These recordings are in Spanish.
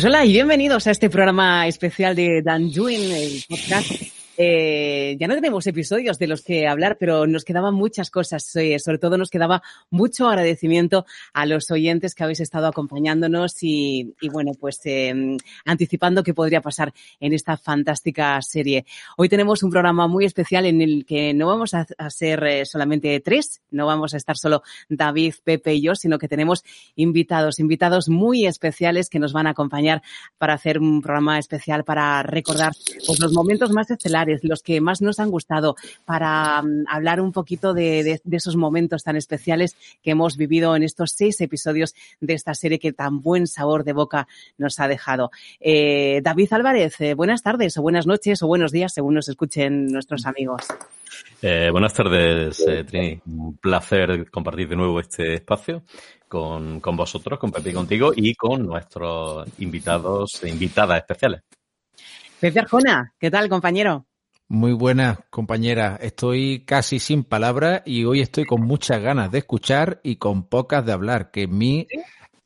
Pues hola y bienvenidos a este programa especial de Dan Juin, el podcast. Eh, ya no tenemos episodios de los que hablar, pero nos quedaban muchas cosas. eh, sobre todo nos quedaba mucho agradecimiento a los oyentes que habéis estado acompañándonos y, y bueno, pues eh, anticipando qué podría pasar en esta fantástica serie. Hoy tenemos un programa muy especial en el que no vamos a, a ser eh, solamente tres, no vamos a estar solo David, Pepe y yo, sino que tenemos invitados, invitados muy especiales que nos van a acompañar para hacer un programa especial para recordar pues, los momentos más estelares, los que más nos han gustado, para mm, hablar un poquito de, de- de esos momentos tan especiales que hemos vivido en estos seis episodios de esta serie que tan buen sabor de boca nos ha dejado. Eh, David Álvarez, eh, buenas tardes o buenas noches o buenos días según nos escuchen nuestros amigos. Eh, buenas tardes, Trini. Un placer compartir de nuevo este espacio con, con vosotros, con Pepe y contigo y con nuestros invitados e invitadas especiales. Pepe Arjona, ¿qué tal compañero? Muy buenas, compañera. Estoy casi sin palabras y hoy estoy con muchas ganas de escuchar y con pocas de hablar, que en mí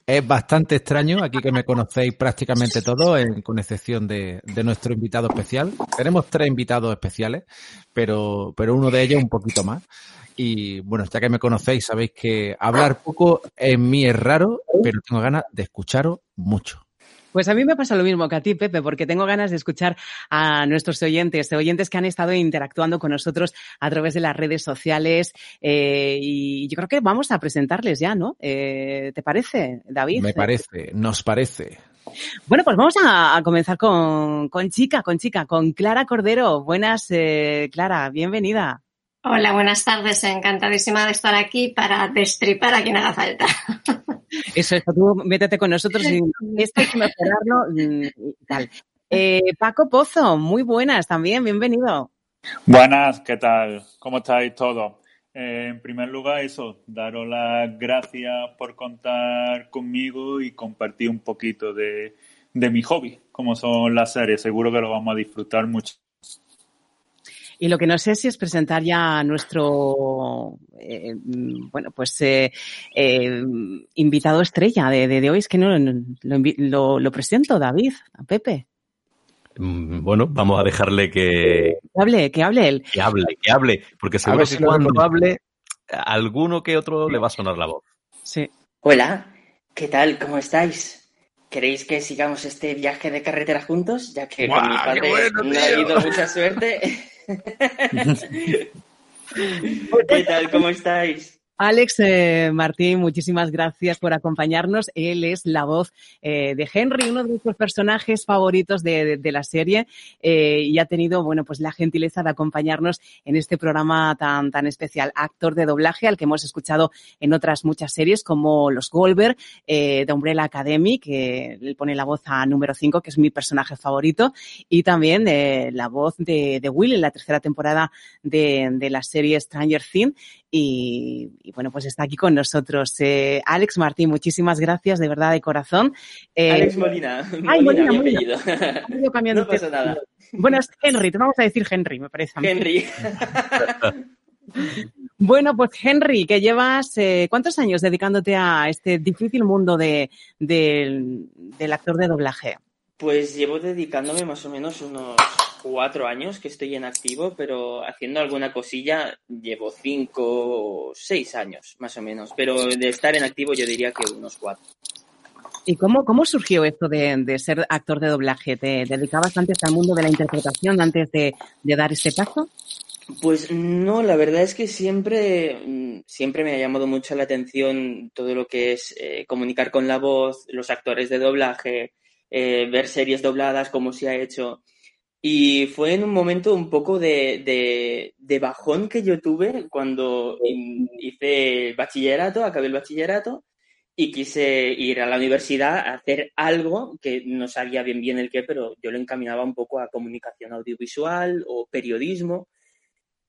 es bastante extraño, aquí que me conocéis prácticamente todos, en- con excepción de, de nuestro invitado especial. Tenemos tres invitados especiales, pero, pero uno de ellos un poquito más. Y bueno, ya que me conocéis, sabéis que hablar poco en mí es raro, pero tengo ganas de escucharos mucho. Pues a mí me pasa lo mismo que a ti, Pepe, porque tengo ganas de escuchar a nuestros oyentes, oyentes que han estado interactuando con nosotros a través de las redes sociales. eh, y yo creo que vamos a presentarles ya, ¿no? Eh, ¿Te parece, David? Me parece, nos parece. Bueno, pues vamos a, a comenzar con, con chica, con chica, con Clara Cordero. Buenas, eh, Clara, bienvenida. Hola, buenas tardes. Encantadísima de estar aquí para destripar a quien haga falta. Eso, eso, tú métete con nosotros y esto hay que mejorarlo mm, y tal. Eh, Paco Pozo, muy buenas también, bienvenido. Buenas, ¿qué tal? ¿Cómo estáis todos? Eh, en primer lugar, eso, daros las gracias por contar conmigo y compartir un poquito de, de mi hobby, como son las series. Seguro que lo vamos a disfrutar mucho. Y lo que no sé si es presentar ya a nuestro, eh, bueno, pues eh, eh, invitado estrella de, de, de hoy. Es que no, lo, invi- lo- lo presento, David, a Pepe. Mm, Bueno, vamos a dejarle que, Que hable, que hable él. que hable, que hable, porque seguro si que lo cuando hable, a alguno que otro le va a sonar la voz. Sí. Hola, ¿qué tal? ¿Cómo estáis? ¿Queréis que sigamos este viaje de carretera juntos? Ya que con ¡Guau, mi padre bueno, no ha habido mucha suerte. ¿Qué tal? ¿Cómo estáis? Alex eh, Martín, muchísimas gracias por acompañarnos. Él es la voz eh, de Henry, uno de nuestros personajes favoritos de, de- de la serie, eh, y ha tenido, bueno, pues la gentileza de acompañarnos en este programa tan, tan especial. Actor de doblaje al que hemos escuchado en otras muchas series como Los Goldberg, The Umbrella Academy, que le pone la voz a número 5, que es mi personaje favorito, y también la voz de, de Will en la tercera temporada de, de la serie Stranger Things. Y, y, bueno, pues está aquí con nosotros. Eh, Alex Martín, muchísimas gracias de verdad de corazón. Eh, Alex Molina. Ay, Molina, mi apellido. No pasa nada. Bueno, es Henry, te vamos a decir Henry, me parece. a mí. Henry. Bueno, pues Henry, que llevas eh, cuántos años dedicándote a este difícil mundo de, del actor de doblaje. Pues llevo dedicándome más o menos unos cuatro años que estoy en activo, pero haciendo alguna cosilla llevo cinco o seis años, más o menos. Pero de estar en activo yo diría que unos cuatro. ¿Y cómo, cómo surgió esto de, de ser actor de doblaje? ¿Te dedicabas antes al mundo de la interpretación antes de, de dar este paso? Pues no, la verdad es que siempre, mm, siempre me ha llamado mucho la atención todo lo que es eh, comunicar con la voz, los actores de doblaje, eh, ver series dobladas, como se ha hecho. Y fue en un momento un poco de, de, bajón que yo tuve cuando hice bachillerato, acabé el bachillerato y quise ir a la universidad a hacer algo que no sabía bien bien el qué, pero yo lo encaminaba un poco a comunicación audiovisual o periodismo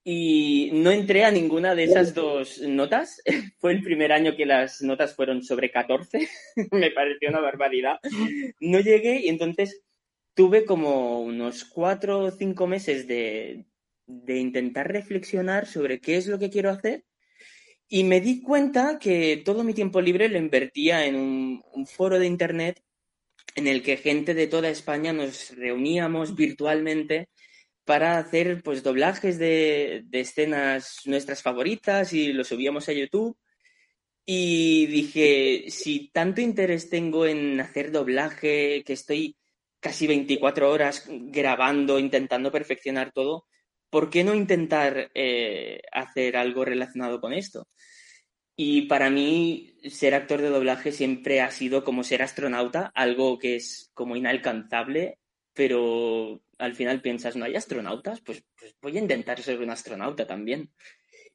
y no entré a ninguna de esas dos notas. Fue el primer año que las notas fueron sobre 14. Me pareció una barbaridad. No llegué y entonces tuve como unos cuatro o cinco meses de, de intentar reflexionar sobre qué es lo que quiero hacer y me di cuenta que todo mi tiempo libre lo invertía en un, foro de internet en el que gente de toda España nos reuníamos virtualmente para hacer pues doblajes de, de escenas nuestras favoritas y lo subíamos a YouTube. Y dije, si tanto interés tengo en hacer doblaje, que estoy casi 24 horas grabando, intentando perfeccionar todo, ¿por qué no intentar eh, hacer algo relacionado con esto? Y para mí, ser actor de doblaje siempre ha sido como ser astronauta, algo que es como inalcanzable, pero al final piensas, ¿no hay astronautas? Pues, pues voy a intentar ser un astronauta también.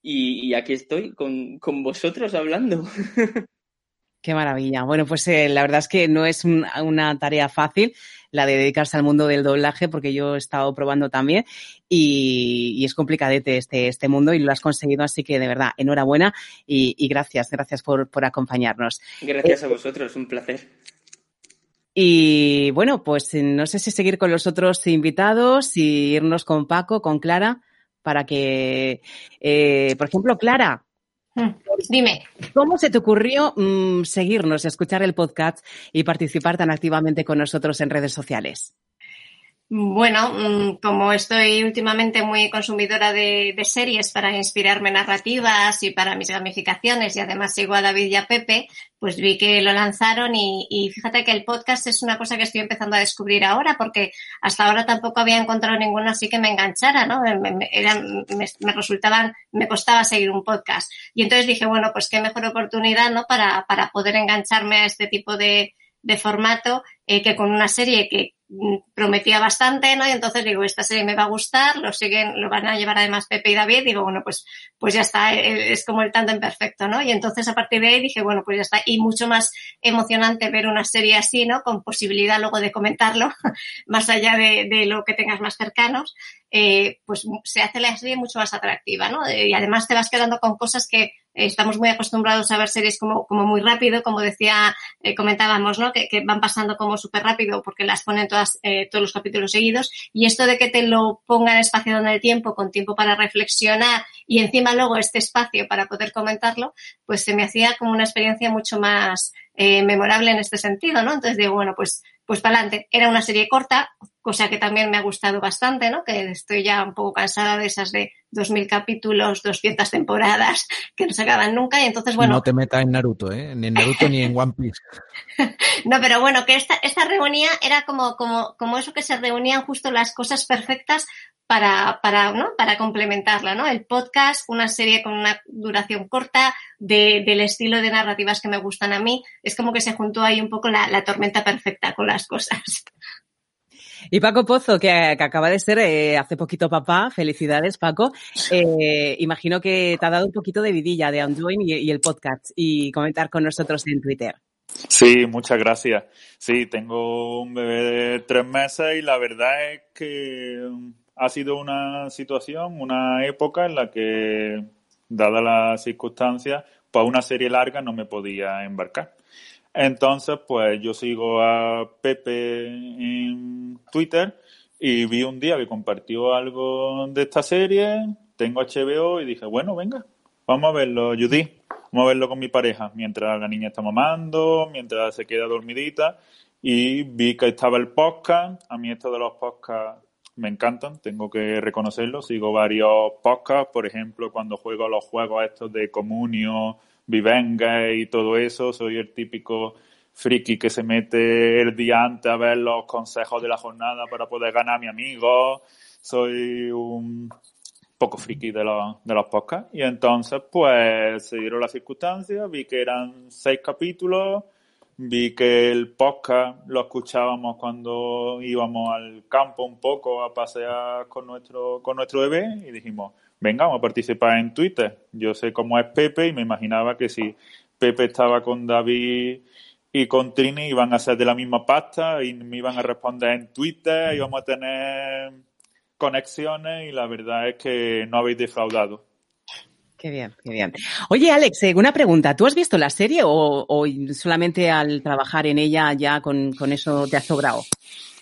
Y, y aquí estoy con, con vosotros hablando. Qué maravilla. Bueno, pues eh, la verdad es que no es un- una tarea fácil la de dedicarse al mundo del doblaje, porque yo he estado probando también y, y es complicadete este, este mundo y lo has conseguido, así que de verdad, enhorabuena y, y gracias, gracias por, por acompañarnos. Gracias a vosotros, un placer. Y bueno, pues no sé si seguir con los otros invitados y irnos con Paco, con Clara, para que, eh, por ejemplo, Clara, Dime. ¿Cómo se te ocurrió mm, seguirnos, escuchar el podcast y participar tan activamente con nosotros en redes sociales? Bueno, mm, como estoy últimamente muy consumidora de, de series para inspirarme narrativas y para mis gamificaciones y además sigo a David y a Pepe, pues vi que lo lanzaron y, y fíjate que el podcast es una cosa que estoy empezando a descubrir ahora porque hasta ahora tampoco había encontrado ninguno así que me enganchara, ¿no? Me, me- me- me resultaban, me costaba seguir un podcast. Y entonces dije, bueno, pues qué mejor oportunidad, ¿no? Para, para poder engancharme a este tipo de, de formato eh, que con una serie que prometía bastante, ¿no? Y entonces digo, esta serie me va a gustar, lo siguen, lo van a llevar además Pepe y David, digo, bueno, pues, pues ya está, eh, es como el tándem perfecto, ¿no? Y entonces a partir de ahí dije, bueno, pues ya está, y mucho más emocionante ver una serie así, ¿no? Con posibilidad luego de comentarlo, más allá de, lo que tengas más cercanos, eh, pues se hace la serie mucho más atractiva, ¿no? Eh, y además te vas quedando con cosas que eh, estamos muy acostumbrados a ver series como, como muy rápido, como decía, eh, comentábamos, ¿no? Que, que van pasando como súper rápido porque las ponen todas, eh, todos los capítulos seguidos. Y esto de que te lo pongan espaciado en el tiempo, con tiempo para reflexionar y encima luego este espacio para poder comentarlo, pues se me hacía como una experiencia mucho más eh, memorable en este sentido, ¿no? Entonces digo, bueno, pues, pues para adelante. Era una serie corta, cosa que también me ha gustado bastante, ¿no? Que estoy ya un poco cansada de esas de 2.000 capítulos, 200 temporadas que no se acaban nunca y entonces, bueno, No te metas en Naruto, ¿eh? Ni en Naruto ni en One Piece. No, pero bueno, que esta, esta reunía era como, como, como eso que se reunían justo las cosas perfectas para, para, ¿no? para complementarla, ¿no? El podcast, una serie con una duración corta, de, del estilo de narrativas que me gustan a mí, es como que se juntó ahí un poco la, la tormenta perfecta con las cosas. Y Paco Pozo, que, que acaba de ser eh, hace poquito papá, felicidades Paco, eh, imagino que te ha dado un poquito de vidilla de Undoing y, y el podcast y comentar con nosotros en Twitter. Sí, muchas gracias. Sí, tengo un bebé de tres meses y la verdad es que ha sido una situación, una época en la que, dadas las circunstancias, pues una serie larga no me podía embarcar. Entonces, pues yo sigo a Pepe en Twitter y vi un día que compartió algo de esta serie, tengo HBO y dije, bueno, venga, vamos a verlo, Judy, vamos a verlo con mi pareja, mientras la niña está mamando, mientras se queda dormidita y vi que estaba el podcast, a mí esto de los podcasts me encantan, tengo que reconocerlo. Sigo varios podcasts, por ejemplo, cuando juego los juegos estos de Comunio, Vivenga y todo eso, soy el típico friki que se mete el día antes a ver los consejos de la jornada para poder ganar a mi amigo. Soy un poco friki de los, de los podcasts. Y entonces, pues, se dieron las circunstancias, vi que eran seis capítulos, vi que el podcast lo escuchábamos cuando íbamos al campo un poco a pasear con nuestro, con nuestro bebé y dijimos, venga, vamos a participar en Twitter. Yo sé cómo es Pepe y me imaginaba que si Pepe estaba con David y con Trini iban a ser de la misma pasta y me iban a responder en Twitter, íbamos a tener conexiones y la verdad es que no habéis defraudado. Qué bien, qué bien. Oye, Alex, eh, una pregunta. ¿Tú has visto la serie o, solamente al trabajar en ella ya con, eso te has sobrado?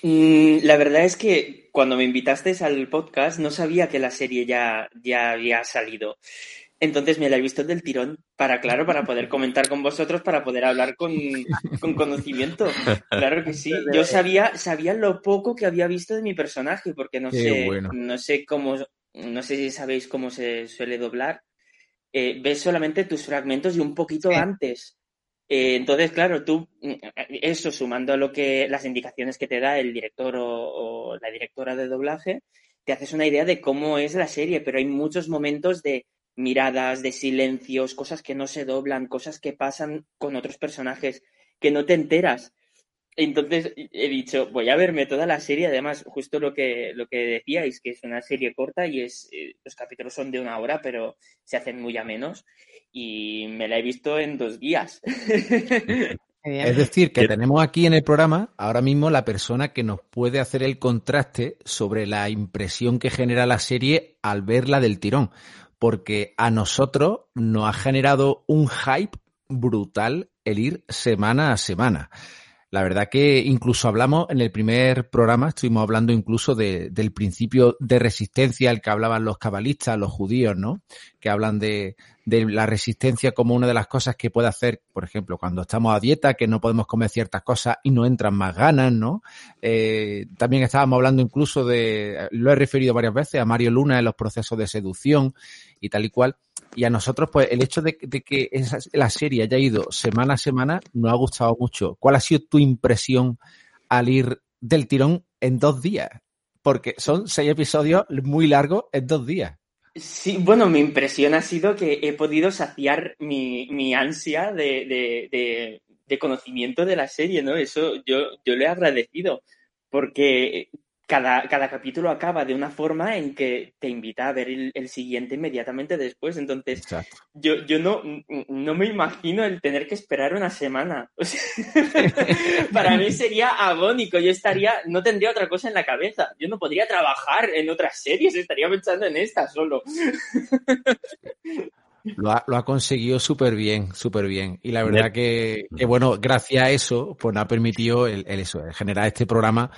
Mm, la verdad es que cuando me invitaste al podcast no sabía que la serie ya, ya había salido. Entonces me la he visto del tirón para, claro, para poder comentar con vosotros, para poder hablar con, conocimiento. Claro que sí. Yo sabía, sabía lo poco que había visto de mi personaje, porque no sé, no sé cómo, no sé si sabéis cómo se suele doblar. Eh, ves solamente tus fragmentos y un poquito antes. Eh, entonces, claro, tú, eso sumando a lo que, las indicaciones que te da el director o la directora de doblaje, te haces una idea de cómo es la serie, pero hay muchos momentos de miradas, de silencios, cosas que no se doblan, cosas que pasan con otros personajes que no te enteras. Entonces he dicho, voy a verme toda la serie, además, justo lo que, lo que decíais, que es una serie corta y es, eh, los capítulos son de una hora, pero se hacen muy a menos. Y me la he visto en dos días. Es decir, que tenemos aquí en el programa ahora mismo la persona que nos puede hacer el contraste sobre la impresión que genera la serie al verla del tirón porque a nosotros nos ha generado un hype brutal el ir semana a semana. La verdad que incluso hablamos en el primer programa, estuvimos hablando incluso del principio de resistencia al que hablaban los cabalistas, los judíos, ¿no? Que hablan de, de la resistencia como una de las cosas que puede hacer, por ejemplo, cuando estamos a dieta, que no podemos comer ciertas cosas y no entran más ganas, ¿no? Eh, también estábamos hablando incluso de, lo he referido varias veces, a Mario Luna en los procesos de seducción y tal y cual. Y a nosotros, pues, el hecho de, que la serie haya ido semana a semana nos ha gustado mucho. ¿Cuál ha sido tu impresión al ir del tirón en dos días? Porque son seis episodios muy largos en dos días. Sí, bueno, mi impresión ha sido que he podido saciar mi, ansia de, conocimiento de la serie, ¿no? Eso yo, yo le he agradecido, porque cada, cada capítulo acaba de una forma en que te invita a ver el, siguiente inmediatamente después. Entonces, yo, yo no, no me imagino el tener que esperar una semana. para mí sería agónico. Yo estaría, no tendría otra cosa en la cabeza. Yo no podría trabajar en otras series, estaría pensando en esta solo. Lo ha, lo ha, conseguido súper bien, súper bien. Y la verdad que, que, bueno, gracias a eso, pues nos ha permitido el, el eso, generar este programa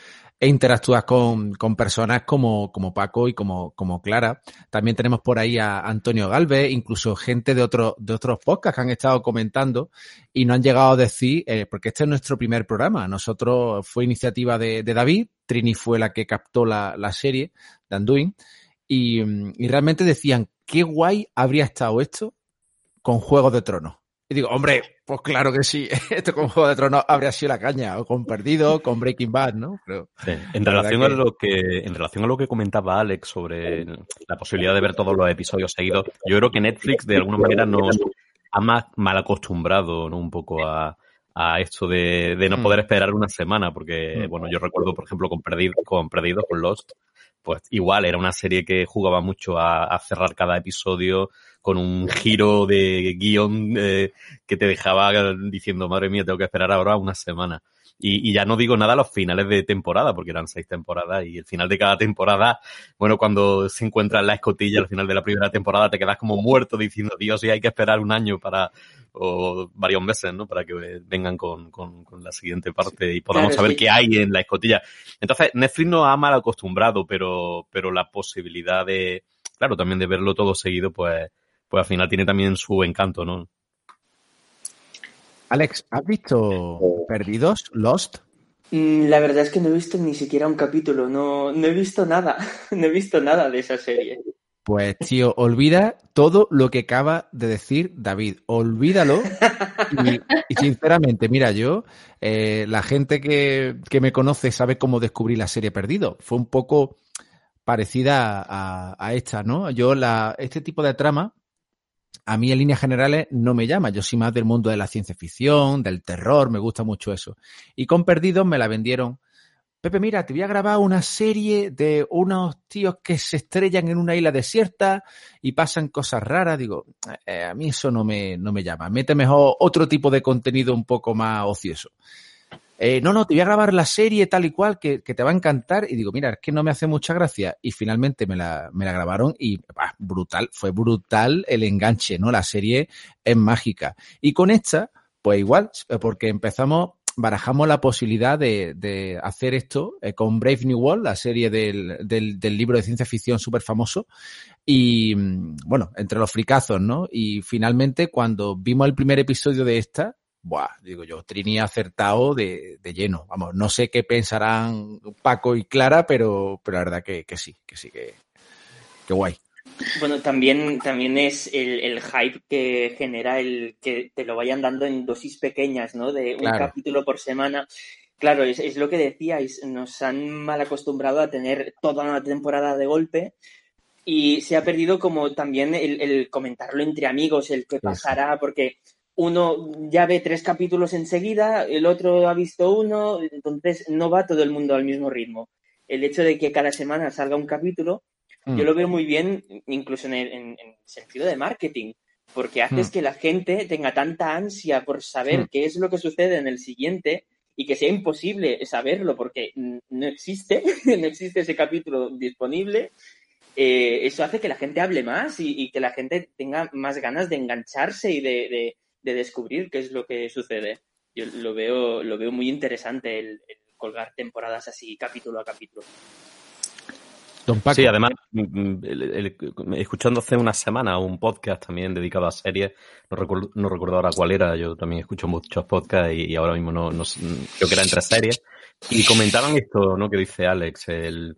e interactúas con, con personas como, como Paco y como, como Clara. También tenemos por ahí a Antonio Galvez, incluso gente de, otro, de otros podcasts que han estado comentando y no han llegado a decir, eh, porque este es nuestro primer programa. Nosotros fue iniciativa de, de David, Trini fue la que captó la, la serie de Anduin y, y realmente decían, qué guay habría estado esto con Juegos de Tronos. Y digo, hombre, pues claro que sí. Esto con Juego de Tronos habría sido la caña, o con Perdido, con Breaking Bad, ¿no? En relación a lo que, en relación a lo que comentaba Alex sobre la posibilidad de ver todos los episodios seguidos, yo creo que Netflix de alguna manera nos ha mal acostumbrado ¿no? un poco a, a esto de, de, no mm. poder esperar una semana, porque, mm. bueno, yo recuerdo, por ejemplo, con Perdido, con Perdido, con Lost, pues igual era una serie que jugaba mucho a, cerrar cada episodio con un giro de guion eh, que te dejaba diciendo, madre mía, tengo que esperar ahora una semana. Y, ya no digo nada a los finales de temporada, porque eran seis temporadas y el final de cada temporada, bueno, cuando se encuentra en la escotilla al final de la primera temporada, te quedas como muerto diciendo, Dios, y hay que esperar un año para, o varios meses, ¿no? Para que vengan con, con, la siguiente parte y podamos saber qué hay en la escotilla. Entonces, Netflix nos ha mal acostumbrado, pero, pero la posibilidad de, claro, también de verlo todo seguido, pues, pues al final tiene también su encanto, ¿no? Alex, ¿has visto Perdidos, Lost? Mm, La verdad es que no he visto ni siquiera un capítulo, no, no he visto nada, no he visto nada de esa serie. Pues, tío, olvida todo lo que acaba de decir David. Olvídalo. Y, y sinceramente, mira, yo, eh, la gente que, que me conoce sabe cómo descubrí la serie Perdido. Fue un poco parecida a, a esta, ¿no? Yo, la, este tipo de trama, a mí en líneas generales no me llama. Yo soy más del mundo de la ciencia ficción, del terror, me gusta mucho eso. Y con Perdidos me la vendieron. Pepe, mira, te voy a grabar una serie de unos tíos que se estrellan en una isla desierta y pasan cosas raras. Digo, eh, a mí eso no me, no me llama. Mete mejor otro tipo de contenido un poco más ocioso. Eh, no, no, te voy a grabar la serie tal y cual que, te va a encantar. Y digo, mira, es que no me hace mucha gracia. Y finalmente me la, me la grabaron y bah, brutal, fue brutal el enganche, ¿no? La serie es mágica. Y con esta, pues igual, porque empezamos barajamos la posibilidad de, de hacer esto eh, con Brave New World, la serie del, del, del libro de ciencia ficción súper famoso. Y bueno, entre los fricazos, ¿no? Y finalmente, cuando vimos el primer episodio de esta, Buah, digo yo, Trini ha acertado de, de, lleno. Vamos, no sé qué pensarán Paco y Clara, pero, pero la verdad que, que sí, que sí, que, que guay. Bueno, también, también es el, el, hype que genera el que te lo vayan dando en dosis pequeñas, ¿no? De un claro. capítulo por semana. Claro, es, es, lo que decíais, nos han mal acostumbrado a tener toda una temporada de golpe y se ha perdido como también el, el comentarlo entre amigos, el que pasará, porque uno ya ve tres capítulos enseguida, el otro ha visto uno, entonces no va todo el mundo al mismo ritmo. El hecho de que cada semana salga un capítulo Mm. Yo lo veo muy bien, incluso en el, en, en sentido de marketing, porque haces mm. que la gente tenga tanta ansia por saber mm. qué es lo que sucede en el siguiente y que sea imposible saberlo porque no existe, no existe ese capítulo disponible. Eh, eso hace que la gente hable más y, y, que la gente tenga más ganas de engancharse y de, de, de, descubrir qué es lo que sucede. Yo lo veo, lo veo muy interesante el, el colgar temporadas así, capítulo a capítulo. Sí, además, mm, mm, el, el, escuchando hace una semana un podcast también dedicado a series, no recuerdo, no recuerdo ahora cuál era, yo también escucho muchos podcasts y, y ahora mismo no, no, creo que era entre series, y comentaban esto, ¿no? Que dice Alex, el,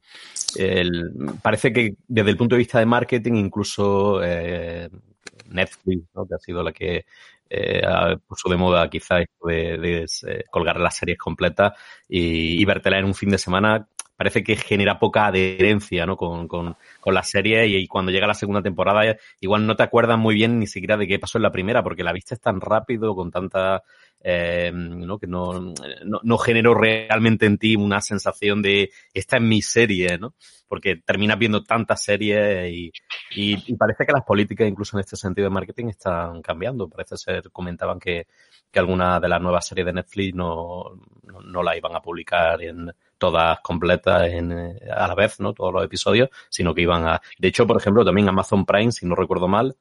el, parece que desde el punto de vista de marketing, incluso eh, Netflix, ¿no? Que ha sido la que eh, puso de moda quizá esto de, de, colgar las series completas y, y vértela en un fin de semana parece que genera poca adherencia ¿no? con, con, con la serie y, y, cuando llega la segunda temporada igual no te acuerdas muy bien ni siquiera de qué pasó en la primera porque la viste tan rápido, con tanta... Eh, ¿no? que no, no, no, generó realmente en ti una sensación de esta es mi serie, ¿no? Porque terminas viendo tantas series y, y, parece que las políticas, incluso en este sentido de marketing, están cambiando. Parece ser, comentaban que, que alguna de las nuevas series de Netflix no, no, iban a publicar en, todas completas en, eh, a la vez, ¿no? Todos los episodios, sino que iban a... De hecho, por ejemplo, también Amazon Prime, si no recuerdo mal,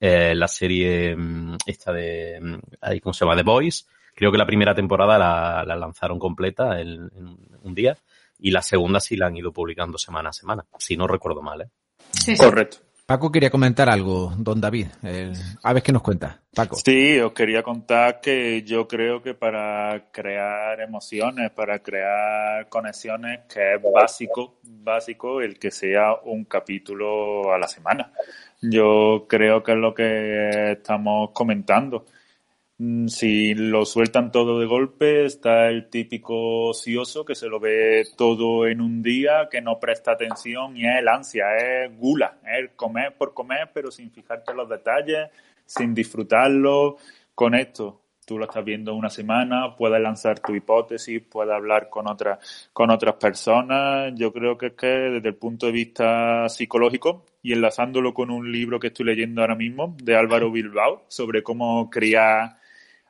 eh, la serie mm, esta de... Mm, ahí, ¿Cómo se llama? The Boys. Creo que la primera temporada la, la lanzaron completa en, en, un día y la segunda sí la han ido publicando semana a semana, si no recuerdo mal, ¿eh? Sí, sí. Correcto. Paco quería comentar algo, don David. Eh, a ver qué nos cuenta, Paco. Sí, os quería contar que yo creo que para crear emociones, para crear conexiones, que es básico, básico el que sea un capítulo a la semana. Yo creo que es lo que estamos comentando. Mm, si lo sueltan todo de golpe, está el típico ocioso que se lo ve todo en un día, que no presta atención y es el ansia, es gula, es comer por comer, pero sin fijarte en los detalles, sin disfrutarlo. Con esto, tú lo estás viendo una semana, puedes lanzar tu hipótesis, puedes hablar con otras, con otras personas. Yo creo que es que desde el punto de vista psicológico y enlazándolo con un libro que estoy leyendo ahora mismo de Álvaro Bilbao sobre cómo criar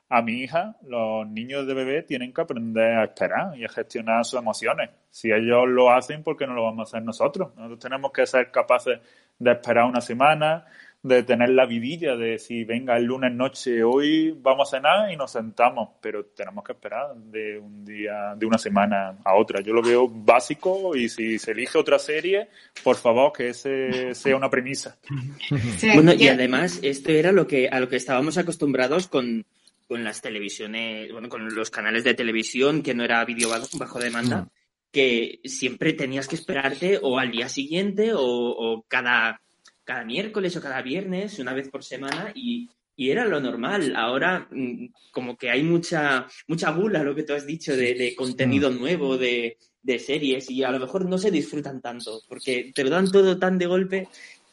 a mi hija, los niños de bebé tienen que aprender a esperar y a gestionar sus emociones. Si ellos lo hacen, ¿por qué no lo vamos a hacer nosotros? Nosotros tenemos que ser capaces de esperar una semana, de tener la vidilla, de decir, venga, el lunes noche, hoy vamos a cenar y nos sentamos, pero tenemos que esperar de un día, de una semana a otra. Yo lo veo básico y si se elige otra serie, por favor, que ese sea una premisa. Sí. Bueno, y además, esto era lo que, a lo que estábamos acostumbrados con, con las televisiones, bueno, con los canales de televisión, que no era vídeo bajo demanda, que siempre tenías que esperarte o al día siguiente o, cada, cada miércoles o cada viernes, una vez por semana, y, era lo normal. Ahora, mm, como que hay mucha, mucha bula, lo que tú has dicho, de, contenido mm. nuevo, de, de series, y a lo mejor no se disfrutan tanto, porque te lo dan todo tan de golpe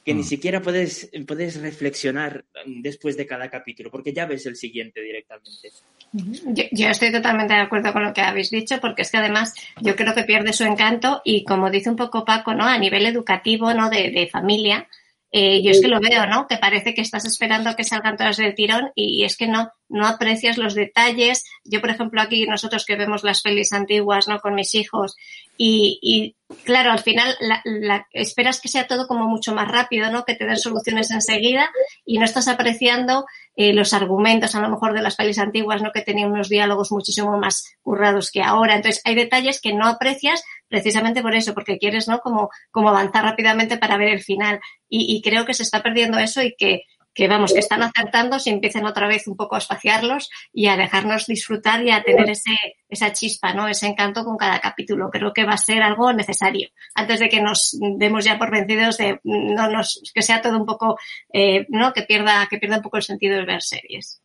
que ni mm. siquiera puedes, puedes reflexionar después de cada capítulo, porque ya ves el siguiente directamente. Yo, estoy totalmente de acuerdo con lo que habéis dicho, porque es que además yo creo que pierde su encanto y como dice un poco Paco, ¿no? A nivel educativo, ¿no? De, de familia, eh, yo es que lo veo, ¿no? Que parece que estás esperando que salgan todas del tirón y es que no, no aprecias los detalles. Yo, por ejemplo, aquí nosotros que vemos las pelis antiguas, ¿no? Con mis hijos y, y claro, al final la, esperas que sea todo como mucho más rápido, ¿no? Que te den soluciones enseguida y no estás apreciando eh, los argumentos, a lo mejor de las pelis antiguas, ¿no? Que tenían unos diálogos muchísimo más currados que ahora. Entonces, hay detalles que no aprecias precisamente por eso, porque quieres, ¿no? Como, como avanzar rápidamente para ver el final. Y, y creo que se está perdiendo eso y que que vamos, que están acertando si empiezan otra vez un poco a espaciarlos y a dejarnos disfrutar y a tener ese, esa chispa, ¿no? Ese encanto con cada capítulo. Creo que va a ser algo necesario. Antes de que nos demos ya por vencidos de no nos, que sea todo un poco, eh, ¿no? Que pierda, que pierda un poco el sentido de ver series.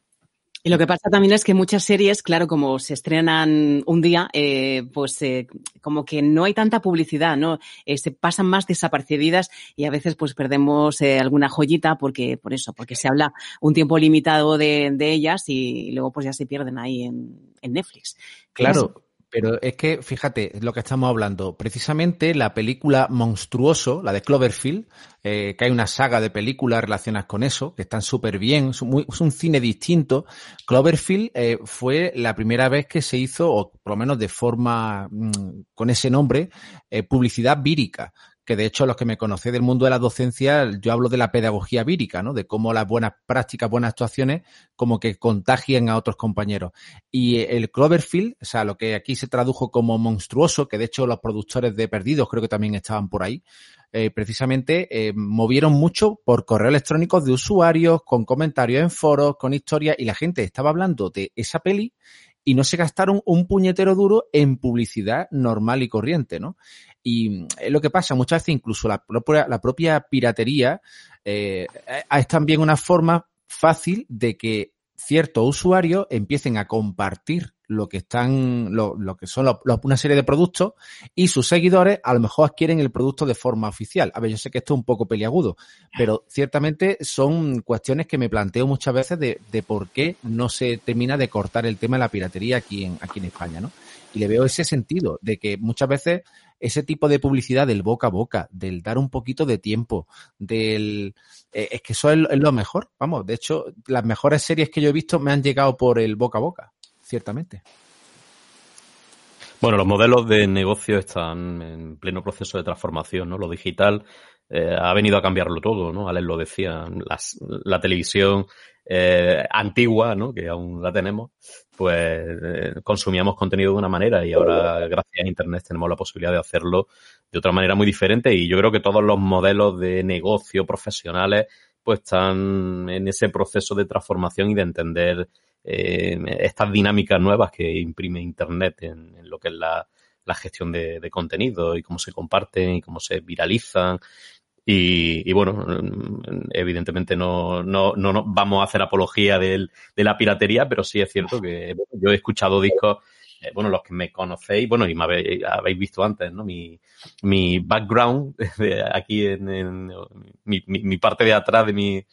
Y lo que pasa también es que muchas series, claro, como se estrenan un día, eh, pues eh, como que no hay tanta publicidad, ¿no? Eh, se pasan más desapercibidas y a veces pues perdemos eh, alguna joyita porque, por eso, porque se habla un tiempo limitado de, de ellas y luego pues ya se pierden ahí en, en Netflix. Claro. Pero es que, fíjate, lo que estamos hablando. Precisamente la película Monstruoso, la de Cloverfield, eh, que hay una saga de películas relacionadas con eso, que están súper bien, es, un cine distinto. Cloverfield eh, fue la primera vez que se hizo, o por lo menos de forma mm, con ese nombre, eh, publicidad vírica que de hecho los que me conocéis del mundo de la docencia, yo hablo de la pedagogía vírica, ¿no? De cómo las buenas prácticas, buenas actuaciones, como que contagian a otros compañeros. Y el Cloverfield, o sea, lo que aquí se tradujo como monstruoso, que de hecho los productores de Perdidos creo que también estaban por ahí, eh, precisamente eh, movieron mucho por correo electrónico de usuarios, con comentarios en foros, con historias, y la gente estaba hablando de esa peli y no se gastaron un puñetero duro en publicidad normal y corriente, ¿no? Y es lo que pasa, muchas veces incluso la propia, la propia piratería eh, es también una forma fácil de que ciertos usuarios empiecen a compartir lo que están, lo, lo que son una serie de productos y sus seguidores a lo mejor adquieren el producto de forma oficial. A ver, yo sé que esto es un poco peliagudo, pero ciertamente son cuestiones que me planteo muchas veces de, de por qué no se termina de cortar el tema de la piratería aquí en, aquí en España, ¿no? Y le veo ese sentido de que muchas veces ese tipo de publicidad del boca a boca, del dar un poquito de tiempo, del... Eh, es que eso es, lo mejor, vamos, de hecho, las mejores series que yo he visto me han llegado por el boca a boca, ciertamente. Bueno, los modelos de negocio están en pleno proceso de transformación, ¿no? Lo digital eh, ha venido a cambiarlo todo, ¿no? Alex lo decía, la televisión eh, antigua, ¿no? Que aún la tenemos, pues eh, consumíamos contenido de una manera y ahora gracias a Internet tenemos la posibilidad de hacerlo de otra manera muy diferente y yo creo que todos los modelos de negocio profesionales pues están en ese proceso de transformación y de entender eh, estas dinámicas nuevas que imprime Internet en, lo que es la, gestión de, de, contenido y cómo se comparten y cómo se viralizan y, bueno, evidentemente no, no, no, vamos a hacer apología de la piratería, pero sí es cierto que yo he escuchado discos, eh, bueno, los que me conocéis, bueno, y me habéis, visto antes, ¿no? Mi, mi background aquí en, mi, mi, parte de atrás de mi,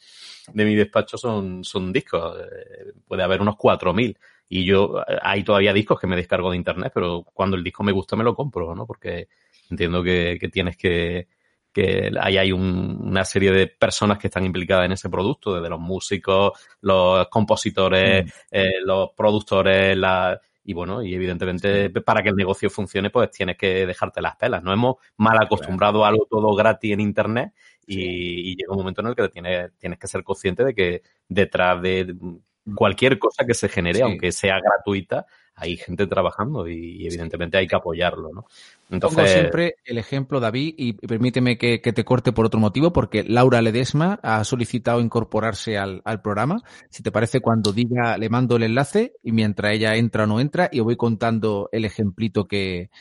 de mi despacho son, son discos. Eh, puede haber unos 4.000. Y yo, hay todavía discos que me descargo de internet, pero cuando el disco me gusta me lo compro, ¿no? Porque entiendo que tienes que, que ahí hay una serie de personas que están implicadas en ese producto, desde los músicos, los compositores, mm. eh, los productores, la, y bueno, y evidentemente para que el negocio funcione, pues tienes que dejarte las pelas. Nos hemos mal acostumbrado a algo todo gratis en Internet y, llega un momento en el que tienes, tienes que ser consciente de que detrás de cualquier cosa que se genere, aunque sea gratuita, hay gente trabajando y, evidentemente hay que apoyarlo, ¿no? Entonces... Pongo siempre el ejemplo, David, y permíteme que, te corte por otro motivo, porque Laura Ledesma ha solicitado incorporarse al, programa. Si te parece, cuando diga, le mando el enlace y mientras ella entra o no entra, y os voy contando el ejemplito que,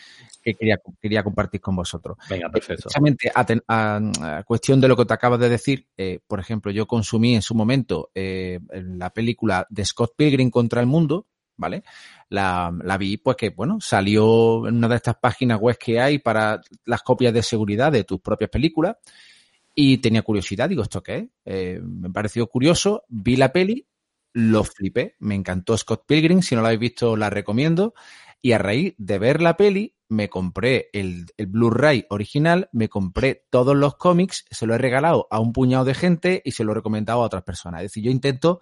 quería, quería compartir con vosotros. Venga, perfecto. Precisamente a, cuestión de lo que te acabas de decir, eh, por ejemplo, yo consumí en su momento eh, la película de Scott Pilgrim contra el mundo, ¿vale? La, vi, pues que, bueno, salió en una de estas páginas web que hay para las copias de seguridad de tus propias películas y tenía curiosidad, digo, ¿esto qué es? Eh, me pareció curioso, vi la peli, lo flipé, me encantó Scott Pilgrim, si no la habéis visto la recomiendo y a raíz de ver la peli me compré el, el Blu-ray original, me compré todos los cómics, se lo he regalado a un puñado de gente y se lo he recomendado a otras personas. Es decir, yo intento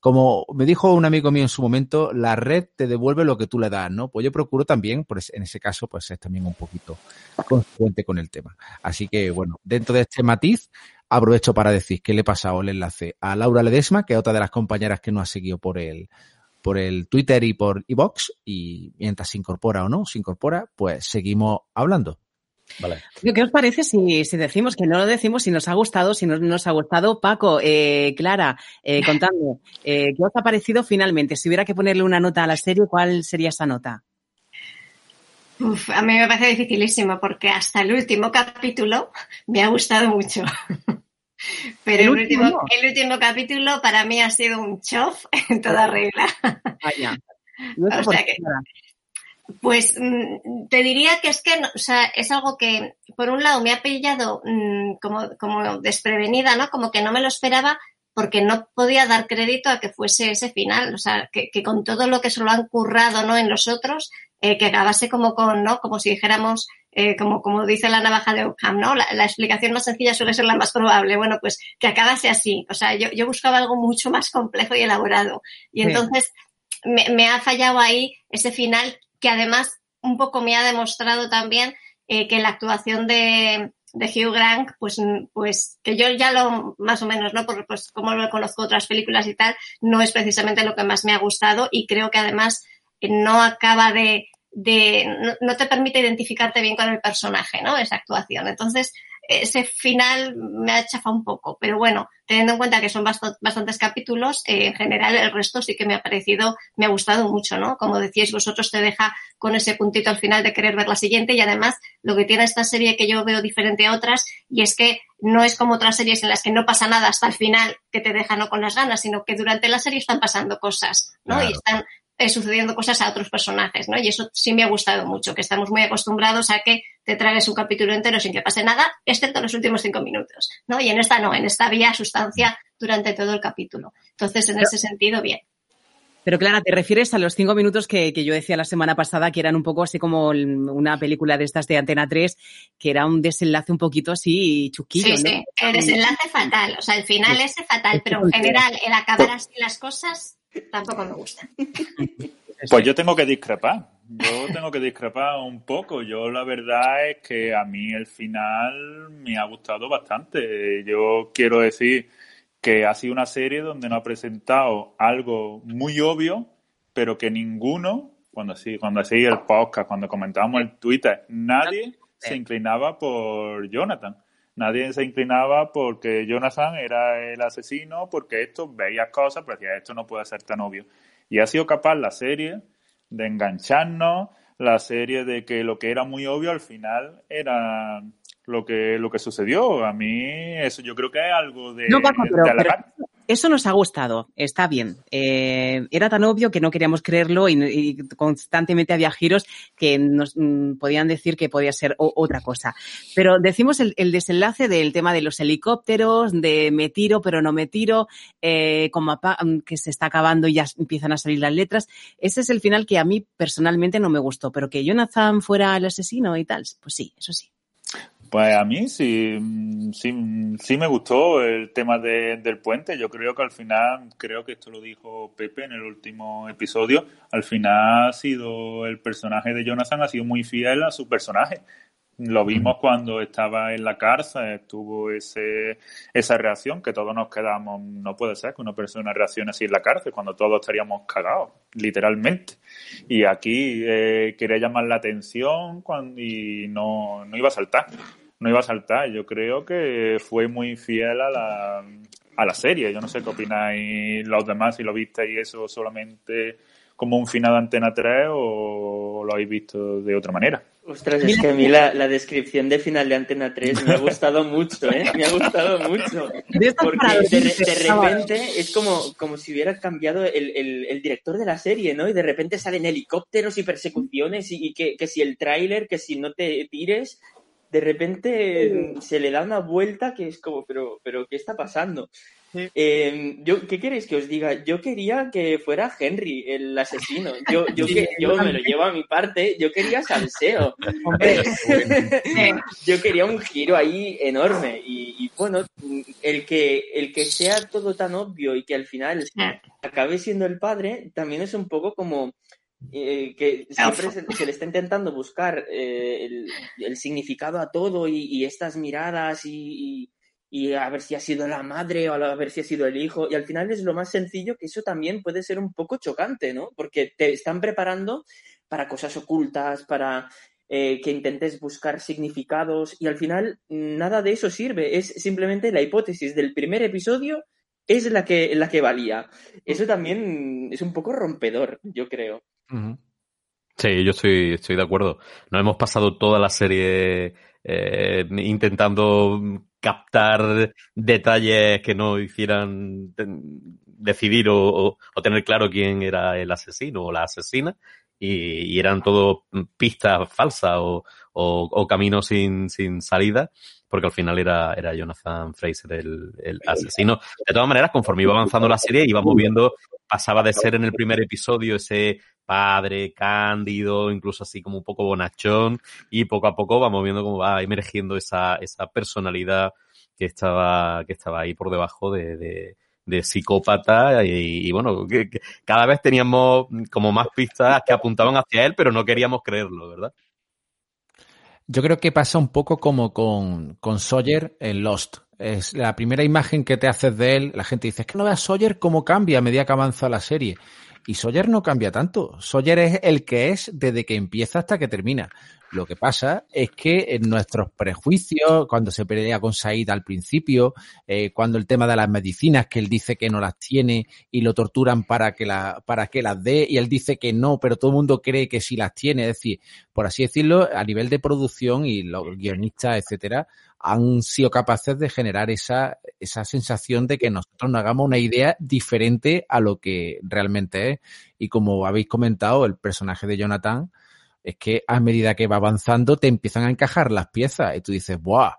como me dijo un amigo mío en su momento, la red te devuelve lo que tú le das, ¿no? Pues yo procuro también, pues en ese caso, pues es también un poquito consecuente con el tema. Así que, bueno, dentro de este matiz, aprovecho para decir que le he pasado el enlace a Laura Ledesma, que es otra de las compañeras que nos ha seguido por el, por el Twitter y por iBox, y mientras se incorpora o no, se incorpora, pues seguimos hablando. Vale. ¿Qué os parece si, si, decimos que no lo decimos, si nos ha gustado, si no nos ha gustado? Paco, eh, Clara, eh, contadme, eh, ¿qué os ha parecido finalmente? Si hubiera que ponerle una nota a la serie, ¿cuál sería esa nota? Uf, a mí me parece dificilísimo porque hasta el último capítulo me ha gustado mucho. Pero el, último, el último capítulo para mí ha sido un chof en toda regla. Vaya. o sea que, pues mm, te diría que es que, o sea, es algo que, por un lado, me ha pillado mm, como, como desprevenida, ¿no? Como que no me lo esperaba porque no podía dar crédito a que fuese ese final, o sea, que, que con todo lo que se lo han currado, ¿no? En los otros, eh, que acabase como con, ¿no? Como si dijéramos, eh, como, como dice la navaja de Ockham, ¿no? La, la, explicación más sencilla suele ser la más probable. Bueno, pues que acabase así. O sea, yo, yo buscaba algo mucho más complejo y elaborado. Y entonces me, me, ha fallado ahí ese final que además un poco me ha demostrado también eh, que la actuación de, de Hugh Grant, pues, pues que yo ya lo más o menos, ¿no? Porque pues como lo conozco otras películas y tal, no es precisamente lo que más me ha gustado y creo que además eh, no acaba de, de no, no, te permite identificarte bien con el personaje, ¿no? Esa actuación. Entonces, ese final me ha chafado un poco, pero bueno, teniendo en cuenta que son bastantes capítulos, eh, en general el resto sí que me ha parecido, me ha gustado mucho, ¿no? Como decíais vosotros, te deja con ese puntito al final de querer ver la siguiente y además lo que tiene esta serie que yo veo diferente a otras y es que no es como otras series en las que no pasa nada hasta el final que te deja no con las ganas, sino que durante la serie están pasando cosas, ¿no? Y están eh, sucediendo cosas a otros personajes, ¿no? Y eso sí me ha gustado mucho, que estamos muy acostumbrados a que te tragues un capítulo entero sin que pase nada, excepto los últimos cinco minutos, ¿no? Y en esta no, en esta había sustancia durante todo el capítulo. Entonces, en ese sentido, bien. Pero Clara, ¿te refieres a los cinco minutos que, que, yo decía la semana pasada, que eran un poco así como una película de estas de Antena 3, que era un desenlace un poquito así chuquillo? Sí, sí, el desenlace fatal, o sea, el final ese fatal, pero en general el acabar así las cosas tampoco me gusta. Pues yo tengo que discrepar. Yo tengo que discrepar un poco. Yo la verdad es que a mí el final me ha gustado bastante. Yo quiero decir que ha sido una serie donde no ha presentado algo muy obvio, pero que ninguno, cuando así, cuando así el podcast, cuando comentábamos el Twitter, nadie se inclinaba por Jonathan. Nadie se inclinaba porque Jonathan era el asesino, porque esto veía cosas, pero decía, esto no puede ser tan obvio. Y ha sido capaz la serie de engancharnos, la serie de que lo que era muy obvio al final era lo que, lo que sucedió. A mí eso yo creo que es algo de, no, eso nos ha gustado, está bien. Eh, era tan obvio que no queríamos creerlo y, constantemente había giros que nos mm, podían decir que podía ser otra cosa. Pero decimos el, desenlace del tema de los helicópteros, de me tiro pero no me tiro, eh, mm, que se está acabando y ya empiezan a salir las letras. Ese es el final que a mí personalmente no me gustó, pero que Jonathan fuera el asesino y tal, pues sí, eso sí. Pues a mí sí, sí, sí me gustó el tema de, del puente. Yo creo que al final, creo que esto lo dijo Pepe en el último episodio, al final ha sido el personaje de Jonathan ha sido muy fiel a su personaje. Lo vimos cuando estaba en la cárcel, tuvo ese, esa reacción que todos nos quedamos. No puede ser que una persona reaccione así en la cárcel cuando todos estaríamos cagados, literalmente. Y aquí eh, quería llamar la atención cuando, y no, no iba a saltar. No iba a saltar. Yo creo que fue muy fiel a la, a la serie. Yo no sé qué opináis los demás, si lo visteis eso solamente como un final de Antena 3 o lo habéis visto de otra manera. Ostras, es que a mí la, descripción de final de Antena 3 me ha gustado mucho, ¿eh? Me ha gustado mucho. Porque de, repente es como, como si hubiera cambiado el, director de la serie, ¿no? Y de repente salen helicópteros y persecuciones y, que, que si el tráiler, que si no te tires, de repente se le da una vuelta que es como, pero, pero ¿qué está pasando? Eh, yo, ¿Qué queréis que os diga? Yo quería que fuera Henry el asesino. Yo, yo, que, yo me lo llevo a mi parte. Yo quería salseo. yo quería un giro ahí enorme. Y, bueno, el que, el que sea todo tan obvio y que al final acabe siendo el padre, también es un poco como eh, que siempre se, le está intentando buscar eh, el, significado a todo y, estas miradas y, a ver si ha sido la madre o a ver si ha sido el hijo. Y al final es lo más sencillo que eso también puede ser un poco chocante, ¿no? Porque te están preparando para cosas ocultas, para eh, que intentes buscar significados y al final nada de eso sirve. Es simplemente la hipótesis del primer episodio es la que, la que valía. Eso también es un poco rompedor, yo creo. Sí, yo estoy, estoy de acuerdo. Nos hemos pasado toda la serie eh, intentando captar detalles que no hicieran decidir o, tener claro quién era el asesino o la asesina y, eran todo pistas falsas o, o, caminos sin, sin salida porque al final era, era Jonathan Fraser el, el, asesino. De todas maneras, conforme iba avanzando la serie, íbamos viendo, pasaba de ser en el primer episodio ese padre cándido, incluso así como un poco bonachón, y poco a poco vamos viendo cómo va emergiendo esa, esa personalidad que estaba, que estaba ahí por debajo de, de, de psicópata y, bueno, que, cada vez teníamos como más pistas que apuntaban hacia él, pero no queríamos creerlo, ¿verdad? Yo creo que pasa un poco como con, con Sawyer en Lost. Es la primera imagen que te haces de él, la gente dice, es que no veas Sawyer cómo cambia a medida que avanza la serie. Y Sawyer no cambia tanto. Sawyer es el que es desde que empieza hasta que termina. Lo que pasa es que en nuestros prejuicios, cuando se pelea con Said al principio, eh, cuando el tema de las medicinas, que él dice que no las tiene y lo torturan para que, la, para que las dé, y él dice que no, pero todo el mundo cree que sí las tiene. Es decir, por así decirlo, a nivel de producción y los guionistas, etcétera, han sido capaces de generar esa, esa sensación de que nosotros nos hagamos una idea diferente a lo que realmente es. Y como habéis comentado, el personaje de Jonathan, es que a medida que va avanzando te empiezan a encajar las piezas y tú dices, ¡buah!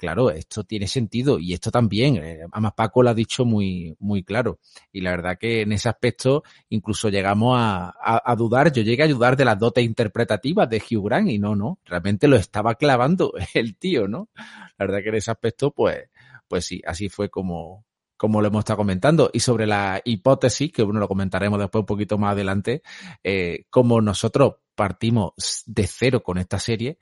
Claro, esto tiene sentido y esto también. Eh, además, Paco lo ha dicho muy, muy claro. Y la verdad que en ese aspecto incluso llegamos a, a, dudar. Yo llegué a dudar de las dotes interpretativas de Hugh Grant y no, no. Realmente lo estaba clavando el tío, ¿no? La verdad que en ese aspecto, pues, pues sí, así fue como, como lo hemos estado comentando, y sobre la hipótesis, que bueno, lo comentaremos después un poquito más adelante, eh, como nosotros partimos de cero con esta serie,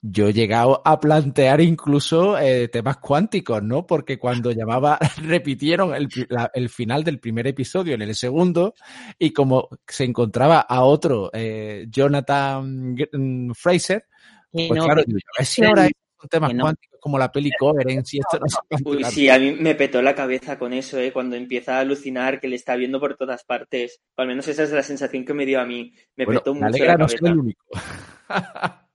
yo he llegado a plantear incluso eh, temas cuánticos, ¿no? Porque cuando llamaba, repitieron el, el, final del primer episodio en el segundo, y como se encontraba a otro, eh, Jonathan mm, Fraser, pues claro, yo, a ver si ahora hay temas cuánticos como la peli Coherence y esto no Uy, sí, a mí me petó la cabeza con eso, ¿eh? cuando empieza a alucinar que le está viendo por todas partes. O al menos esa es la sensación que me dio a mí. Me petó mucho la cabeza. No el único.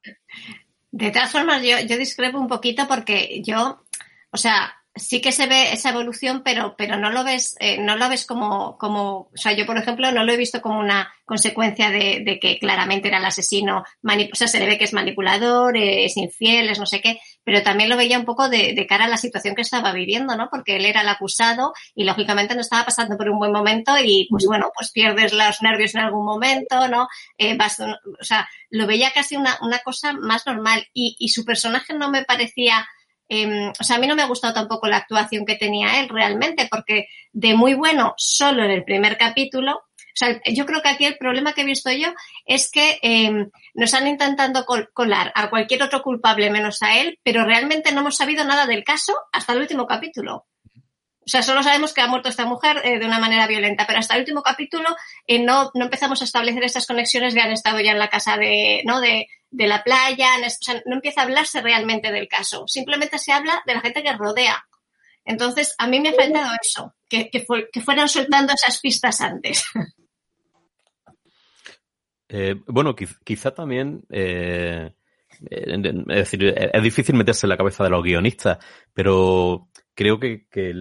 De todas formas, yo, yo discrepo un poquito porque yo, o sea, sí que se ve esa evolución, pero, pero no lo ves, eh, no lo ves como, como, o sea, yo por ejemplo no lo he visto como una consecuencia de, de que claramente era el asesino, o sea, se le ve que es manipulador, eh, es infiel, es no sé qué, pero también lo veía un poco de, cara a la situación que estaba viviendo, ¿no? Porque él era el acusado y lógicamente no estaba pasando por un buen momento y pues bueno, pues pierdes los nervios en algún momento, ¿no? Eh, o sea, lo veía casi una, una cosa más normal y, y su personaje no me parecía Em, o sea, a mí no me ha gustado tampoco la actuación que tenía él realmente, porque de muy bueno solo en el primer capítulo, sea, yo creo que aquí el problema que he visto yo es que eh, nos han intentado colar a cualquier otro culpable menos a él, pero realmente no hemos sabido nada del caso hasta el último capítulo. O sea, solo sabemos que ha muerto esta mujer eh, de una manera violenta, pero hasta el último capítulo eh, no, no empezamos a establecer estas conexiones de han estado ya en la casa de, ¿no? de, de la playa, o sea, no empieza a hablarse realmente del caso, simplemente se habla de la gente que rodea. Entonces, a mí me ha faltado eso, que, que, que fueran soltando esas pistas antes. Eh, bueno, quizá, también, eh, es decir, es difícil meterse en la cabeza de los guionistas, pero creo que, que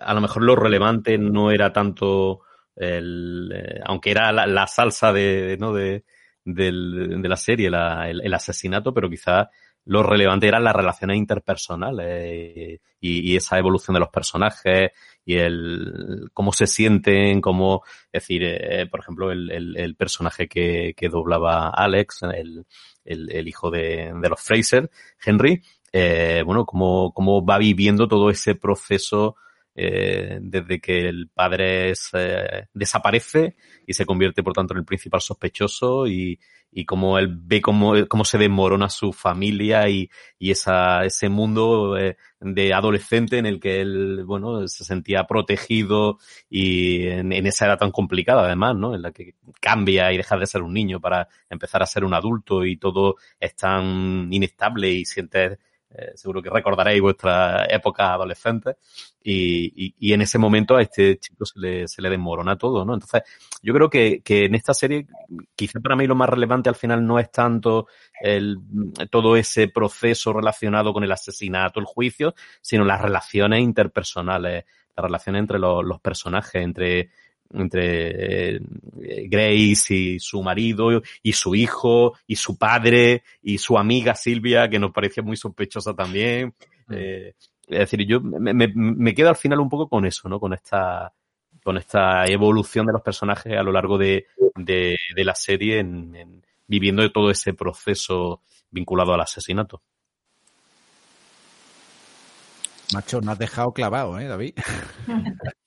a lo mejor lo relevante no era tanto el, eh, aunque era la, salsa de, ¿no? de, del, de la serie, la, el, asesinato, pero quizás lo relevante eran las relaciones interpersonales eh, y, esa evolución de los personajes y el cómo se sienten, cómo, es decir, eh, por ejemplo, el, el, el, personaje que, que doblaba Alex, el, el hijo de, de, los Fraser, Henry, eh, bueno, cómo, cómo va viviendo todo ese proceso eh, desde que el padre es, eh, desaparece y se convierte, por tanto, en el principal sospechoso y, y cómo él ve cómo, cómo se desmorona su familia y, y esa, ese mundo eh, de adolescente en el que él, bueno, se sentía protegido y en, en, esa edad tan complicada, además, ¿no? En la que cambia y deja de ser un niño para empezar a ser un adulto y todo es tan inestable y sientes eh, seguro que recordaréis vuestra época adolescente y, y, en ese momento a este chico se le, se le desmorona todo, ¿no? Entonces, yo creo que, que en esta serie, quizá para mí lo más relevante al final no es tanto el, todo ese proceso relacionado con el asesinato, el juicio, sino las relaciones interpersonales, las relaciones entre los personajes, entre entre eh, Grace y su marido y su hijo y su padre y su amiga Silvia, que nos parecía muy sospechosa también. Mm. Eh, es decir, yo me, me, me, quedo al final un poco con eso, ¿no? Con esta, con esta evolución de los personajes a lo largo de, de, de la serie, en, en, viviendo todo ese proceso vinculado al asesinato. Macho, no has dejado clavado, ¿eh, David?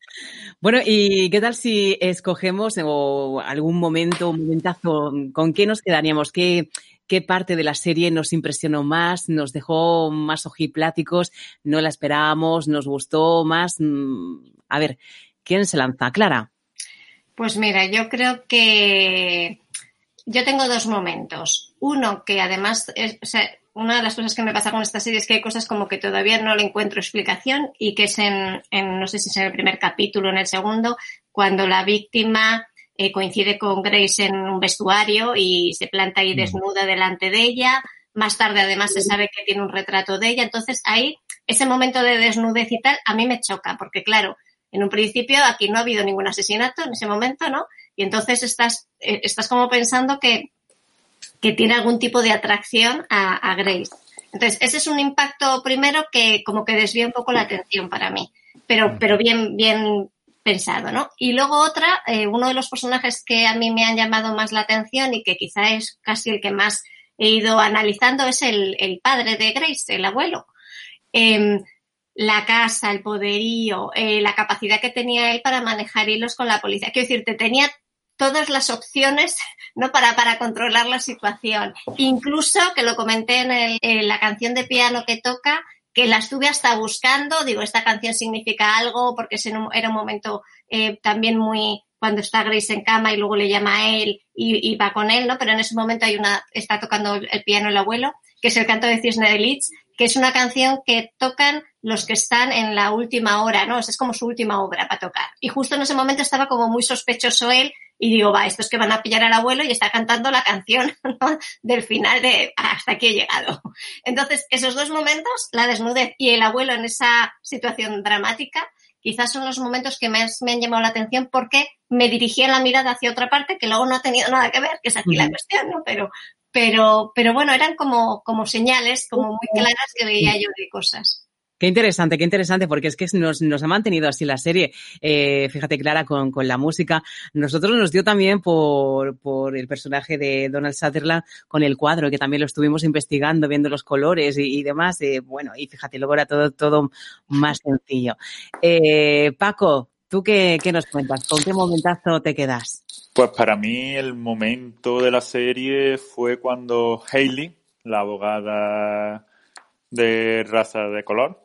Bueno, ¿y qué tal si escogemos algún momento, un momentazo, con qué nos quedaríamos? ¿Qué, qué parte de la serie nos impresionó más, nos dejó más ojipláticos, no la esperábamos, nos gustó más? Mm, a ver, ¿quién se lanza? Clara. Pues mira, yo creo que yo tengo dos momentos. Uno que además, es, una de las cosas que me pasa con esta serie es que hay cosas como que todavía no le encuentro explicación y que es en, en no sé si es en el primer capítulo o en el segundo, cuando la víctima eh, coincide con Grace en un vestuario y se planta ahí desnuda delante de ella. Más tarde, además, se sabe que tiene un retrato de ella. Entonces, ahí, ese momento de desnudez y tal, a mí me choca, porque claro, en un principio aquí no ha habido ningún asesinato en ese momento, ¿no? Y entonces estás, eh, estás como pensando que que tiene algún tipo de atracción a, a, Grace. Entonces, ese es un impacto primero que como que desvía un poco la atención para mí, pero, pero bien, bien pensado, ¿no? Y luego otra, eh, uno de los personajes que a mí me han llamado más la atención y que quizá es casi el que más he ido analizando es el, el padre de Grace, el abuelo. Eh, la casa, el poderío, eh, la capacidad que tenía él para manejar hilos con la policía. Quiero decirte, tenía todas las opciones ¿no? para, para controlar la situación. Incluso, que lo comenté en, el, la canción de piano que toca, que la estuve hasta buscando, digo, esta canción significa algo, porque era un momento eh, también muy, cuando está Grace en cama y luego le llama a él y, va con él, ¿no? Pero en ese momento hay una, está tocando el piano el abuelo, que es el canto de Cisne de Leeds, que es una canción que tocan los que están en la última hora, ¿no? Es como su última obra para tocar. Y justo en ese momento estaba como muy sospechoso él y digo, va, estos que van a pillar al abuelo y está cantando la canción ¿no? del final de hasta aquí he llegado. Entonces, esos dos momentos, la desnudez y el abuelo en esa situación dramática, quizás son los momentos que más me han llamado la atención porque me dirigían la mirada hacia otra parte que luego no ha tenido nada que ver, que es aquí la cuestión, ¿no? Pero, pero, pero bueno, eran como, como señales, como muy claras que veía yo de cosas. Qué interesante, qué interesante, porque es que nos, ha mantenido así la serie. Eh, fíjate, Clara, con, la música. Nosotros nos dio también por, el personaje de Donald Sutherland con el cuadro, que también lo estuvimos investigando, viendo los colores y, demás. Eh, bueno, y fíjate, luego era todo, más sencillo. Eh, Paco, ¿tú qué, qué nos cuentas? ¿Con qué momentazo te quedas? Pues para mí el momento de la serie fue cuando Hailey, la abogada de raza de color,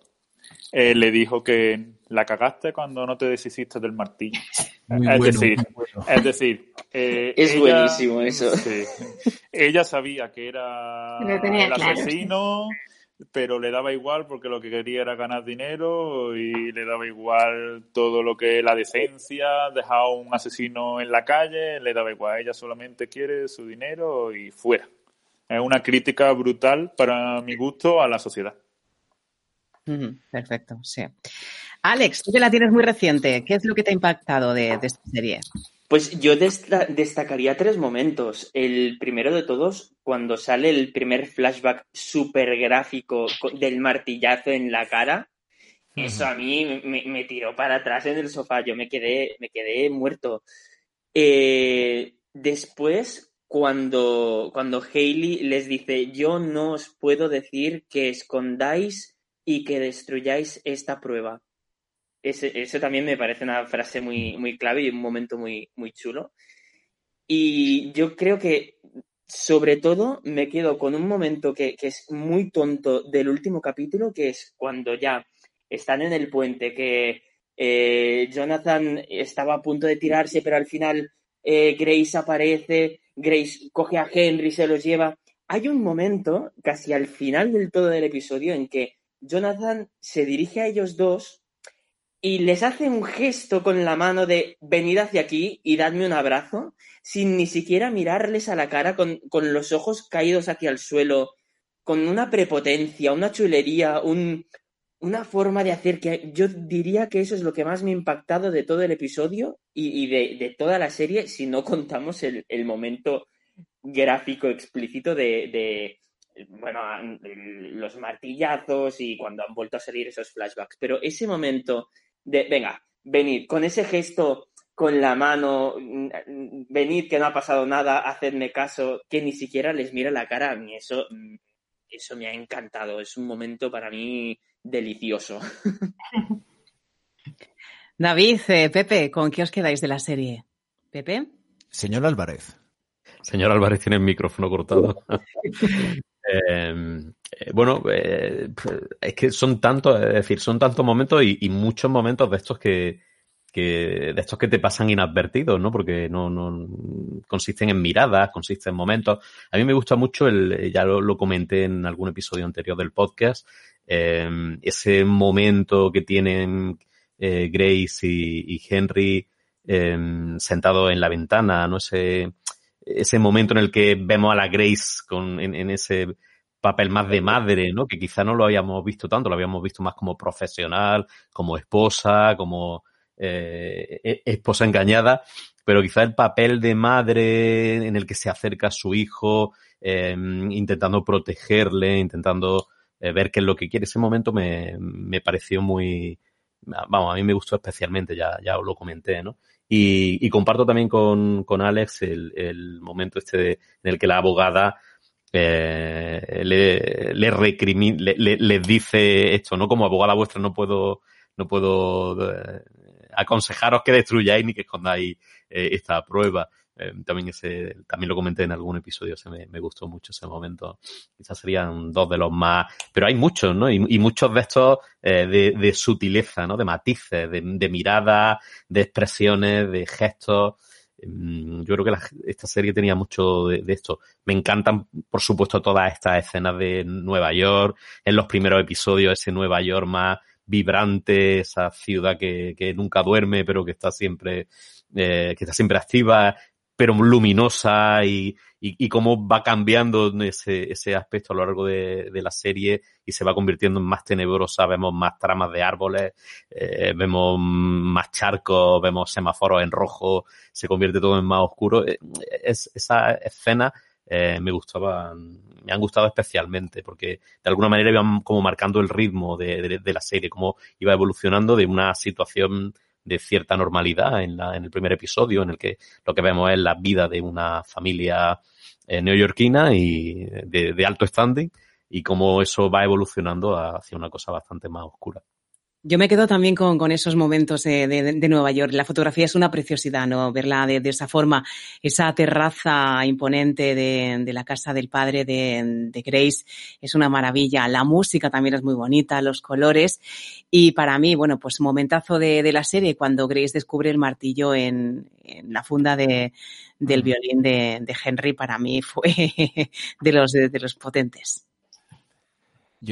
eh, le dijo que la cagaste cuando no te deshiciste del martillo. es, decir, es decir, eh, es buenísimo eso. ella sabía que era el asesino, pero le daba igual porque lo que quería era ganar dinero y le daba igual todo lo que la decencia, dejar a un asesino en la calle, le daba igual. Ella solamente quiere su dinero y fuera. Es una crítica brutal para mi gusto a la sociedad. Perfecto, sí. Alex, tú que la tienes muy reciente, ¿qué es lo que te ha impactado de, esta serie? Pues yo destacaría tres momentos. El primero de todos, cuando sale el primer flashback súper gráfico del martillazo en la cara. Eso a mí me, tiró para atrás en el sofá. Yo me quedé, me quedé muerto. Eh, después, cuando, cuando Hailey les dice, yo no os puedo decir que escondáis y que destruyáis esta prueba. Eso también me parece una frase muy, muy clave y un momento muy, muy chulo. Y yo creo que, sobre todo, me quedo con un momento que, es muy tonto del último capítulo, que es cuando ya están en el puente, que eh, Jonathan estaba a punto de tirarse, pero al final eh, Grace aparece, Grace coge a Henry, se los lleva. Hay un momento, casi al final del todo del episodio, en que Jonathan se dirige a ellos dos y les hace un gesto con la mano de venid hacia aquí y dadme un abrazo, sin ni siquiera mirarles a la cara, con, los ojos caídos hacia el suelo, con una prepotencia, una chulería, un, una forma de hacer que yo diría que eso es lo que más me ha impactado de todo el episodio y, de, toda la serie, si no contamos el, momento gráfico explícito de, bueno, los martillazos y cuando han vuelto a salir esos flashbacks. Pero ese momento de, venga, venid, con ese gesto con la mano, venid que no ha pasado nada, hacedme caso, que ni siquiera les mira la cara a mí, eso, mm, eso me ha encantado, es un momento para mí delicioso. David, eh, Pepe, ¿con qué os quedáis de la serie? Pepe. Señor Álvarez. Señor Álvarez tiene el micrófono cortado. Em, eh, bueno, eh, es que son tantos, es decir, son tantos momentos y, muchos momentos de estos que, de estos que te pasan inadvertidos, ¿no? Porque no, no consisten en miradas, consisten en momentos. A mí me gusta mucho el, ya lo, comenté en algún episodio anterior del podcast, em, ese momento que tienen eh, Grace y, Henry em, sentados en la ventana, ¿no? Ese, ese momento en el que vemos a la Grace con, en, ese papel más de madre, ¿no? Que quizá no lo habíamos visto tanto, lo habíamos visto más como profesional, como esposa, como eh, e, esposa engañada, pero quizá el papel de madre en el que se acerca a su hijo, em, intentando protegerle, intentando eh, ver qué es lo que quiere, ese momento me, me pareció muy, vamos, a mí me gustó especialmente, ya, ya os lo comenté, ¿no? Y, comparto también con, con Alex el, el, momento este en el que la abogada eh, le, le, le, le, dice esto, ¿no? Como abogada vuestra no puedo, no puedo eh, aconsejaros que destruyáis ni que escondáis eh, esta prueba. Eh, también ese, también lo comenté en algún episodio, se me, gustó mucho ese momento. Quizás serían dos de los más, pero hay muchos, ¿no? Y, muchos de estos eh, de, sutileza, ¿no? De matices, de, de miradas, de expresiones, de gestos. Mm, yo creo que esta serie tenía mucho de, de, esto. Me encantan, por supuesto, todas estas escenas de Nueva York, en los primeros episodios, ese Nueva York más vibrante, esa ciudad que, que nunca duerme, pero que está siempre, eh, que está siempre activa, pero luminosa y, y, y, cómo va cambiando ese, ese aspecto a lo largo de, de, la serie y se va convirtiendo en más tenebrosa, vemos más tramas de árboles, eh, vemos más charcos, vemos semáforos en rojo, se convierte todo en más oscuro. Eh, es, esa escena eh, me gustaba, me han gustado especialmente porque de alguna manera iban como marcando el ritmo de, de, de la serie, cómo iba evolucionando de una situación de cierta normalidad en, la, en el primer episodio, en el que lo que vemos es la vida de una familia eh, neoyorquina y de, de, alto standing y cómo eso va evolucionando hacia una cosa bastante más oscura. Yo me quedo también con, con esos momentos de, de, de, Nueva York. La fotografía es una preciosidad, ¿no? Verla de, de esa forma, esa terraza imponente de, la casa del padre de, Grace es una maravilla. La música también es muy bonita, los colores. Y para mí, bueno, pues momentazo de, la serie cuando Grace descubre el martillo en, en la funda de, del violín de, Henry, para mí fue de los, de los potentes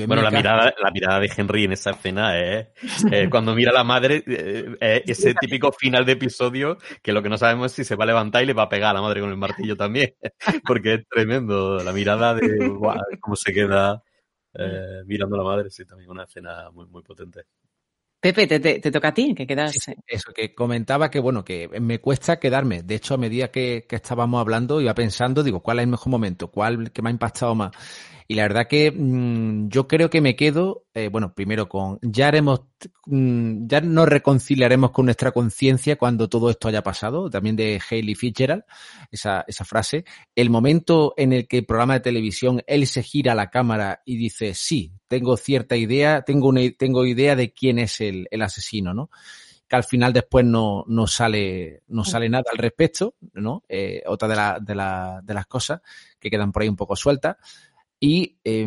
bueno, la mirada, la mirada de Henry en esa escena es eh, cuando mira a la madre, eh, ese típico final de episodio que lo que no sabemos es si se va a levantar y le va a pegar a la madre con el martillo también, porque es tremendo la mirada de cómo se queda eh, mirando a la madre, sí, también una escena muy, muy potente. Pepe, te, te, toca a ti, que quedas. eso, que comentaba que, bueno, que me cuesta quedarme. De hecho, a medida que, que estábamos hablando, iba pensando, digo, ¿cuál es el mejor momento? ¿Cuál que me ha impactado más? Y la verdad que mmm, yo creo que me quedo, eh, bueno, primero con, ya haremos, mmm, ya nos reconciliaremos con nuestra conciencia cuando todo esto haya pasado, también de Hayley Fitzgerald, esa, esa frase. El momento en el que el programa de televisión, él se gira a la cámara y dice, sí, tengo cierta idea, tengo una, tengo idea de quién es el, el asesino, ¿no? que al final después no, no sale, no sale nada al respecto, ¿no? Eh, otra de, la, de, la, de las cosas que quedan por ahí un poco sueltas. Y eh,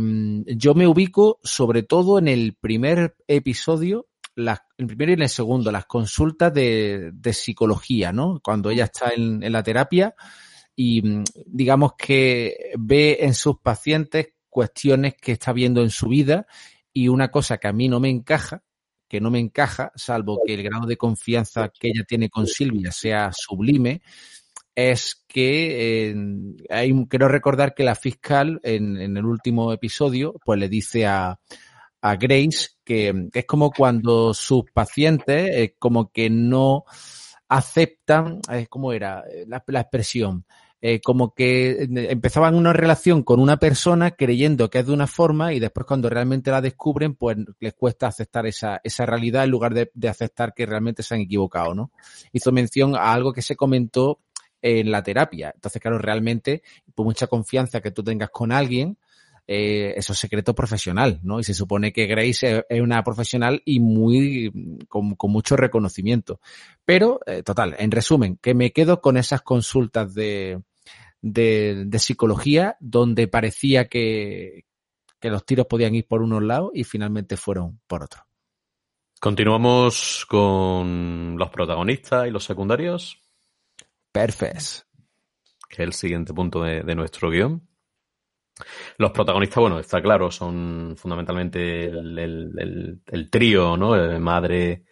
yo me ubico sobre todo en el primer episodio, la, el primero y en el segundo, las consultas de, de psicología, ¿no? Cuando ella está en, en, la terapia y mm, digamos que ve en sus pacientes cuestiones que está viendo en su vida y una cosa que a mí no me encaja, que no me encaja, salvo que el grado de confianza que ella tiene con Silvia sea sublime, es que eh, hay, quiero recordar que la fiscal en, en, el último episodio pues le dice a, a Grace que, que, es como cuando sus pacientes eh, como que no aceptan, eh, ¿cómo era la, la expresión? Eh, como que empezaban una relación con una persona creyendo que es de una forma y después cuando realmente la descubren, pues les cuesta aceptar esa, esa realidad en lugar de, de aceptar que realmente se han equivocado, ¿no? Hizo mención a algo que se comentó en la terapia. Entonces, claro, realmente, por mucha confianza que tú tengas con alguien, eh, eso es secreto profesional, ¿no? Y se supone que Grace es, una profesional y muy, con, con mucho reconocimiento. Pero, eh, total, en resumen, que me quedo con esas consultas de, de, de psicología donde parecía que, que los tiros podían ir por unos lados y finalmente fueron por otro. Continuamos con los protagonistas y los secundarios. Perfecto. Que es el siguiente punto de, nuestro guion. Los protagonistas, bueno, está claro, son fundamentalmente el, el, trío, ¿no? El madre,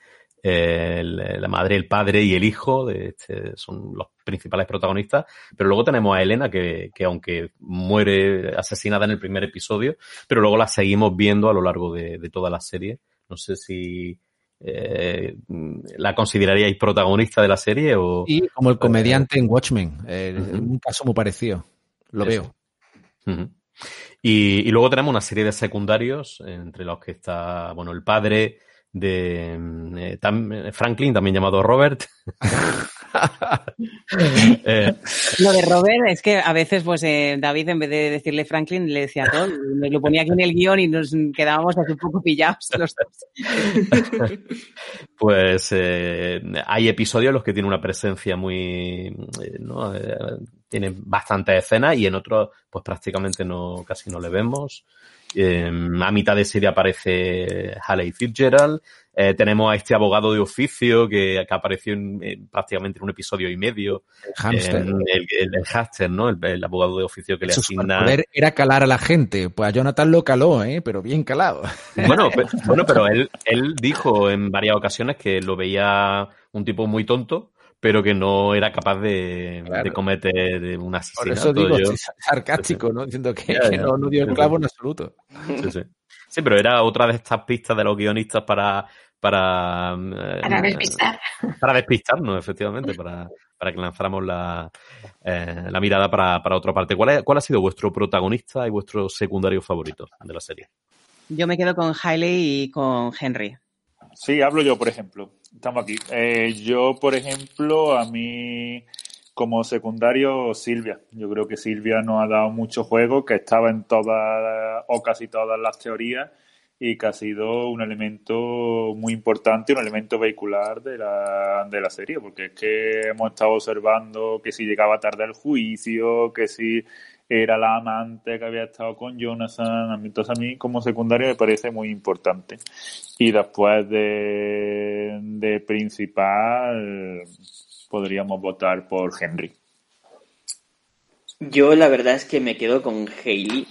la madre, el padre y el hijo, este, son los principales protagonistas. Pero luego tenemos a Elena, que, que, aunque muere asesinada en el primer episodio, pero luego la seguimos viendo a lo largo de toda la serie. No sé si eh, ¿La consideraríais protagonista de la serie? O, y como el comediante en Watchmen, eh, uh -huh. un caso muy parecido. Lo Eso. veo. Uh -huh. y, y, luego tenemos una serie de secundarios, entre los que está, bueno, el padre de eh, tam, Franklin, también llamado Robert. eh, lo de Robert es que a veces, pues eh, David, en vez de decirle Franklin, le decía todo, lo ponía aquí en el guion y nos quedábamos así un poco pillados los dos. pues eh, hay episodios en los que tiene una presencia muy. ¿no? tiene bastantes escenas y en otros, pues prácticamente no, casi no le vemos. Eh, a mitad de serie aparece Haley Fitzgerald. Eh, tenemos a este abogado de oficio que, que apareció en, en, prácticamente en un episodio y medio. El, el, el, el Hamster, ¿no? El, abogado de oficio que le Su asigna. era calar a la gente. Pues a Jonathan lo caló, ¿eh? Pero bien calado. Bueno, pero, bueno, pero él, él dijo en varias ocasiones que lo veía un tipo muy tonto pero que no era capaz de, claro. de cometer un asesinato. Por eso digo, yo. sarcástico, ¿no? Diciendo que, no, no, dio el clavo en absoluto. Sí, sí. sí, pero era otra de estas pistas de los guionistas para... Para, para despistar. Para despistarnos, efectivamente, para, para que lanzáramos la, eh, la mirada para, para otra parte. ¿Cuál, es, ¿Cuál ha sido vuestro protagonista y vuestro secundario favorito de la serie? Yo me quedo con Hailey y con Henry. Sí, hablo yo, por ejemplo. Estamos aquí. Eh, yo, por ejemplo, a mí como secundario Silvia. Yo creo que Silvia nos ha dado mucho juego, que estaba en todas o casi todas las teorías y que ha sido un elemento muy importante, un elemento vehicular de la, de la serie, porque es que hemos estado observando que si llegaba tarde al juicio, que si era la amante que había estado con Jonathan, entonces a mí como secundaria me parece muy importante. Y después de, de principal podríamos votar por Henry. Yo la verdad es que me quedo con Hailey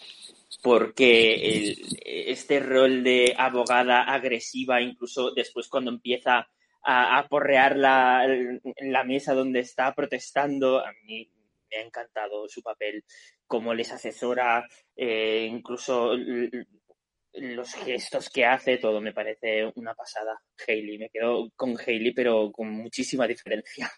porque este rol de abogada agresiva, incluso después cuando empieza a, porrear la, la mesa donde está protestando, a mí me ha encantado su papel, cómo les asesora, eh, incluso los gestos que hace, todo me parece una pasada. Hailey, me quedo con Hailey, pero con muchísima diferencia.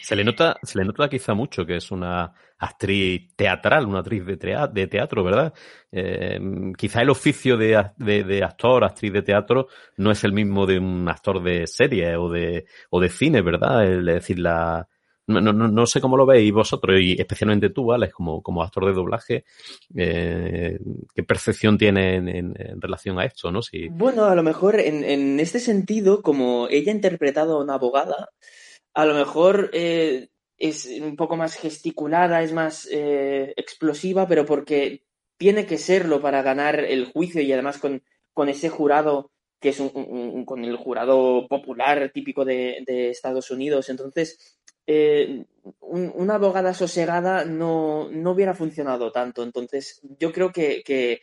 Se le nota, se le nota quizá mucho que es una actriz teatral, una actriz de, teatro, ¿verdad? Eh, quizá el oficio de, de, actor, actriz de teatro, no es el mismo de un actor de serie o de, o de cine, ¿verdad? Es decir, la, no, no, no, sé cómo lo veis vosotros, y especialmente tú, Alex, como, como actor de doblaje, eh, ¿qué percepción tiene en, relación a esto? ¿no? Si... Bueno, a lo mejor en, en este sentido, como ella ha interpretado a una abogada, a lo mejor eh, es un poco más gesticulada, es más eh, explosiva, pero porque tiene que serlo para ganar el juicio y además con, con ese jurado que es un, con el jurado popular típico de, Estados Unidos. Entonces, eh, una abogada sosegada no, no, hubiera funcionado tanto. Entonces, yo creo que, que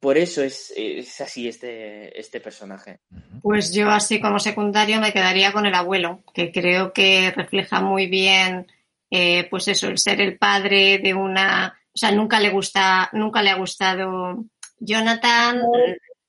por eso es, así este, este personaje. Pues yo así como secundario me quedaría con el abuelo, que creo que refleja muy bien, eh, pues eso, el ser el padre de una, o sea, nunca le gusta, nunca le ha gustado Jonathan,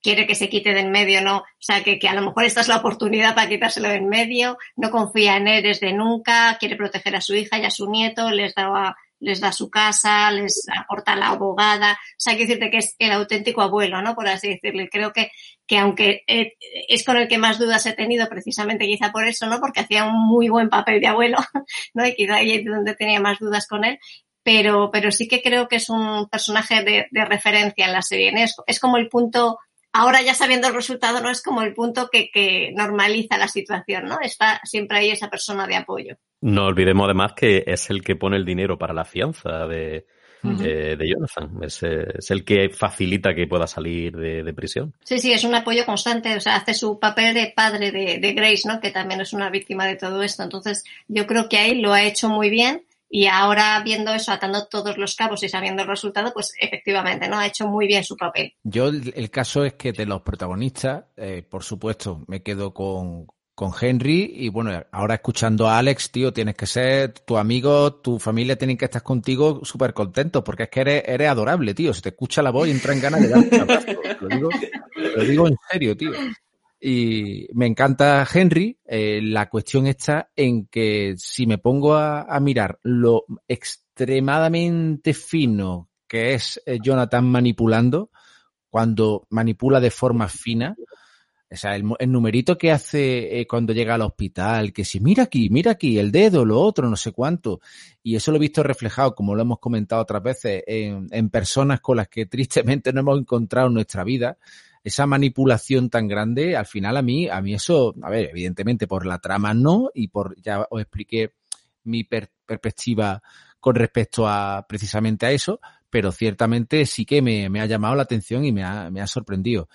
quiere que se quite de en medio, no, o sea, que, que, a lo mejor esta es la oportunidad para quitárselo de en medio, no confía en él desde nunca, quiere proteger a su hija y a su nieto, les daba les da su casa, les aporta la abogada. O sea, hay que decirte que es el auténtico abuelo, ¿no? Por así decirle. Creo que, que aunque eh, es con el que más dudas he tenido, precisamente quizá por eso, ¿no? Porque hacía un muy buen papel de abuelo, ¿no? Y quizá ahí es donde tenía más dudas con él. Pero, pero sí que creo que es un personaje de, de referencia en la serie. Es, es como el punto ahora ya sabiendo el resultado no es como el punto que, que, normaliza la situación, ¿no? Está siempre ahí esa persona de apoyo. No olvidemos además que es el que pone el dinero para la fianza de, de, Jonathan. Es, es, el que facilita que pueda salir de, prisión. Sí, sí, es un apoyo constante. O sea, hace su papel de padre de, de Grace, ¿no? Que también es una víctima de todo esto. Entonces, yo creo que ahí lo ha hecho muy bien y ahora viendo eso, atando todos los cabos y sabiendo el resultado, pues efectivamente, ¿no? Ha hecho muy bien su papel. Yo el caso es que de los protagonistas, eh, por supuesto, me quedo con, con Henry y bueno, ahora escuchando a Alex, tío, tienes que ser tu amigo, tu familia tienen que estar contigo súper contentos porque es que eres, eres adorable, tío. Se te escucha la voz y entra en ganas de dar un abrazo. Lo digo, lo digo en serio, tío. Y me encanta Henry. Eh, la cuestión está en que si me pongo a, mirar lo extremadamente fino que es eh, Jonathan manipulando, cuando manipula de forma fina, o sea, el, numerito que hace eh, cuando llega al hospital, que si mira aquí, mira aquí, el dedo, lo otro, no sé cuánto. Y eso lo he visto reflejado, como lo hemos comentado otras veces, en, en personas con las que tristemente no hemos encontrado en nuestra vida esa manipulación tan grande, al final a mí, a mí eso, a ver, evidentemente por la trama no, y por, ya os expliqué mi perspectiva con respecto a precisamente a eso, pero ciertamente sí que me, me ha llamado la atención y me ha, me ha sorprendido.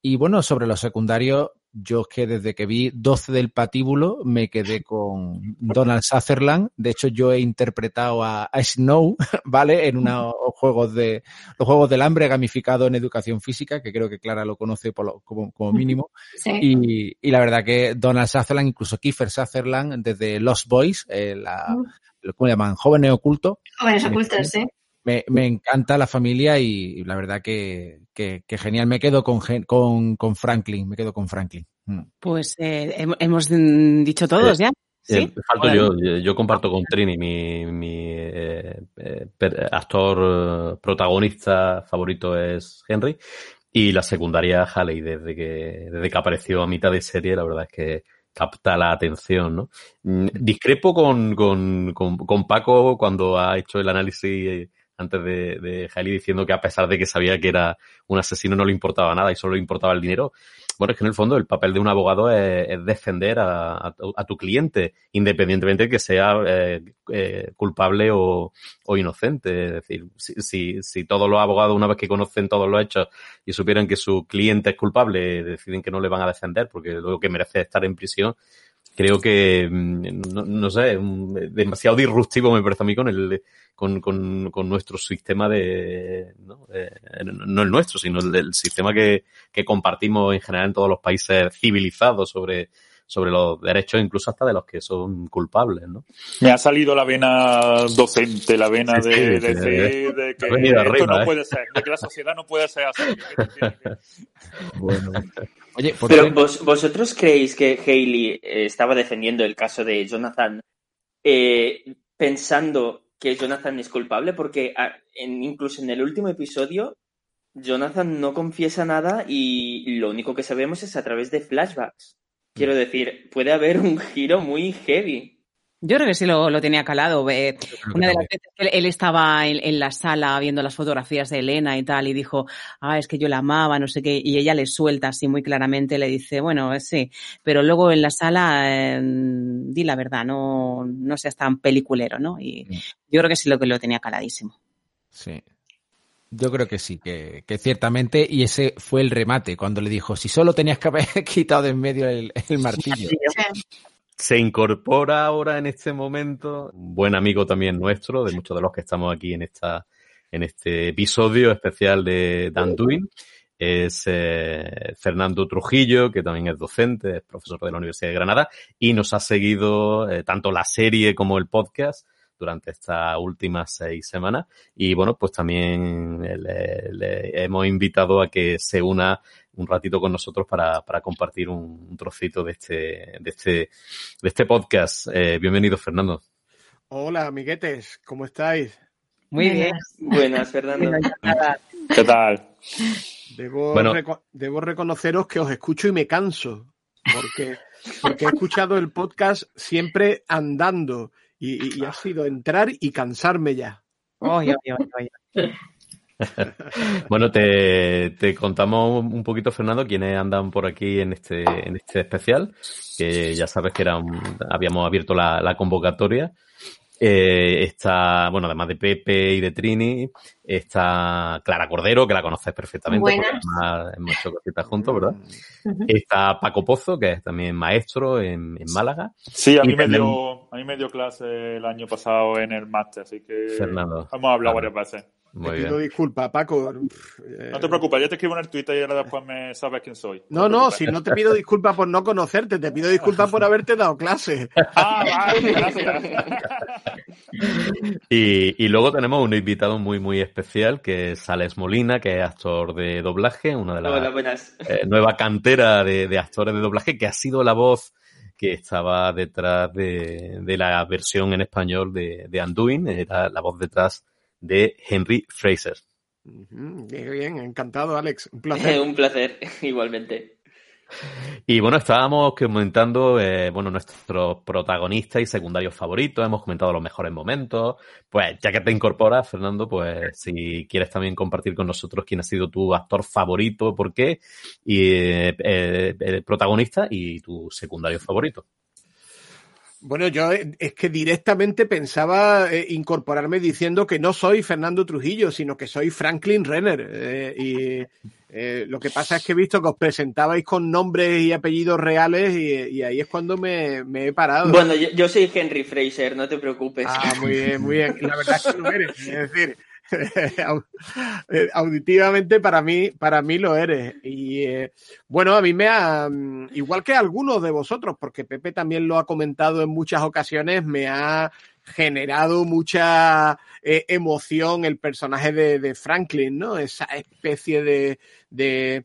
Y bueno, sobre los secundarios, yo es que desde que vi 12 del patíbulo me quedé con Donald Sutherland. De hecho, yo he interpretado a, Snow, ¿vale? En unos juegos de, los juegos del hambre gamificado en educación física, que creo que Clara lo conoce por como, como, mínimo. Y, y, la verdad que Donald Sutherland, incluso Kiefer Sutherland, desde Lost Boys, eh, la, ¿cómo llaman? Jóvenes ocultos. Jóvenes ocultos, sí me, me, encanta la familia y, la verdad que, que, genial. Me quedo con, con, con, Franklin, me quedo con Franklin. Mm. Pues eh, hemos dicho todos ya. ¿Sí? falto yo, yo comparto con Trini, mi, mi eh, eh, actor protagonista favorito es Henry y la secundaria Halley desde que, desde que apareció a mitad de serie, la verdad es que capta la atención, ¿no? Mm, discrepo con, con, con, con Paco cuando ha hecho el análisis antes de, de Hailey diciendo que a pesar de que sabía que era un asesino no le importaba nada y solo le importaba el dinero. Bueno, es que en el fondo el papel de un abogado es, es defender a, a, tu, cliente, independientemente de que sea eh, eh, culpable o, o, inocente. Es decir, si, si, todos los abogados, una vez que conocen todos los hechos y supieran que su cliente es culpable, deciden que no le van a defender porque lo que merece es estar en prisión, creo que, mm, no, no, sé, demasiado disruptivo me parece a mí con el, con, con, con nuestro sistema de, ¿no? Eh, no el nuestro, sino el, el sistema que, que, compartimos en general en todos los países civilizados sobre, sobre los derechos incluso hasta de los que son culpables, ¿no? Me ha salido la vena docente, la vena sí, de, sí, de, de, de, que esto arriba, no ¿eh? puede ser, de que la sociedad no puede ser así. bueno. Oye, Pero vos, vosotros creéis que Haley eh, estaba defendiendo el caso de Jonathan eh, pensando que Jonathan es culpable, porque a, en, incluso en el último episodio Jonathan no confiesa nada y lo único que sabemos es a través de flashbacks. Quiero decir, puede haber un giro muy heavy. Yo creo que sí lo, lo tenía calado. Eh, una de las veces que él, él estaba en, en, la sala viendo las fotografías de Elena y tal, y dijo, ah, es que yo la amaba, no sé qué, y ella le suelta así muy claramente, le dice, bueno, eh, sí, pero luego en la sala, eh, di la verdad, no, no seas tan peliculero, ¿no? Y sí. yo creo que sí lo que lo tenía caladísimo. Sí. Yo creo que sí, que, que, ciertamente, y ese fue el remate, cuando le dijo, si solo tenías que haber quitado de en medio el, el martillo. Se incorpora ahora en este momento un buen amigo también nuestro, de muchos de los que estamos aquí en esta en este episodio especial de Dan Duin. Es eh, Fernando Trujillo, que también es docente, es profesor de la Universidad de Granada, y nos ha seguido eh, tanto la serie como el podcast durante estas últimas seis semanas. Y bueno, pues también le, le hemos invitado a que se una un ratito con nosotros para, para compartir un, un, trocito de este, de este, de este podcast. Eh, bienvenido, Fernando. Hola, amiguetes, ¿cómo estáis? Muy bien. Buenas, Fernando. ¿Qué tal? Debo, bueno. reco debo reconoceros que os escucho y me canso, porque, porque he escuchado el podcast siempre andando y, y ha sido entrar y cansarme ya. Bueno, te, te, contamos un poquito, Fernando, quiénes andan por aquí en este, en este especial, que ya sabes que era un, habíamos abierto la, la convocatoria. Eh, está, bueno, además de Pepe y de Trini, está Clara Cordero, que la conoces perfectamente, Buenas. porque además hemos hecho cositas juntos, ¿verdad? Uh -huh. Está Paco Pozo, que es también maestro en, en Málaga. Sí, a mí, me dio, a mí me dio clase el año pasado en el máster, así que Fernando. hemos hablado varias veces. Muy te pido disculpas, Paco. No te preocupes, yo te escribo en el Twitter y ahora después me sabes quién soy. No, no, si no te pido disculpas por no conocerte, te pido disculpas por haberte dado clase. Ah, vale, gracias. y, y, luego tenemos un invitado muy, muy especial que es Alex Molina, que es actor de doblaje, una de las eh, nueva cantera de, de, actores de doblaje, que ha sido la voz que estaba detrás de, de la versión en español de, de Anduin, era la voz detrás de Henry Fraser. Uh -huh. Bien, bien, encantado, Alex. Un placer. Un placer, igualmente. Y bueno, estábamos comentando, eh, bueno, nuestros protagonistas y secundarios favoritos, hemos comentado los mejores momentos. Pues ya que te incorporas, Fernando, pues si quieres también compartir con nosotros quién ha sido tu actor favorito, por qué, y eh, eh, el protagonista y tu secundario favorito. Bueno, yo eh, es que directamente pensaba eh, incorporarme diciendo que no soy Fernando Trujillo, sino que soy Franklin Renner. Eh, y eh, lo que pasa es que he visto que os presentabais con nombres y apellidos reales y, y ahí es cuando me, me, he parado. Bueno, yo, yo, soy Henry Fraser, no te preocupes. Ah, muy bien, muy bien. La verdad es que lo eres. Es decir, auditivamente para mí, para mí lo eres. Y eh, bueno, a mí me ha, igual que algunos de vosotros, porque Pepe también lo ha comentado en muchas ocasiones, me ha generado mucha eh, emoción el personaje de, Franklin, ¿no? Esa especie de, de,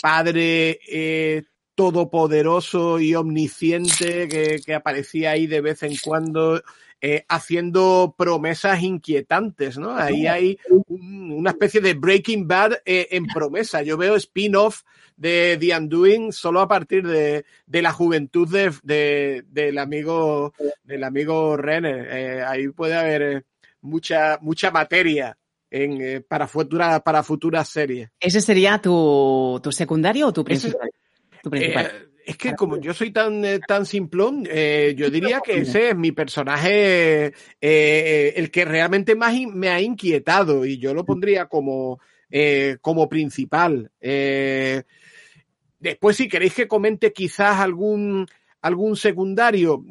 padre eh, todopoderoso y omnisciente que, que aparecía ahí de vez en cuando eh, haciendo promesas inquietantes, ¿no? Ahí hay un, una especie de Breaking Bad eh, en promesa. Yo veo spin-off de The Undoing solo a partir de, de la juventud de, de, del amigo del amigo Renner. Eh, ahí puede haber mucha, mucha materia en, para, futura, para futuras series. ¿Ese sería tu, tu secundario o tu principal? tu principal? Es que como yo soy tan, eh, tan simplón, eh, yo diría que ese es mi personaje, eh, el que realmente más me ha inquietado y yo lo pondría como, como principal. después, si queréis que comente quizás algún, algún secundario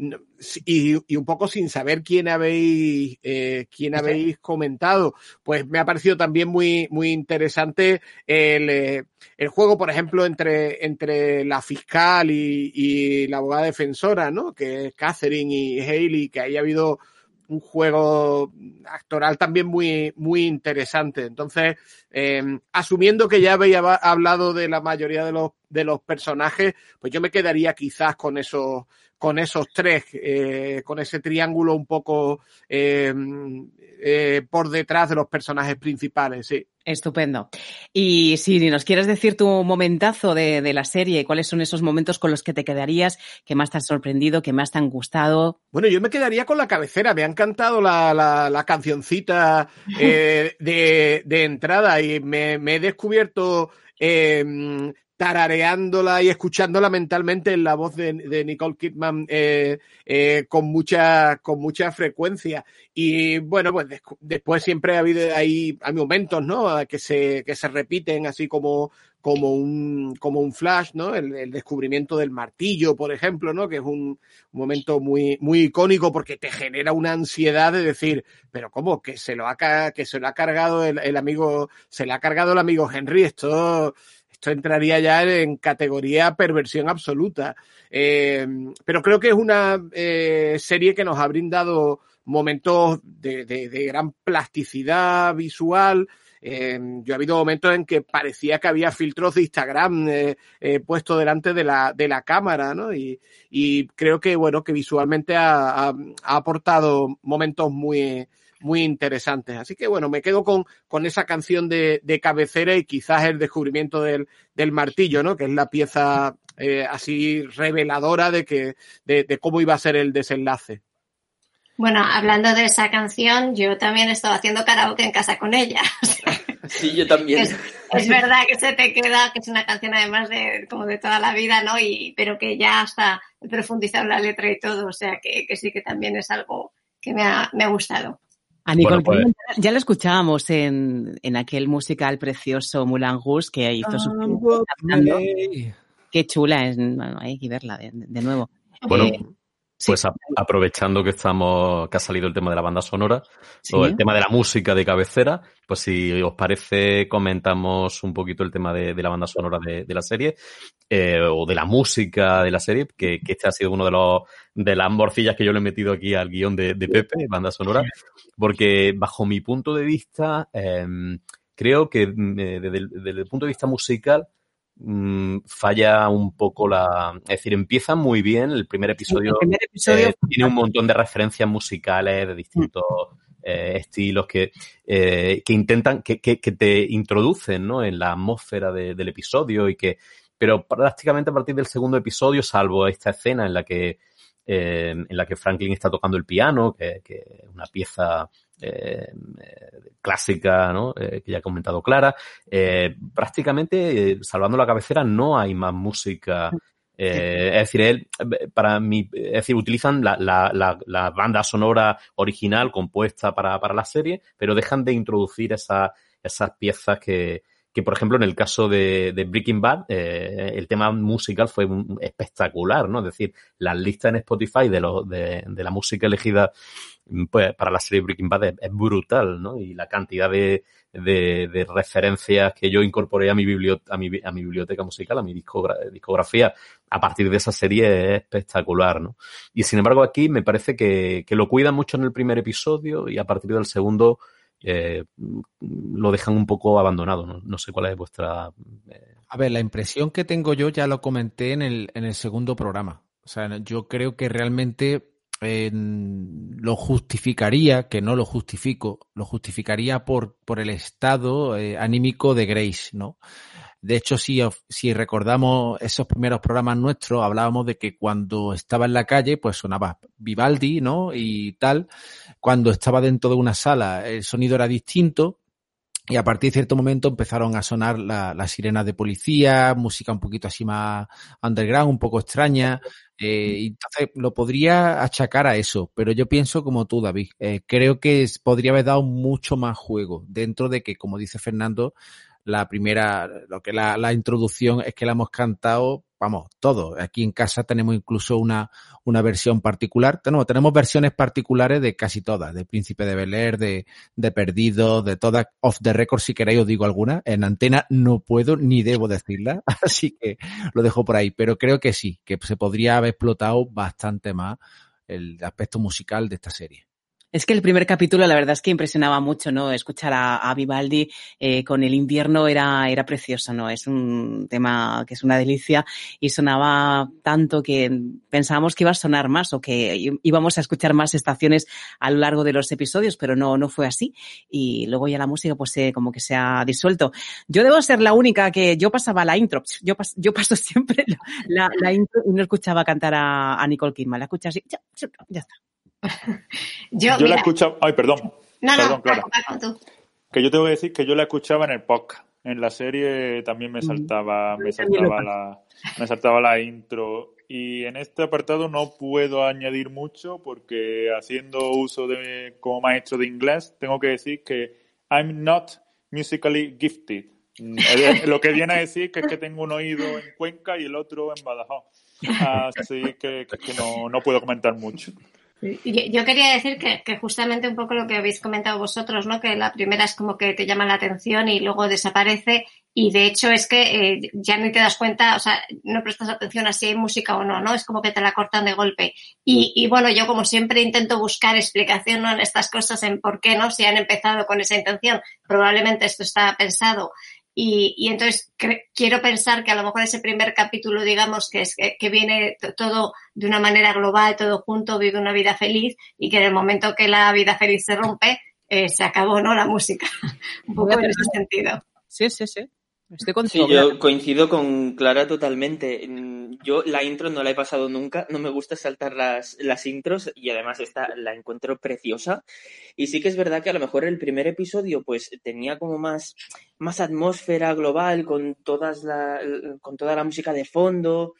y, un poco sin saber quién habéis eh, quién habéis comentado, pues me ha parecido también muy, muy interesante el, eh, el juego, por ejemplo, entre, entre la fiscal y, y, la abogada defensora, ¿no? Que es Catherine y Haley, que haya habido un juego actoral también muy, muy interesante. Entonces, eh, asumiendo que ya habéis hablado de la mayoría de los, de los personajes, pues yo me quedaría quizás con esos, con esos tres, eh, con ese triángulo un poco eh, eh, por detrás de los personajes principales, sí. Estupendo. Y si nos quieres decir tu momentazo de, de, la serie, cuáles son esos momentos con los que te quedarías, que más te han sorprendido, que más te han gustado. Bueno, yo me quedaría con la cabecera. Me ha encantado la, la, la cancioncita eh, de, de, entrada y me, me he descubierto eh, tarareándola y escuchándola mentalmente en la voz de, Nicole Kidman eh, eh, con mucha con mucha frecuencia. Y bueno pues des después siempre ha habido ahí hay momentos no que se que se repiten así como como un como un flash no el, el descubrimiento del martillo por ejemplo no que es un, un, momento muy muy icónico porque te genera una ansiedad de decir pero cómo que se lo ha que se lo ha cargado el, el amigo se le ha cargado el amigo Henry esto esto entraría ya en categoría perversión absoluta. Eh, pero creo que es una eh, serie que nos ha brindado momentos de, de, gran plasticidad visual. Eh, yo ha habido momentos en que parecía que había filtros de Instagram eh, puesto delante de la, de la cámara, ¿no? Y, y creo que, bueno, que visualmente ha, ha aportado momentos muy, muy interesantes. Así que bueno, me quedo con, con esa canción de, de cabecera y quizás el descubrimiento del, del martillo, ¿no? Que es la pieza eh, así reveladora de que, de, de cómo iba a ser el desenlace. Bueno, hablando de esa canción, yo también he estado haciendo karaoke en casa con ella. Sí, yo también. Es, es, verdad que se te queda, que es una canción además de como de toda la vida, ¿no? Y, pero que ya hasta he profundizado la letra y todo, o sea que, que sí que también es algo que me ha, me ha gustado. A Nicole bueno, pues... ya lo escuchábamos en, en, aquel musical precioso Moulin Rouge que hizo su Qué chula es, bueno, hay que verla de, de nuevo. Bueno, eh, pues sí. a, aprovechando que estamos, que ha salido el tema de la banda sonora, ¿Sí? o el tema de la música de cabecera, pues si os parece, comentamos un poquito el tema de, de la banda sonora de, de la serie, eh, o de la música de la serie, que, que, este ha sido uno de los de las morcillas que yo le he metido aquí al guion de, de Pepe, banda sonora, porque bajo mi punto de vista, eh, creo que eh, desde, el, desde el punto de vista musical, mmm, falla un poco la. Es decir, empieza muy bien. El primer episodio, el primer episodio eh, tiene un montón de referencias musicales de distintos eh, estilos que, eh, que intentan, que, que, que, te introducen ¿no? en la atmósfera de, del episodio y que. Pero prácticamente a partir del segundo episodio, salvo esta escena en la que. Eh, en la que Franklin está tocando el piano, que es una pieza eh, clásica, ¿no? Eh, que ya he comentado Clara. Eh, prácticamente, salvando la cabecera, no hay más música. es decir, él, para mí, es decir, utilizan la, la, la, la banda sonora original compuesta para, para, la serie, pero dejan de introducir esa, esas piezas que, que por ejemplo en el caso de, de Breaking Bad eh, el tema musical fue espectacular, ¿no? Es decir, las listas en Spotify de, lo, de, de la música elegida pues, para la serie Breaking Bad es, brutal, ¿no? Y la cantidad de, de, referencias que yo incorporé a mi, a mi, a mi biblioteca musical, a mi discogra discografía, a partir de esa serie es espectacular, ¿no? Y sin embargo aquí me parece que, que lo cuidan mucho en el primer episodio y a partir del segundo eh, lo dejan un poco abandonado. ¿no? no sé cuál es vuestra. Eh... A ver, la impresión que tengo yo ya lo comenté en el, en el segundo programa. O sea, yo creo que realmente lo justificaría, que no lo justifico, lo justificaría por, por el estado eh, anímico de Grace, ¿no? De hecho, si, si recordamos esos primeros programas nuestros, hablábamos de que cuando estaba en la calle, pues sonaba Vivaldi, ¿no? Y tal. Cuando estaba dentro de una sala, el sonido era distinto. Y a partir de cierto momento empezaron a sonar las la sirenas de policía, música un poquito así más underground, un poco extraña. Eh, entonces lo podría achacar a eso, pero yo pienso como tú, David. Eh, creo que podría haber dado mucho más juego dentro de que, como dice Fernando, la primera, lo que la, la introducción es que la hemos cantado, vamos, todo. Aquí en casa tenemos incluso una, una versión particular. Tenemos, tenemos versiones particulares de casi todas, de Príncipe de Bel Air, de, de Perdido, de todas, off the record, si queréis os digo alguna. En antena no puedo ni debo decirla, así que lo dejo por ahí. Pero creo que sí, que se podría haber explotado bastante más el aspecto musical de esta serie. Es que el primer capítulo, la verdad es que impresionaba mucho, ¿no? Escuchar a, Vivaldi eh, con el invierno era, era precioso, ¿no? Es un tema que es una delicia y sonaba tanto que pensábamos que iba a sonar más o que íbamos a escuchar más estaciones a lo largo de los episodios, pero no, no fue así. Y luego ya la música, pues, eh, como que se ha disuelto. Yo debo ser la única que yo pasaba la intro. Yo, pas, yo paso siempre la, intro y no escuchaba cantar a, Nicole Kidman. La escuché así, ya, ya está. Yo, yo la escuchaba. Ay, perdón. No, perdón, no, Clara. Tú. Que yo tengo que decir que yo la escuchaba en el podcast. En la serie también me saltaba, me saltaba la, me saltaba la intro. Y en este apartado no puedo añadir mucho porque haciendo uso de como maestro de inglés tengo que decir que I'm not musically gifted. Lo que viene a decir que es que tengo un oído en Cuenca y el otro en Badajoz. Así que, que no, no puedo comentar mucho. Yo, quería decir que, que, justamente un poco lo que habéis comentado vosotros, ¿no? Que la primera es como que te llama la atención y luego desaparece. Y de hecho es que eh, ya ni te das cuenta, o sea, no prestas atención a si hay música o no, ¿no? Es como que te la cortan de golpe. Y, y bueno, yo como siempre intento buscar explicación ¿no? en estas cosas, en por qué, ¿no? Si han empezado con esa intención. Probablemente esto está pensado y, y entonces quiero pensar que a lo mejor ese primer capítulo, digamos, que es que, que viene todo de una manera global, todo junto, vive una vida feliz y que en el momento que la vida feliz se rompe, eh, se acabó, ¿no? La música. Un poco en ese sentido. Sí, sí, sí. Estoy contigo. Sí, yo coincido con Clara totalmente. Yo la intro no la he pasado nunca, no me gusta saltar las, las intros y además esta la encuentro preciosa. Y sí que es verdad que a lo mejor el primer episodio pues tenía como más, más atmósfera global con, todas la, con toda la música de fondo,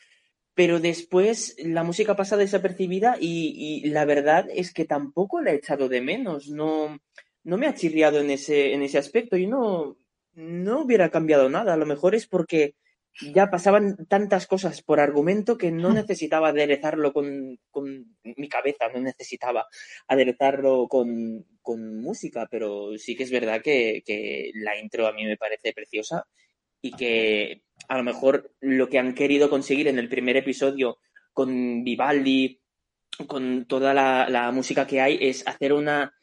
pero después la música pasa desapercibida y, y la verdad es que tampoco la he echado de menos, no, no me ha chirriado en ese, en ese aspecto y no, no hubiera cambiado nada. A lo mejor es porque ya pasaban tantas cosas por argumento que no necesitaba aderezarlo con, con mi cabeza, no necesitaba aderezarlo con, con, música, pero sí que es verdad que, que la intro a mí me parece preciosa y que a lo mejor lo que han querido conseguir en el primer episodio con Vivaldi, con toda la, la música que hay, es hacer una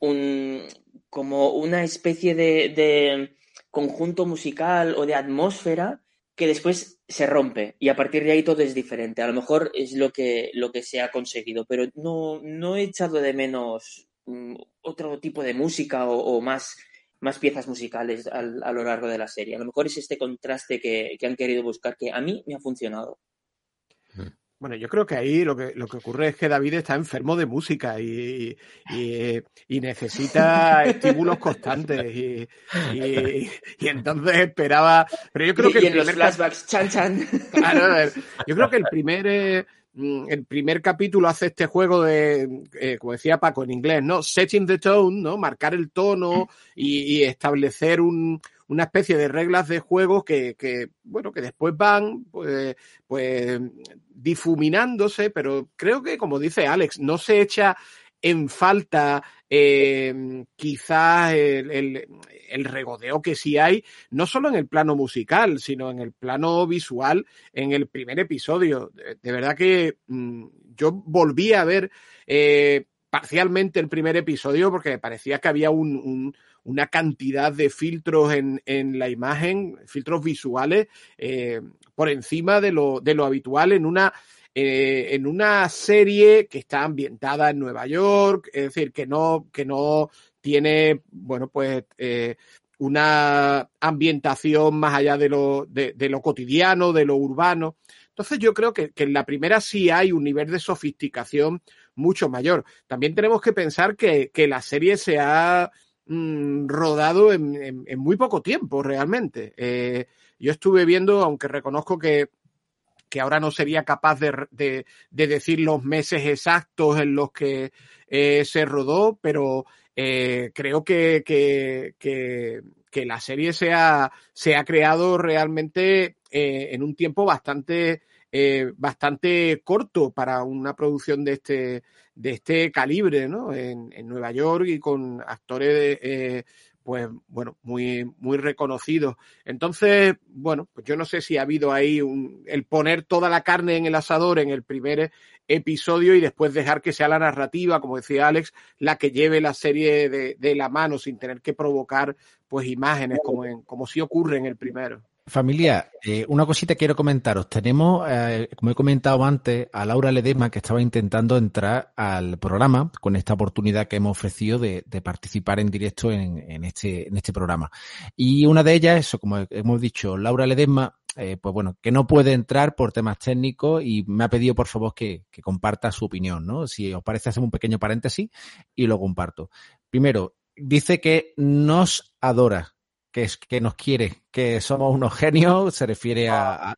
un como una especie de, de conjunto musical o de atmósfera que después se rompe y a partir de ahí todo es diferente. A lo mejor es lo que, lo que se ha conseguido, pero no, no he echado de menos um, otro tipo de música o, o más, más, piezas musicales a, a, lo largo de la serie. A lo mejor es este contraste que, que han querido buscar que a mí me ha funcionado. Bueno, yo creo que ahí lo que, lo que ocurre es que David está enfermo de música y, y, y necesita estímulos constantes y, y, entonces esperaba... Pero yo creo que... En los flashbacks, chan, chan. Claro, yo creo que el primer... Eh, el primer capítulo hace este juego de, eh, como decía Paco en inglés, ¿no? Setting the tone, ¿no? Marcar el tono y, y establecer un, una especie de reglas de juego que, que bueno, que después van, pues, pues, difuminándose, pero creo que, como dice Alex, no se echa en falta eh, quizás el, el, regodeo que sí hay, no solo en el plano musical, sino en el plano visual en el primer episodio. De, verdad que mmm, yo volví a ver eh, parcialmente el primer episodio porque me parecía que había un, una cantidad de filtros en, en la imagen, filtros visuales, eh, por encima de lo, de lo habitual en una eh, en una serie que está ambientada en Nueva York, es decir, que no, que no tiene, bueno, pues eh, una ambientación más allá de lo, de, lo cotidiano, de lo urbano. Entonces yo creo que, en la primera sí hay un nivel de sofisticación mucho mayor. También tenemos que pensar que, la serie se ha mm, rodado en, muy poco tiempo realmente. Eh, yo estuve viendo, aunque reconozco que, que ahora no sería capaz de, decir los meses exactos en los que eh, se rodó, pero eh, creo que, que, que, la serie se ha, se ha creado realmente en un tiempo bastante eh, bastante corto para una producción de este, de este calibre, ¿no? En, Nueva York y con actores, eh, pues, bueno, muy, muy reconocidos. Entonces, bueno, pues yo no sé si ha habido ahí un, el poner toda la carne en el asador en el primer episodio y después dejar que sea la narrativa, como decía Alex, la que lleve la serie de, de la mano sin tener que provocar pues imágenes como, en, como si ocurre en el primero. Familia, eh, una cosita quiero comentaros. Tenemos, eh, como he comentado antes, a Laura Ledesma que estaba intentando entrar al programa con esta oportunidad que hemos ofrecido de, participar en directo en, este, en este programa. Y una de ellas, eso, como hemos dicho, Laura Ledesma, eh, pues bueno, que no puede entrar por temas técnicos y me ha pedido por favor que, que comparta su opinión, ¿no? Si os parece, hacemos un pequeño paréntesis y lo comparto. Primero, dice que nos adora que, es, que nos quiere, que somos unos genios, se refiere a, a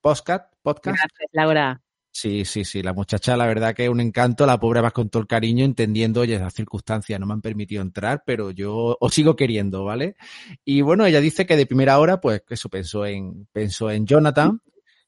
Podcast. podcast. Gracias, Laura. Sí, sí, sí, la muchacha la verdad que es un encanto, la pobre más con todo el cariño, entendiendo, oye, las circunstancias no me han permitido entrar, pero yo os sigo queriendo, ¿vale? Y bueno, ella dice que de primera hora, pues eso pensó en, pensó en Jonathan,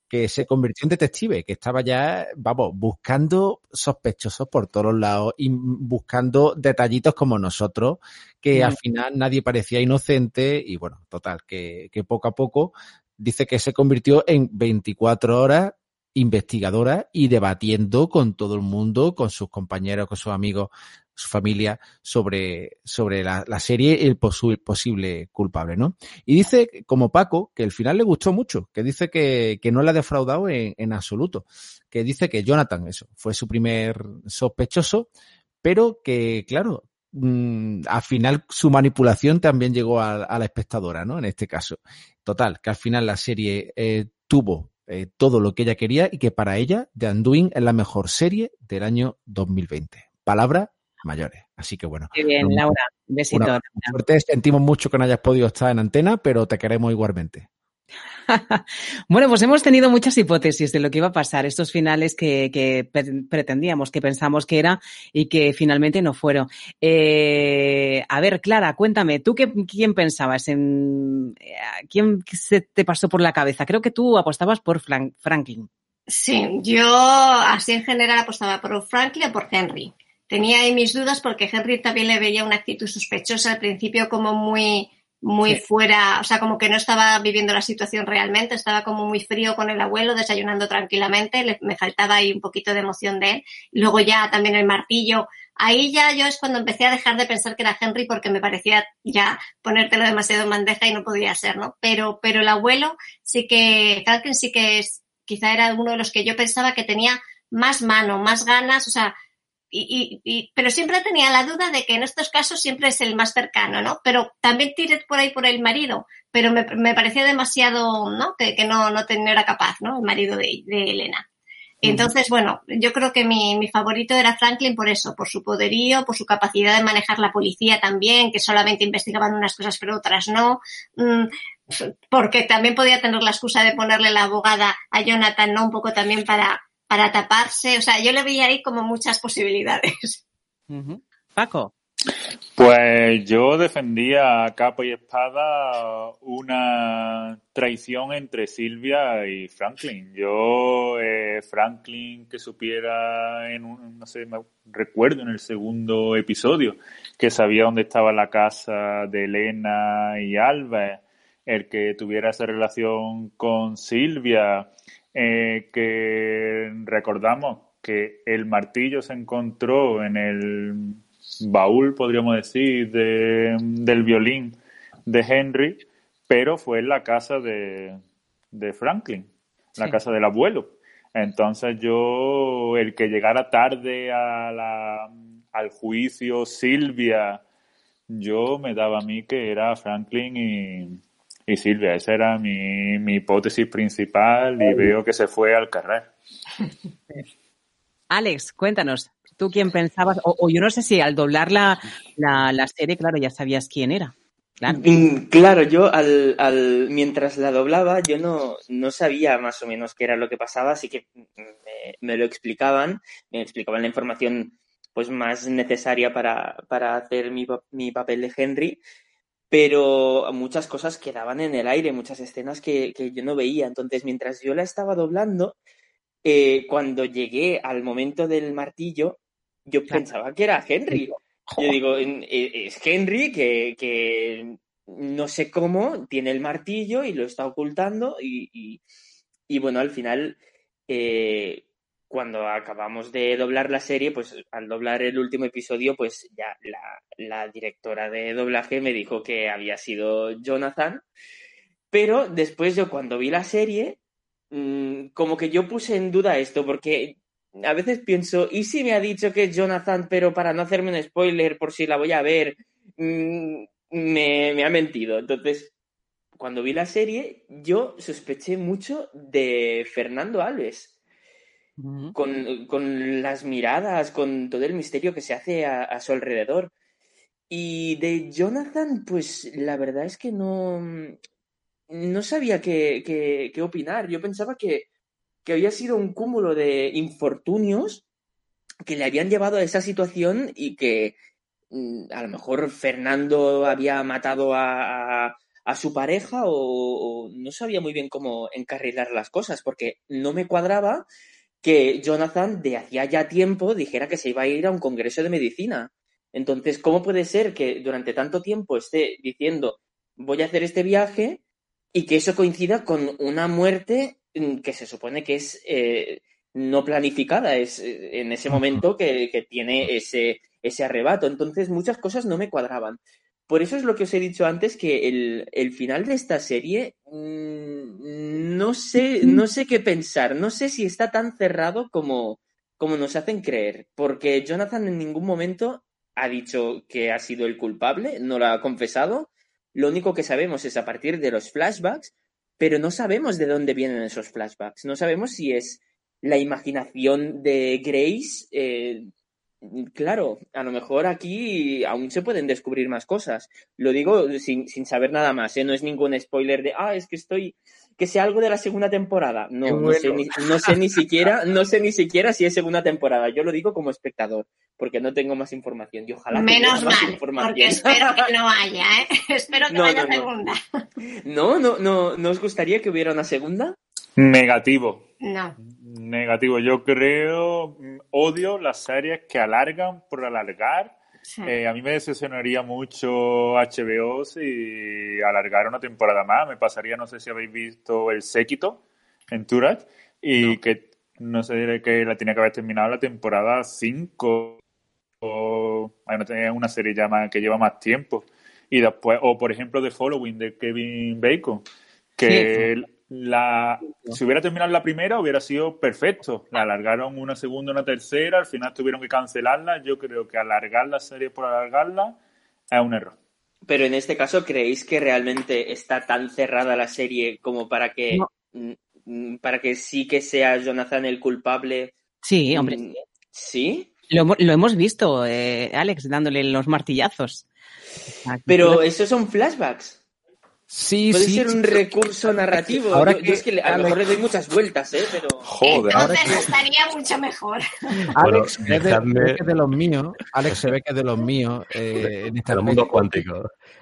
que se convirtió en detective, que estaba ya, vamos, buscando sospechosos por todos lados y buscando detallitos como nosotros, que al final nadie parecía inocente y bueno, total, que, que poco a poco dice que se convirtió en 24 horas investigadora y debatiendo con todo el mundo, con sus compañeros, con sus amigos, su familia, sobre, sobre la, serie y el posible culpable, ¿no? Y dice, como Paco, que el final le gustó mucho, que dice que, que no le ha defraudado en, en absoluto, que dice que Jonathan, eso, fue su primer sospechoso, pero que, claro, mm, al final su manipulación también llegó a, la espectadora, ¿no? En este caso. Total, que al final la serie eh, tuvo eh, todo lo que ella quería y que para ella The Undoing es la mejor serie del año 2020. Palabra mayores. Así que bueno. Muy bien, Laura. Un besito. suerte, sentimos mucho que no hayas podido estar en antena, pero te queremos igualmente. bueno, pues hemos tenido muchas hipótesis de lo que iba a pasar, estos finales que, pretendíamos, que pensamos que era y que finalmente no fueron. Eh, a ver, Clara, cuéntame, ¿tú qué, quién pensabas? En, eh, ¿Quién se te pasó por la cabeza? Creo que tú apostabas por Franklin. Sí, yo así en general apostaba por Franklin o por Henry tenía ahí mis dudas porque Henry también le veía una actitud sospechosa al principio como muy muy fuera, o sea, como que no estaba viviendo la situación realmente, estaba como muy frío con el abuelo, desayunando tranquilamente, le, me faltaba ahí un poquito de emoción de él. Luego ya también el martillo. Ahí ya yo es cuando empecé a dejar de pensar que era Henry porque me parecía ya ponértelo demasiado en bandeja y no podía ser, ¿no? Pero, pero el abuelo sí que, Calkin sí que es, quizá era uno de los que yo pensaba que tenía más mano, más ganas, o sea, y, y, pero siempre tenía la duda de que en estos casos siempre es el más cercano, ¿no? Pero también tiré por ahí por el marido, pero me, me parecía demasiado, ¿no? Que, que no, no, era capaz, ¿no? El marido de, de Elena. Entonces, bueno, yo creo que mi, mi, favorito era Franklin por eso, por su poderío, por su capacidad de manejar la policía también, que solamente investigaban unas cosas pero otras no, mm, porque también podía tener la excusa de ponerle la abogada a Jonathan, ¿no? Un poco también para, para taparse. O sea, yo le veía ahí como muchas posibilidades. Paco. Pues yo defendía a capa y espada una traición entre Silvia y Franklin. Yo, eh, Franklin, que supiera en un, no sé, me recuerdo en el segundo episodio, que sabía dónde estaba la casa de Elena y Alba, el que tuviera esa relación con Silvia, eh, que recordamos que el martillo se encontró en el baúl, podríamos decir, de, del violín de Henry, pero fue en la casa de, de Franklin, la casa del abuelo. Entonces yo, el que llegara tarde a la, al juicio Silvia yo me daba a mí que era Franklin y, y Silvia. Esa era mi, mi hipótesis principal y veo que se fue al carrer. Alex, cuéntanos, ¿tú quién pensabas? O, o yo no sé si al doblar la, la, la serie, claro, ya sabías quién era. Claro. Mm, Claro, yo al, al, mientras la doblaba, yo no, no sabía más o menos qué era lo que pasaba, así que me, me lo explicaban, me explicaban la información pues más necesaria para, para hacer mi, pa- mi papel de Henry, pero muchas cosas quedaban en el aire, muchas escenas que, que yo no veía. Entonces, mientras yo la estaba doblando, eh, cuando llegué al momento del martillo, yo Claro. pensaba que era Henry. Yo digo, eh, es Henry que, que no sé cómo tiene el martillo y lo está ocultando y, y- y bueno, al final, eh, cuando acabamos de doblar la serie, pues al doblar el último episodio, pues ya la, directora de doblaje me dijo que había sido Jonathan, pero después yo cuando vi la serie, mm, como que yo puse en duda esto, porque a veces pienso, ¿y si me ha dicho que es Jonathan, pero para no hacerme un spoiler por si la voy a ver, mm, me, me ha mentido? Entonces, cuando vi la serie, yo sospeché mucho de Fernando Alves, Con, con las miradas, con todo el misterio que se hace a, su alrededor. Y de Jonathan, pues la verdad es que no, no sabía qué, qué- opinar. Yo pensaba que, que había sido un cúmulo de infortunios que le habían llevado a esa situación y que mm, a lo mejor Fernando había matado a, a- su pareja o no sabía muy bien cómo encarrilar las cosas, porque no me cuadraba que Jonathan de hacía ya tiempo dijera que se iba a ir a un congreso de medicina. Entonces, ¿cómo puede ser que durante tanto tiempo esté diciendo voy a hacer este viaje y que eso coincida con una muerte mm, que se supone que es eh, no planificada, es eh, en ese momento que, que tiene ese, ese arrebato. Entonces, muchas cosas no me cuadraban. Por eso es lo que os he dicho antes, que el, el final de esta serie mm, no sé, no sé qué pensar, no sé si está tan cerrado como, como nos hacen creer, porque Jonathan en ningún momento ha dicho que ha sido el culpable, no lo ha confesado. Lo único que sabemos es a partir de los flashbacks, pero no sabemos de dónde vienen esos flashbacks. No sabemos si es la imaginación de Grace. eh, claro, a lo mejor aquí aún se pueden descubrir más cosas. Lo digo sin, sin saber nada más, ¿eh? no es ningún spoiler de, ah, es que estoy, que sea algo de la segunda temporada. No, no, sé ni, no sé ni siquiera, no sé ni siquiera si es segunda temporada. Yo lo digo como espectador, porque no tengo más información. Y ojalá Menos más mal, información. porque espero que no haya, ¿eh? Espero que No, vaya no, no. segunda. No, no, no, ¿no os gustaría que hubiera una segunda? Negativo. No. Negativo. Yo creo, odio las series que alargan por alargar. Sí. Eh, a mí me decepcionaría mucho HBO si alargara una temporada más. Me pasaría, no sé si habéis visto El Séquito en Turat y que no sé que la tenía que haber terminado la temporada 5 o una serie ya más- que lleva más tiempo. Y después, o por ejemplo, The Following de Kevin Bacon, que la, si hubiera terminado la primera hubiera sido perfecto. La alargaron una segunda, una tercera, al final tuvieron que cancelarla. Yo creo que alargar la serie por alargarla es un error. Pero en este caso, ¿creéis que realmente está tan cerrada la serie como para que, No. mm, mm, para que sí que sea Jonathan el culpable? Sí, hombre. Mm, ¿Sí? Lo, lo hemos visto, eh, Alex, dándole los martillazos. Aquí Pero esos son flashbacks. Sí, Puede sí. ser un sí. recurso narrativo. Ahora yo, es que le- a lo mejor le doy muchas vueltas, ¿eh? Pero... Joder. ahora Entonces que- estaría mucho mejor. Alex Bueno, es de, dejadme- se ve que es de los míos. Alex se ve que es de los míos eh, en este El mundo cuántico.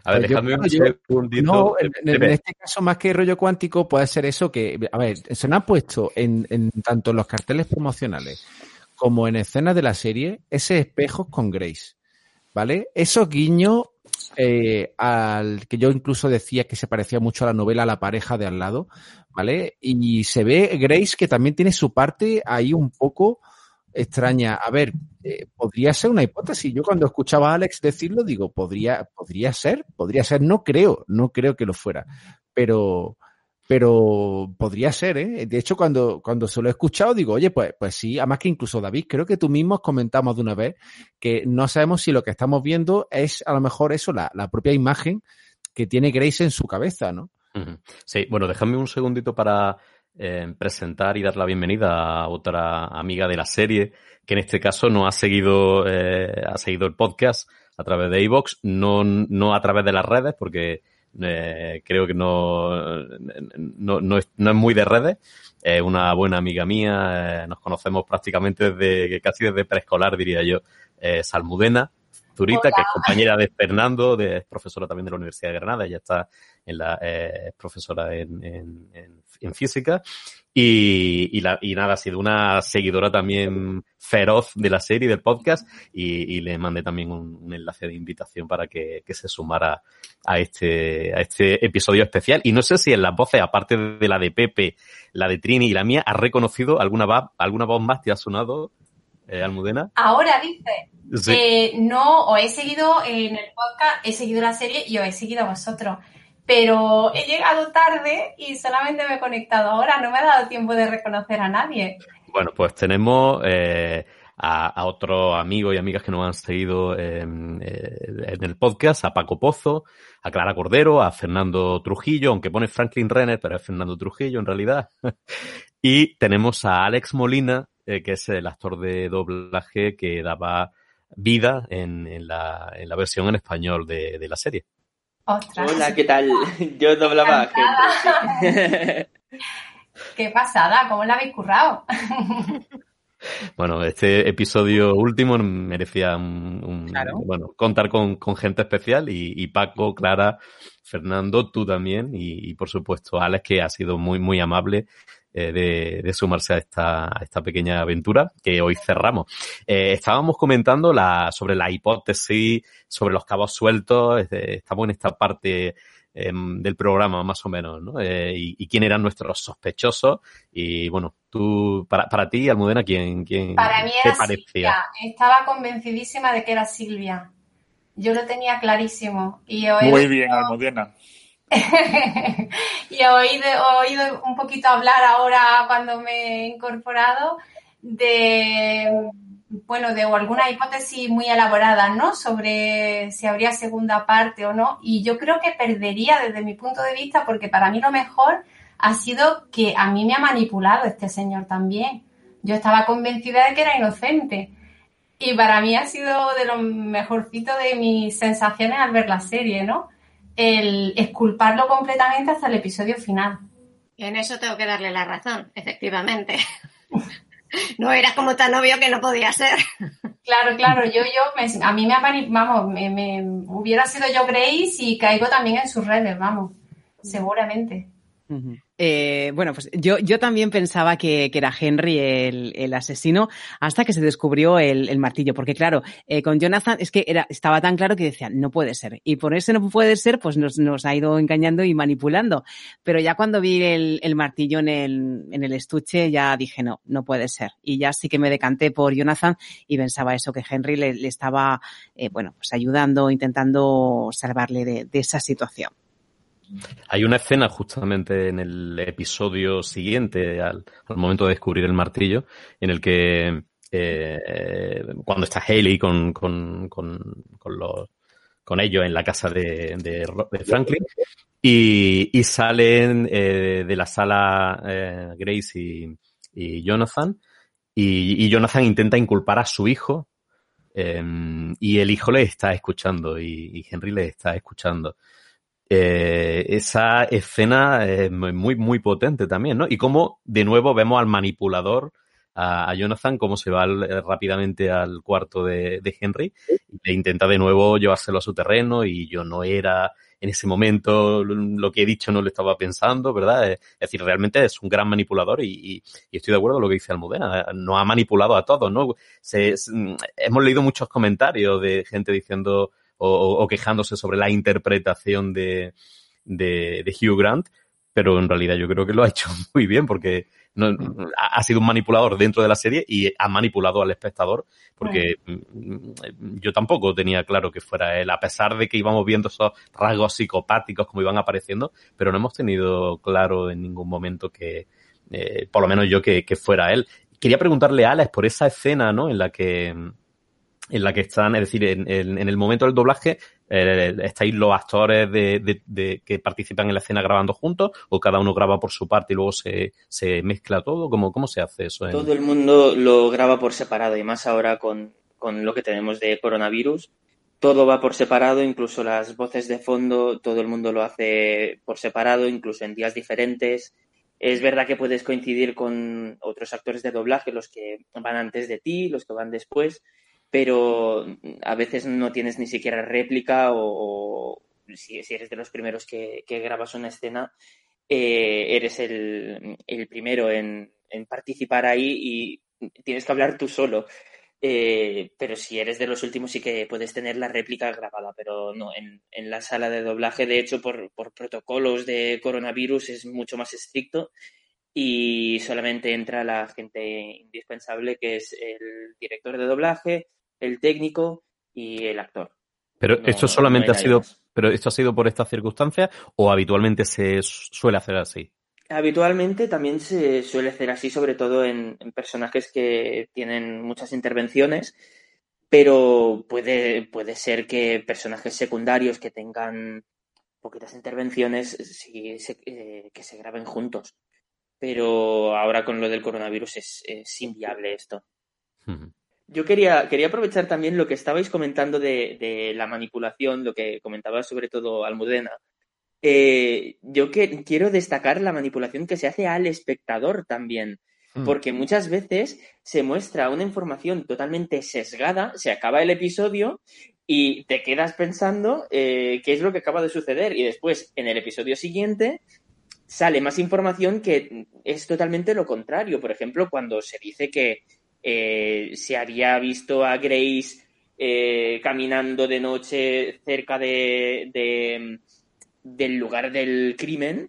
A ver, Pues yo dejadme un yo- segundito. No, en, en- en Pepe, este caso, más que rollo cuántico, puede ser eso que, a ver, se nos ha puesto en, en tanto en los carteles promocionales como en escenas de la serie ese espejos con Grace, ¿vale? Esos guiños eh, al que yo incluso decía que se parecía mucho a la novela La pareja de al lado, ¿vale? Y se ve Grace que también tiene su parte ahí un poco extraña. A ver, eh, podría ser una hipótesis. Yo cuando escuchaba a Alex decirlo, digo, podría, podría ser, podría ser, no creo, no creo que lo fuera. Pero, pero podría ser, ¿eh? De hecho, cuando, cuando se lo he escuchado, digo, oye, pues, pues sí, además que incluso David, creo que tú mismo comentamos de una vez que no sabemos si lo que estamos viendo es a lo mejor eso, la, la propia imagen que tiene Grace en su cabeza, ¿no? Sí, bueno, déjame un segundito para eh, presentar y dar la bienvenida a otra amiga de la serie, que en este caso no ha seguido, eh, ha seguido el podcast a través de iVoox, no, no a través de las redes, porque eh, creo que no, no, no, es, no es muy de redes. Es una buena amiga mía, eh, nos conocemos prácticamente desde, casi desde preescolar, diría yo. Eh, Salmudena Zurita, que es compañera de Fernando, de, es profesora también de la Universidad de Granada, ella está en la, eh, profesora en, en, en, física. Y, y, la, y nada, ha sido una seguidora también feroz de la serie, del podcast, y, y le mandé también un, un, enlace de invitación para que, que, se sumara a este, a este episodio especial. Y no sé si en las voces, aparte de la de Pepe, la de Trini y la mía, has reconocido alguna, alguna voz más que ha sonado, eh, Almudena. Ahora dice. Sí. Eh, no, os he seguido en el podcast, he seguido la serie y os he seguido a vosotros pero he llegado tarde y solamente me he conectado ahora, no me ha dado tiempo de reconocer a nadie. Bueno, pues tenemos eh, a, a otros amigos y amigas que nos han seguido en, en, el podcast, a Paco Pozo, a Clara Cordero, a Fernando Trujillo, aunque pone Franklin Renner, pero es Fernando Trujillo en realidad. y tenemos a Alex Molina, eh, que es el actor de doblaje que daba vida en, en, la, en la versión en español de, de la serie. Ostras. Hola, ¿qué tal? Yo doblaba a gente. Sí. Qué pasada, ¿cómo la habéis currado? Bueno, este episodio último merecía un, un claro. bueno, contar con, con gente especial y, y, Paco, Clara, Fernando, tú también y, y, por supuesto Alex que ha sido muy muy amable eh, de, de, sumarse a esta, a esta pequeña aventura que hoy cerramos. Eh, estábamos comentando la, sobre la hipótesis, sobre los cabos sueltos, estamos en esta parte eh, del programa más o menos, ¿no? Eh, y, y, quién eran nuestros sospechosos y bueno, tú, para, para ti, Almudena, ¿quién, quién para mí era te parecía? Silvia. Estaba convencidísima de que era Silvia. Yo lo tenía clarísimo. Y hoy Muy bien, Almudena. y he oído, he oído un poquito hablar ahora cuando me he incorporado de bueno, de alguna hipótesis muy elaborada, ¿no? Sobre si habría segunda parte o no. Y yo creo que perdería desde mi punto de vista, porque para mí lo mejor ha sido que a mí me ha manipulado este señor también. Yo estaba convencida de que era inocente. Y para mí ha sido de lo mejorcito de mis sensaciones al ver la serie, ¿no? El esculparlo completamente hasta el episodio final. En eso tengo que darle la razón, efectivamente. no era como tan obvio que no podía ser. Claro, claro, yo, yo, me, a mí me ha, vamos, me, me, hubiera sido yo Grace y caigo también en sus redes, vamos, seguramente. Uh -huh. Eh, bueno, pues yo, yo también pensaba que, que era Henry el, el, asesino hasta que se descubrió el, el martillo, porque claro, eh, con Jonathan es que era, estaba tan claro que decían, no puede ser. Y por ese no puede ser, pues nos, nos ha ido engañando y manipulando. Pero ya cuando vi el, el martillo en el, en el estuche, ya dije, no, no puede ser. Y ya sí que me decanté por Jonathan y pensaba eso, que Henry le, le estaba, eh, bueno, pues ayudando, intentando salvarle de, de esa situación. Hay una escena justamente en el episodio siguiente, al, momento de descubrir el martillo, en el que eh, cuando está Haley con, con, con, con, los, con ellos en la casa de, Franklin y, salen eh, de la sala eh, Grace y, Jonathan y, y, Jonathan intenta inculpar a su hijo y el hijo le está escuchando y, y Henry le está escuchando eh, esa escena es muy, muy potente también, ¿no? Y cómo de nuevo vemos al manipulador, a, Jonathan, cómo se va eh, rápidamente al cuarto de, Henry le intenta de nuevo llevárselo a su terreno y yo no era en ese momento lo que he dicho no lo estaba pensando, ¿verdad? Es, decir, realmente es un gran manipulador y, estoy de acuerdo con lo que dice Almudena, no ha manipulado a todos, ¿no? Se, hemos leído muchos comentarios de gente diciendo o, o quejándose sobre la interpretación de, de, de, Hugh Grant, pero en realidad yo creo que lo ha hecho muy bien porque ha sido un manipulador dentro de la serie y ha manipulado al espectador, porque mm, yo tampoco tenía claro que fuera él, a pesar de que íbamos viendo esos rasgos psicopáticos como iban apareciendo, pero no hemos tenido claro en ningún momento que, eh, por lo menos yo, que, que fuera él. Quería preguntarle a Alex por esa escena, ¿no? En la que en la que están, es decir, en, en, el momento del doblaje, eh, estáis los actores de, de, que participan en la escena grabando juntos o cada uno graba por su parte y luego se, se mezcla todo? ¿Cómo, ¿Cómo se hace eso? Todo el mundo lo graba por separado y más ahora con, con lo que tenemos de coronavirus. Todo va por separado, incluso las voces de fondo, todo el mundo lo hace por separado, incluso en días diferentes. Es verdad que puedes coincidir con otros actores de doblaje, los que van antes de ti, los que van después, pero a veces no tienes ni siquiera réplica o, si, eres de los primeros que, grabas una escena, eh, eres el, primero en, participar ahí y tienes que hablar tú solo. Eh, pero si eres de los últimos sí que puedes tener la réplica grabada, pero no, en, la sala de doblaje, de hecho, por, por protocolos de coronavirus es mucho más estricto y solamente entra la gente indispensable que es el director de doblaje, el técnico y el actor. Pero esto solamente ha sido, pero esto ha sido por estas circunstancias o habitualmente se suele hacer así. Habitualmente también se suele hacer así, sobre todo en, personajes que tienen muchas intervenciones, pero puede, puede ser que personajes secundarios que tengan poquitas intervenciones sí, eh, que se graben juntos. Pero ahora con lo del coronavirus es, inviable esto. Yo quería, quería aprovechar también lo que estabais comentando de, la manipulación, lo que comentaba sobre todo Almudena. Eh, yo que, quiero destacar la manipulación que se hace al espectador también, hmm. porque muchas veces se muestra una información totalmente sesgada, se acaba el episodio y te quedas pensando eh, qué es lo que acaba de suceder y después en el episodio siguiente sale más información que es totalmente lo contrario. Por ejemplo, cuando se dice que eh, se había visto a Grace eh, caminando de noche cerca de, del lugar del crimen,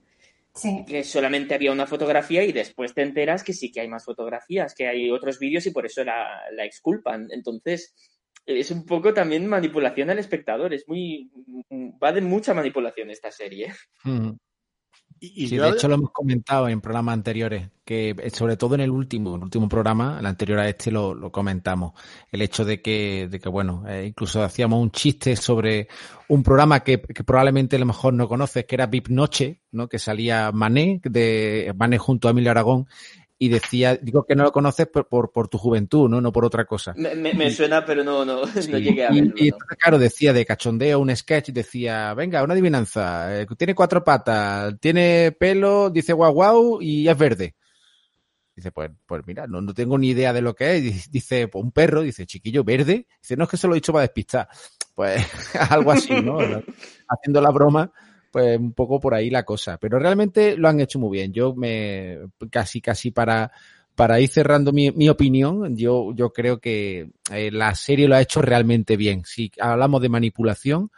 que solamente había una fotografía y después te enteras que sí que hay más fotografías, que hay otros vídeos y por eso la, exculpan. Entonces, es un poco también manipulación al espectador, es muy... va de mucha manipulación esta serie. Mm. Y, de hecho lo hemos comentado en programas anteriores, que eh, sobre todo en el último, el último programa, el anterior a este lo, comentamos, el hecho de que, de que bueno, eh, incluso hacíamos un chiste sobre un programa que, probablemente a lo mejor no conoces, que era VIP Noche, ¿no? que salía Mané, de Mané junto a Emilio Aragón, y decía, digo que no lo conoces por, por, tu juventud, ¿no? No por otra cosa. Me, suena, pero no, no, no llegué a verlo. Y, claro, decía de cachondeo un sketch, decía, venga, una adivinanza, eh, tiene cuatro patas, tiene pelo, dice guau guau y es verde. Dice, pues, pues mira, no, no tengo ni idea de lo que es. Dice, pues un perro, dice, chiquillo verde. Dice, no es que se lo he dicho para despistar. Pues algo así, ¿no? Haciendo la broma pues un poco por ahí la cosa. Pero realmente lo han hecho muy bien. Yo me casi, casi para, para ir cerrando mi, mi opinión, yo, yo creo que eh, la serie lo ha hecho realmente bien. Si hablamos de manipulación,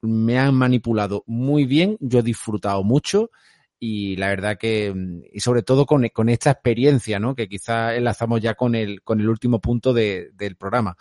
me han manipulado muy bien, yo he disfrutado mucho y la verdad que, y sobre todo con, con esta experiencia, ¿no? Que quizás enlazamos ya con el, con el último punto de, del programa,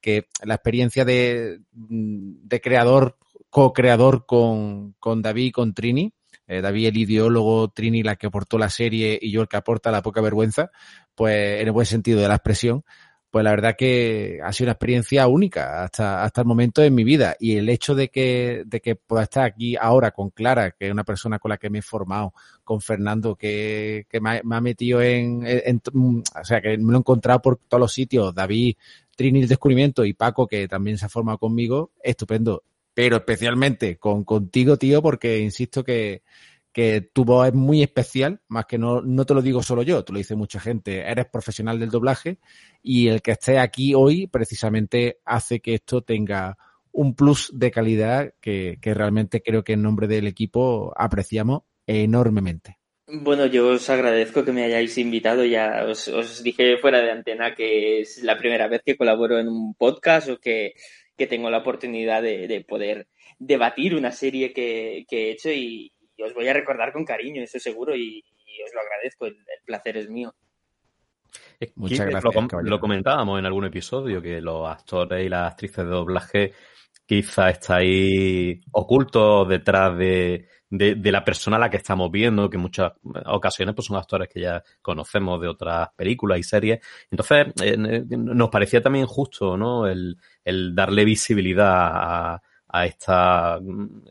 que la experiencia de, de creador co-creador con, con David y con Trini. Eh, David el ideólogo, Trini la que aportó la serie y yo el que aporta la poca vergüenza, pues en el buen sentido de la expresión, pues la verdad que ha sido una experiencia única hasta, hasta el momento en mi vida. Y el hecho de que, de que pueda estar aquí ahora con Clara, que es una persona con la que me he formado, con Fernando, que, que me, ha, metido en, en, o sea, que me lo he encontrado por todos los sitios, David, Trini el descubrimiento y Paco, que también se ha formado conmigo, estupendo pero especialmente con contigo, tío, porque insisto que, que tu voz es muy especial, más que no, no te lo digo solo yo, te lo dice mucha gente, eres profesional del doblaje y el que esté aquí hoy precisamente hace que esto tenga un plus de calidad que, que realmente creo que en nombre del equipo apreciamos enormemente. Bueno, yo os agradezco que me hayáis invitado. Ya os, os, dije fuera de antena que es la primera vez que colaboro en un podcast o que que tengo la oportunidad de, poder debatir una serie que, he hecho y, os voy a recordar con cariño, eso seguro, y, os lo agradezco, el, placer es mío. Muchas gracias. Lo, lo, comentábamos en algún episodio que los actores y las actrices de doblaje quizá estáis ocultos detrás de, de, la persona a la que estamos viendo, que en muchas ocasiones pues, son actores que ya conocemos de otras películas y series. Entonces, eh, nos parecía también justo, ¿no? El, el darle visibilidad a, a esta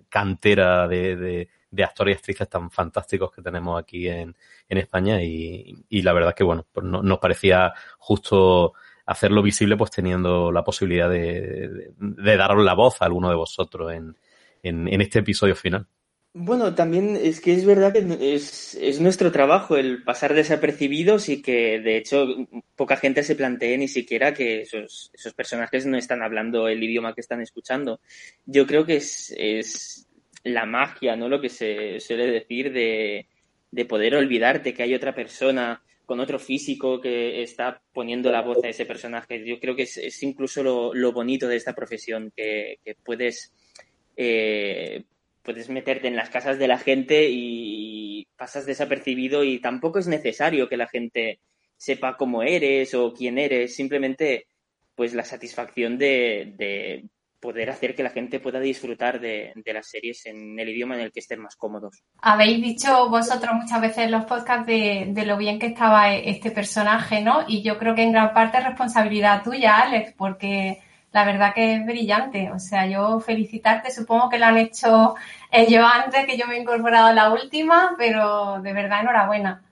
cantera de, de, actores y actrices tan fantásticos que tenemos aquí en, en España y, y, la verdad es que, bueno, pues no, nos parecía justo hacerlo visible pues teniendo la posibilidad de, de, daros la voz a alguno de vosotros en, en este episodio final. Bueno, también es que es verdad que es, es, nuestro trabajo el pasar desapercibidos y que de hecho poca gente se plantee ni siquiera que esos, esos personajes no están hablando el idioma que están escuchando. Yo creo que es, es la magia, ¿no? Lo que se suele decir de, de poder olvidarte que hay otra persona con otro físico que está poniendo la voz a ese personaje. Yo creo que es, es incluso lo, lo, bonito de esta profesión, que, puedes eh, puedes meterte en las casas de la gente y pasas desapercibido y tampoco es necesario que la gente sepa cómo eres o quién eres, simplemente pues la satisfacción de, poder hacer que la gente pueda disfrutar de, las series en el idioma en el que estén más cómodos. Habéis dicho vosotros muchas veces en los podcasts de, lo bien que estaba este personaje, ¿no? Y yo creo que en gran parte es responsabilidad tuya, Alex, porque la verdad que es brillante. O sea, yo felicitarte, supongo que lo han hecho ellos antes, que yo me he incorporado a la última, pero de verdad enhorabuena.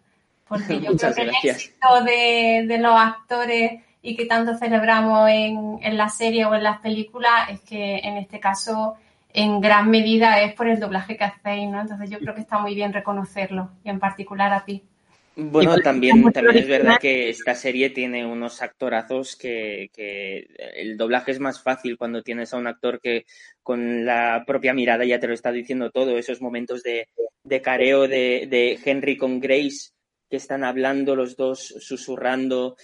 Porque yo creo que el éxito de, de, los actores y que tanto celebramos en, en la serie o en las películas es que en este caso en gran medida es por el doblaje que hacéis, ¿no? Entonces yo creo que está muy bien reconocerlo y en particular a ti. Bueno, también, también es verdad que esta serie tiene unos actorazos que, que, el doblaje es más fácil cuando tienes a un actor que con la propia mirada ya te lo está diciendo todo, esos momentos de, de careo de, de Henry con Grace que están hablando los dos, susurrando,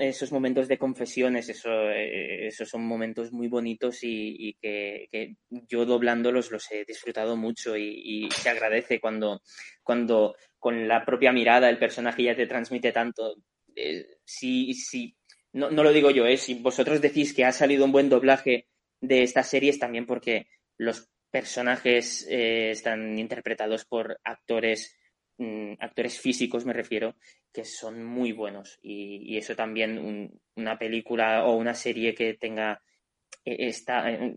esos momentos de confesiones, eso, eh, esos son momentos muy bonitos y, que, yo doblándolos los he disfrutado mucho y, se agradece cuando, cuando con la propia mirada el personaje ya te transmite tanto. Eh, si, si, no, no, lo digo yo, eh, si vosotros decís que ha salido un buen doblaje de estas series, también porque los personajes están interpretados por actores Mm, actores físicos me refiero, que son muy buenos. Y, eso también, una película o una serie que tenga e, esta, eh,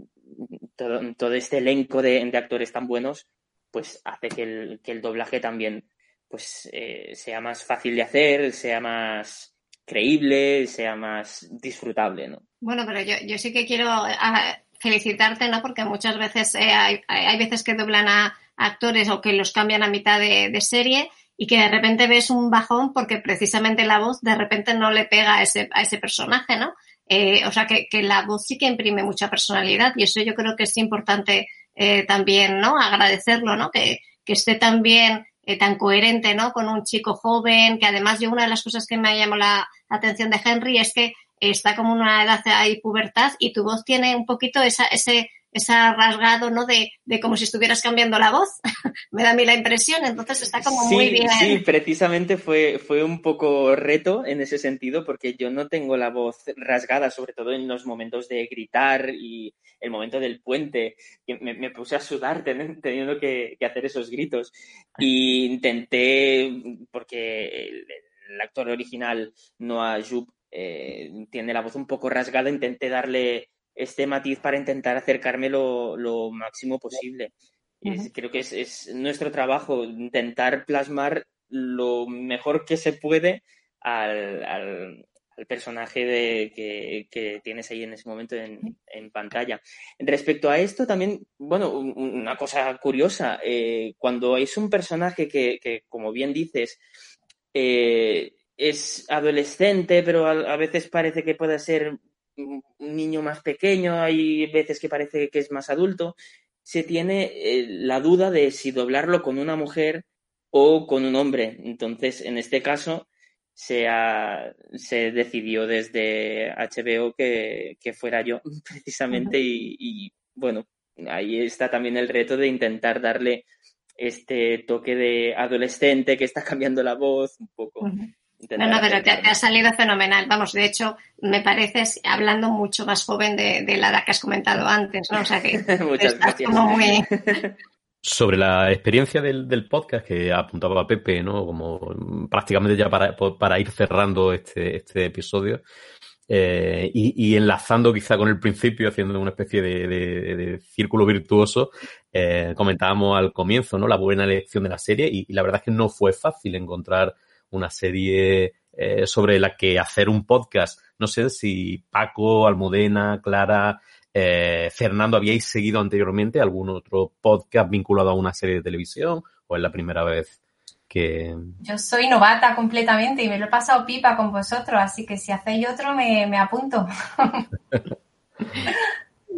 todo, este elenco de, actores tan buenos, pues hace que el, que el doblaje también pues eh, sea más fácil de hacer, sea más creíble, sea más disfrutable, ¿no? Bueno, pero yo, yo sí que quiero ah, felicitarte, ¿no? Porque muchas veces eh, hay, hay veces que doblan a actores o que los cambian a mitad de, serie y que de repente ves un bajón porque precisamente la voz de repente no le pega a ese, a ese personaje, ¿no? Eh, o sea, que, que, la voz sí que imprime mucha personalidad y eso yo creo que es importante eh, también, ¿no? Agradecerlo, ¿no? Que, que esté también eh, tan coherente, ¿no? Con un chico joven, que además yo una de las cosas que me llamó la atención de Henry es que está como una edad ahí pubertad y tu voz tiene un poquito esa, ese esa rasgado, ¿no? De, de como si estuvieras cambiando la voz. Me da a mí la impresión, entonces está como muy bien. Sí, precisamente fue, fue un poco reto en ese sentido, porque yo no tengo la voz rasgada, sobre todo en los momentos de gritar y el momento del puente. Me, me puse a sudar teniendo que, hacer esos gritos. Y intenté, porque el, actor original, Noah Jup, eh, tiene la voz un poco rasgada, intenté darle este matiz para intentar acercarme lo, máximo posible. creo que es, nuestro trabajo intentar plasmar lo mejor que se puede al, personaje de, que, tienes ahí en ese momento en, pantalla. Respecto a esto, también, bueno, una cosa curiosa, eh, cuando es un personaje que, como bien dices, eh, es adolescente, pero a, veces parece que puede ser un niño más pequeño, hay veces que parece que es más adulto, se tiene eh, la duda de si doblarlo con una mujer o con un hombre. Entonces, en este caso, se, se decidió desde HBO que, fuera yo, precisamente, y, bueno, ahí está también el reto de intentar darle este toque de adolescente que está cambiando la voz un poco. No, no, pero te, ha salido fenomenal. Vamos, de hecho, me pareces hablando mucho más joven de, la edad que has comentado antes, ¿no? O sea que Muchas gracias. Sobre la experiencia del, podcast que apuntaba Pepe, ¿no? Como prácticamente ya para, para ir cerrando este, este episodio. Eh, y, enlazando quizá con el principio, haciendo una especie de, círculo virtuoso, eh, comentábamos al comienzo, ¿no? La buena elección de la serie y, la verdad es que no fue fácil encontrar una serie eh, sobre la que hacer un podcast. No sé si Paco, Almudena, Clara, Fernando, ¿habíais seguido anteriormente algún otro podcast vinculado a una serie de televisión o es la primera vez que... Yo soy novata completamente y me lo he pasado pipa con vosotros, así que si hacéis otro me, me apunto.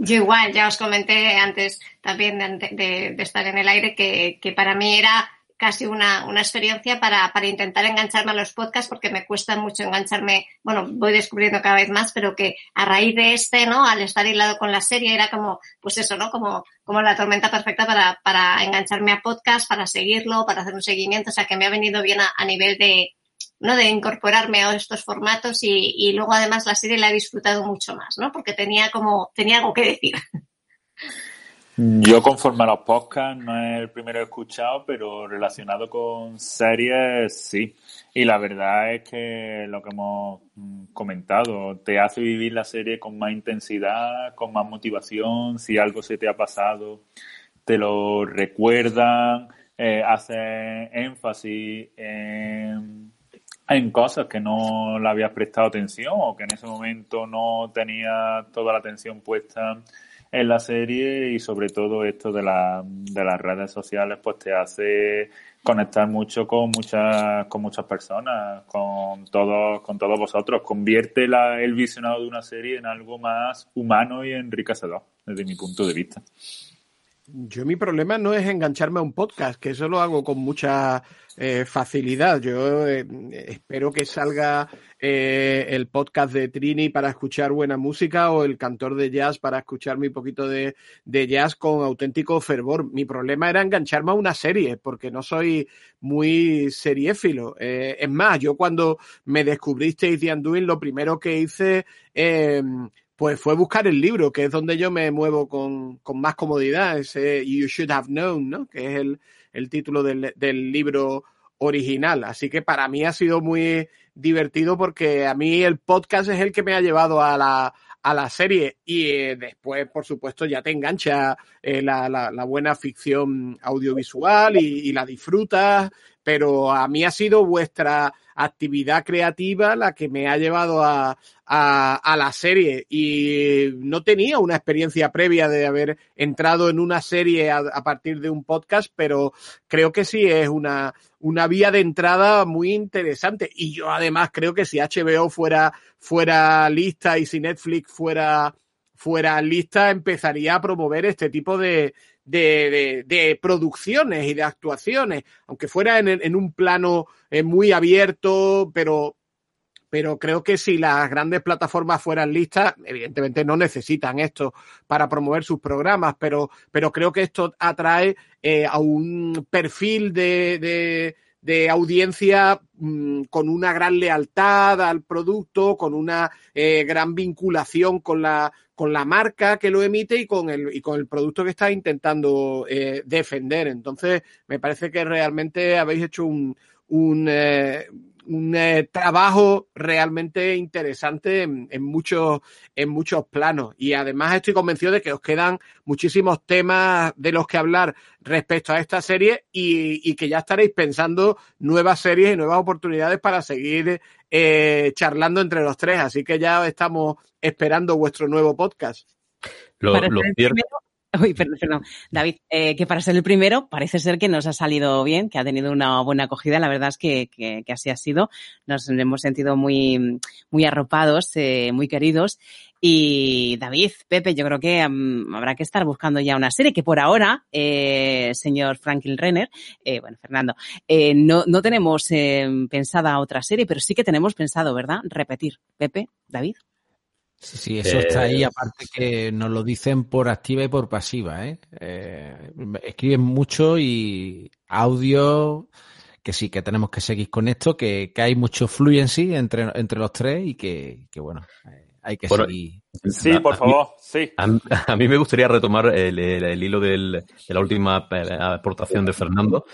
Yo igual, ya os comenté antes también de, de, estar en el aire que, que para mí era casi una, una experiencia para, para, intentar engancharme a los podcasts porque me cuesta mucho engancharme, bueno, voy descubriendo cada vez más, pero que a raíz de este, ¿no? Al estar aislado con la serie era como, pues eso, ¿no? Como, como la tormenta perfecta para, para engancharme a podcast, para seguirlo, para hacer un seguimiento, o sea que me ha venido bien a nivel de, ¿no? De incorporarme a estos formatos y, y luego además la serie la he disfrutado mucho más, ¿no? Porque tenía como, tenía algo que decir. Yo conforme a los podcasts, no es el primero que he escuchado, pero relacionado con series, sí. Y la verdad es que lo que hemos mm, comentado, te hace vivir la serie con más intensidad, con más motivación, si algo se te ha pasado, te lo recuerdan, eh, hace énfasis en, en cosas que no le habías prestado atención o que en ese momento no tenía toda la atención puesta en la serie y sobre todo esto de, la, de las redes sociales pues te hace conectar mucho con muchas con muchas personas con todos con todos vosotros. Convierte la, el visionado de una serie en algo más humano y enriquecedor desde mi punto de vista yo mi problema no es engancharme a un podcast, que eso lo hago con mucha eh, facilidad. Yo eh, espero que salga eh, el podcast de Trini para escuchar buena música o el cantor de jazz para escuchar mi poquito de, de, jazz con auténtico fervor. Mi problema era engancharme a una serie, porque no soy muy seriéfilo. es más, yo cuando me descubristeis The Undoing, lo primero que hice pues fue buscar el libro, que es donde yo me muevo con, con más comodidad, ese You Should Have Known, ¿no? Que es el, el título del, del, libro original. Así que para mí ha sido muy divertido porque a mí el podcast es el que me ha llevado a la, a la serie y eh, después, por supuesto, ya te engancha eh, la, la, buena ficción audiovisual y la disfrutas, pero a mí ha sido vuestra actividad creativa la que me ha llevado a, a, la serie y no tenía una experiencia previa de haber entrado en una serie a, partir de un podcast, pero creo que sí es una, una vía de entrada muy interesante. Y yo además creo que si HBO fuera, fuera lista y si Netflix fuera, fuera lista, empezaría a promover este tipo de, de, de, producciones y de actuaciones, aunque fuera en, en un plano eh, muy abierto, pero, pero creo que si las grandes plataformas fueran listas, evidentemente no necesitan esto para promover sus programas, pero, pero creo que esto atrae eh, a un perfil de, de de audiencia mmm, con una gran lealtad al producto, con una eh, gran vinculación con la, con la marca que lo emite y con el, y con el producto que está intentando eh, defender. Entonces, me parece que realmente habéis hecho un, un, eh, un eh, trabajo realmente interesante en, en, muchos, en muchos planos. Y además estoy convencido de que os quedan muchísimos temas de los que hablar respecto a esta serie y, y que ya estaréis pensando nuevas series y nuevas oportunidades para seguir eh, charlando entre los tres. Así que ya estamos esperando vuestro nuevo podcast. Lo, lo cierto... Uy, perdón, perdón. David, eh, que para ser el primero parece ser que nos ha salido bien, que ha tenido una buena acogida. La verdad es que, que, que así ha sido. Nos hemos sentido muy, muy arropados, eh, muy queridos. Y David, Pepe, yo creo que um, habrá que estar buscando ya una serie que por ahora, eh, señor Franklin Renner, eh, bueno, Fernando, eh, no, no tenemos pensada otra serie, pero sí que tenemos pensado, ¿verdad? Repetir. Pepe, David. Sí, sí, eso está ahí, aparte que nos lo dicen por activa y por pasiva, ¿eh? eh escriben mucho y audio, que sí, que tenemos que seguir con esto, que, que hay mucho fluency entre, entre los tres y que, que bueno, eh, hay que seguir. Sí, por favor, sí. A, mí me gustaría retomar el, el, hilo del, de la última eh, aportación de Fernando.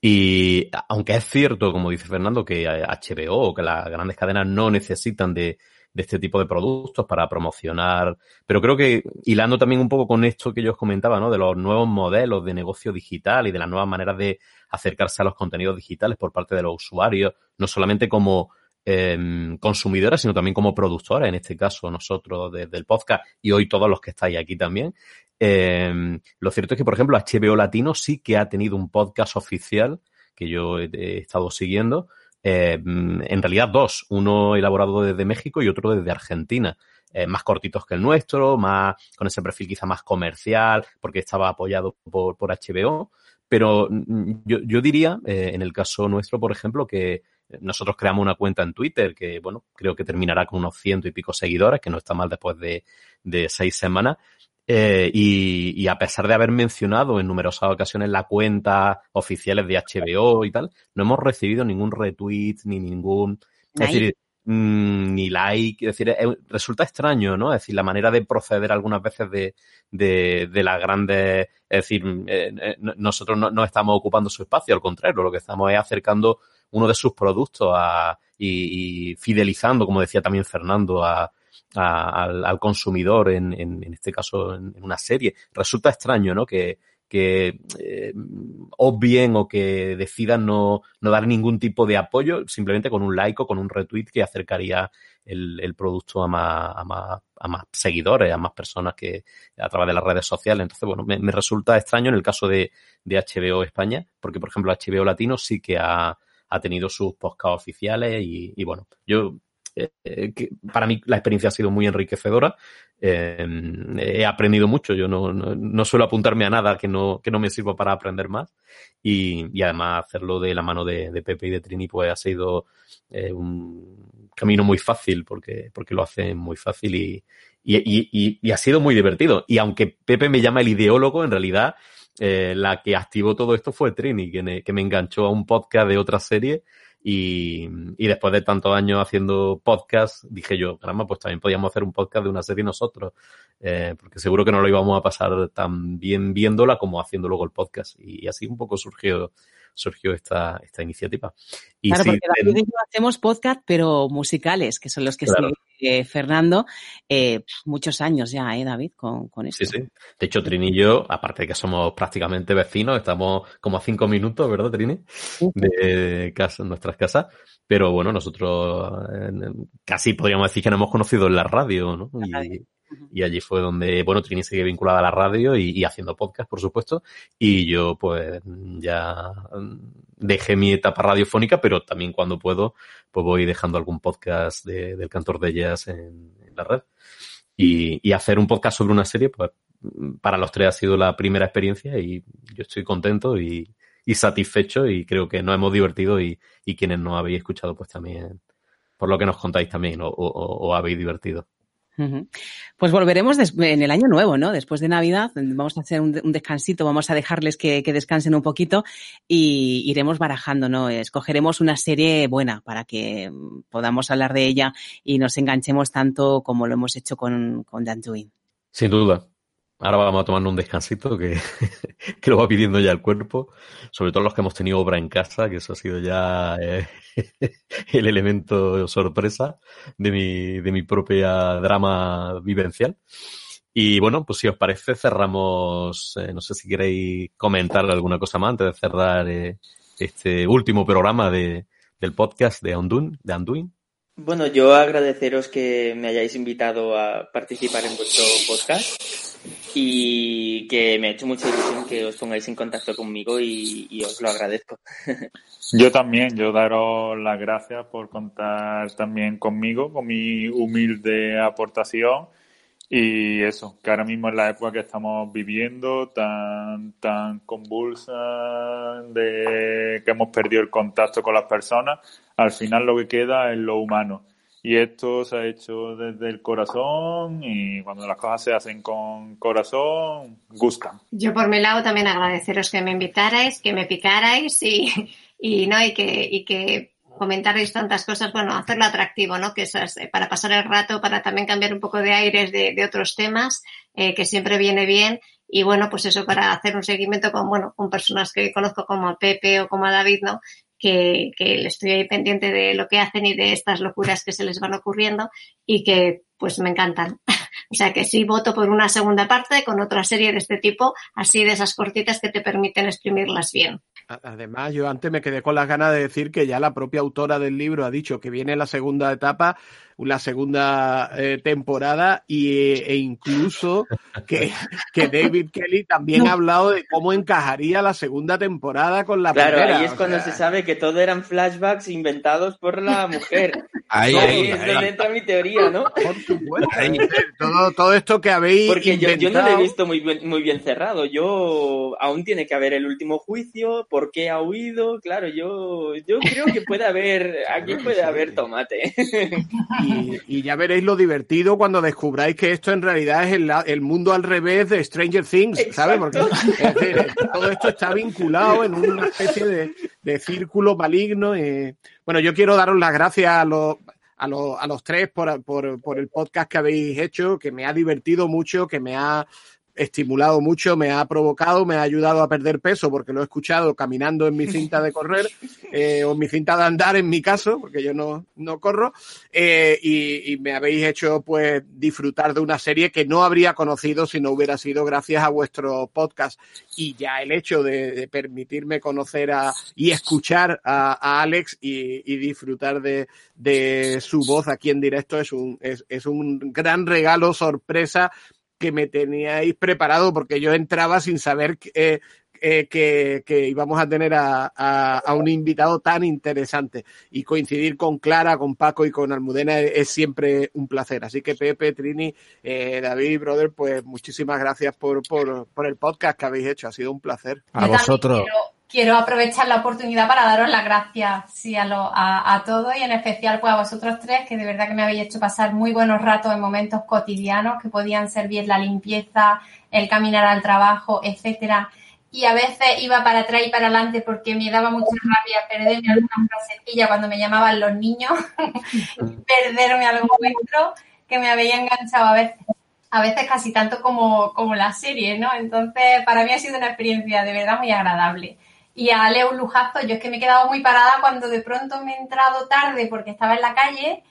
Y aunque es cierto, como dice Fernando, que HBO o que las grandes cadenas no necesitan de, de este tipo de productos para promocionar. Pero creo que hilando también un poco con esto que yo os comentaba, ¿no? De los nuevos modelos de negocio digital y de las nuevas maneras de acercarse a los contenidos digitales por parte de los usuarios, no solamente como eh, consumidores, sino también como productores, en este caso nosotros desde el podcast y hoy todos los que estáis aquí también. Em, lo cierto es que, por ejemplo, HBO Latino sí que ha tenido un podcast oficial que yo he estado siguiendo, eh, en realidad dos, uno elaborado desde México y otro desde Argentina. Eh, más cortitos que el nuestro, más con ese perfil quizá más comercial, porque estaba apoyado por, por HBO. Pero mm, yo, yo diría, eh, en el caso nuestro, por ejemplo, que nosotros creamos una cuenta en Twitter que, bueno, creo que terminará con unos ciento y pico seguidores, que no está mal después de, de seis semanas. Eh, y, y, a pesar de haber mencionado en numerosas ocasiones la cuenta oficiales de HBO y tal, no hemos recibido ningún retweet ni ningún, es decir, mmm, ni like, es decir, eh, resulta extraño, ¿no? Es decir, la manera de proceder algunas veces de, de, de las grandes, es decir, eh, eh nosotros no, no, estamos ocupando su espacio, al contrario, lo que estamos es acercando uno de sus productos a, y, y fidelizando, como decía también Fernando, a, al, al, consumidor, en, en, este caso en, una serie. Resulta extraño, ¿no? Que, que eh, o que decidan no, no, dar ningún tipo de apoyo simplemente con un like o con un retweet que acercaría el, el producto a más, a, más, a más seguidores, a más personas que a través de las redes sociales. Entonces, bueno, me, me resulta extraño en el caso de, de, HBO España, porque, por ejemplo, HBO Latino sí que ha, ha tenido sus podcasts oficiales y, y bueno, yo eh, que para mí la experiencia ha sido muy enriquecedora. Eh, he aprendido mucho. Yo no, no, no, suelo apuntarme a nada que no, que no me sirva para aprender más. Y, y además hacerlo de la mano de, de, Pepe y de Trini, pues ha sido eh, un camino muy fácil porque, porque lo hace muy fácil y, y, y, ha sido muy divertido. Y aunque Pepe me llama el ideólogo, en realidad la que activó todo esto fue Trini, que me, que me enganchó a un podcast de otra serie y, después de tantos años haciendo podcast, dije yo, caramba, pues también podíamos hacer un podcast de una serie nosotros, eh, porque seguro que no lo íbamos a pasar tan bien viéndola como haciendo luego el podcast. Y así un poco surgió surgió esta, esta iniciativa. Y claro, sí, porque hacemos podcast, pero musicales, que son los que claro. sigue Fernando, eh, muchos años ya, ¿eh, David? Con, con esto. Sí, sí. De hecho, Trini y yo, aparte de que somos prácticamente vecinos, estamos como a cinco minutos, ¿verdad, Trini? De casa, nuestras casas. Pero bueno, nosotros eh, casi podríamos decir que nos hemos conocido en la radio, ¿no? Y, y allí fue donde, bueno, Trini sigue vinculada a la radio y, haciendo podcast, por supuesto, y yo pues ya dejé mi etapa radiofónica, pero también cuando puedo, pues voy dejando algún podcast de, del cantor de jazz en, la red. Y, y, hacer un podcast sobre una serie, pues para los tres ha sido la primera experiencia y yo estoy contento y, satisfecho y creo que nos hemos divertido y, y, quienes no habéis escuchado, pues también, por lo que nos contáis también, o, o habéis divertido. Pues volveremos en el año nuevo, ¿no? Después de Navidad vamos a hacer un, descansito, vamos a dejarles que, descansen un poquito y iremos barajando, ¿no? Escogeremos una serie buena para que podamos hablar de ella y nos enganchemos tanto como lo hemos hecho con, con Dan Dewey. Sin duda. Ahora vamos a tomarnos un descansito que, que, lo va pidiendo ya el cuerpo, sobre todo los que hemos tenido obra en casa, que eso ha sido ya eh, el elemento sorpresa de mi, de mi propia drama vivencial. Y bueno, pues si os parece, cerramos, eh, no sé si queréis comentar alguna cosa más antes de cerrar eh, este último programa de, del podcast de Anduin. De. Bueno, yo agradeceros que me hayáis invitado a participar en vuestro podcast y que me ha hecho mucha ilusión que os pongáis en contacto conmigo y, y os lo agradezco. Yo también, yo daros las gracias por contar también conmigo, con mi humilde aportación y eso, que ahora mismo en la época que estamos viviendo, tan, tan convulsa, de que hemos perdido el contacto con las personas, al final lo que queda es lo humano. y esto se ha hecho desde el corazón y cuando las cosas se hacen con corazón, gustan. Yo por mi lado también agradeceros que me invitarais, que me picarais y, y no y que, y que comentarais tantas cosas, bueno, hacerlo atractivo, ¿no? Que eso es eh, para pasar el rato, para también cambiar un poco de aires de, de otros temas, eh, que siempre viene bien. Y bueno, pues eso para hacer un seguimiento con, bueno, con personas que conozco como a Pepe o como a David, ¿no? que, que estoy ahí pendiente de lo que hacen y de estas locuras que se les van ocurriendo y que pues me encantan. O sea que sí voto por una segunda parte con otra serie de este tipo, así de esas cortitas que te permiten exprimirlas bien. Además, yo antes me quedé con las ganas de decir que ya la propia autora del libro ha dicho que viene la segunda etapa, la segunda eh, temporada y, e incluso que, que, David Kelly también no. ha hablado de cómo encajaría la segunda temporada con la claro, primera. Ahí es cuando sea... se sabe que todo eran flashbacks inventados por la mujer. ahí, ahí, es ahí. donde entra mi teoría, ¿no? Por supuesto. todo, todo esto que habéis Porque yo, yo, no lo he visto muy bien, muy bien cerrado. Yo aún tiene que haber el último juicio, por qué ha huido. Claro, yo, yo creo que puede haber, aquí puede haber tomate. Y, y, ya veréis lo divertido cuando descubráis que esto en realidad es el, el mundo al revés de Stranger Things, ¿sabes? Porque es decir, todo esto está vinculado en una especie de, de círculo maligno. Y, bueno, yo quiero daros las gracias a los, a los, a los tres por, por, por el podcast que habéis hecho, que me ha divertido mucho, que me ha estimulado mucho, me ha provocado, me ha ayudado a perder peso porque lo he escuchado caminando en mi cinta de correr eh, o en mi cinta de andar en mi caso, porque yo no, no corro, eh, y, me habéis hecho pues disfrutar de una serie que no habría conocido si no hubiera sido gracias a vuestro podcast. Y ya el hecho de, permitirme conocer a, y escuchar a, Alex y, y disfrutar de, de, su voz aquí en directo es un, es, es un gran regalo, sorpresa que me teníais preparado porque yo entraba sin saber eh, eh, que, que, íbamos a tener a, a, a, un invitado tan interesante y coincidir con Clara, con Paco y con Almudena es, es siempre un placer. Así que Pepe, Trini, eh, David, brother, pues muchísimas gracias por, por, por, el podcast que habéis hecho. Ha sido un placer. A vosotros. Quiero, quiero, aprovechar la oportunidad para daros las gracias sí, a, todos y en especial pues a vosotros tres, que de verdad que me habéis hecho pasar muy buenos ratos en momentos cotidianos que podían ser bien la limpieza, el caminar al trabajo, etcétera y a veces iba para atrás y para adelante porque me daba mucha rabia perderme alguna frasecilla cuando me llamaban los niños, perderme algo dentro que me había enganchado a veces, a veces casi tanto como, como la serie, ¿no? Entonces, para mí ha sido una experiencia de verdad muy agradable. Y a Leo un lujazo, yo es que me he quedado muy parada cuando de pronto me he entrado tarde porque estaba en la calle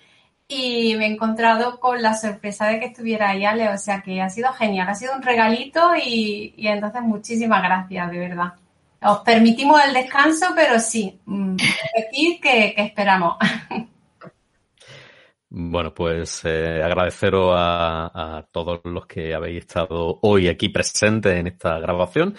y me he encontrado con la sorpresa de que estuviera ahí Ale, o sea que ha sido genial, ha sido un regalito y, entonces muchísimas gracias, de verdad. Os permitimos el descanso, pero sí, decir que, esperamos. Bueno, pues eh, agradeceros a, todos los que habéis estado hoy aquí presentes en esta grabación,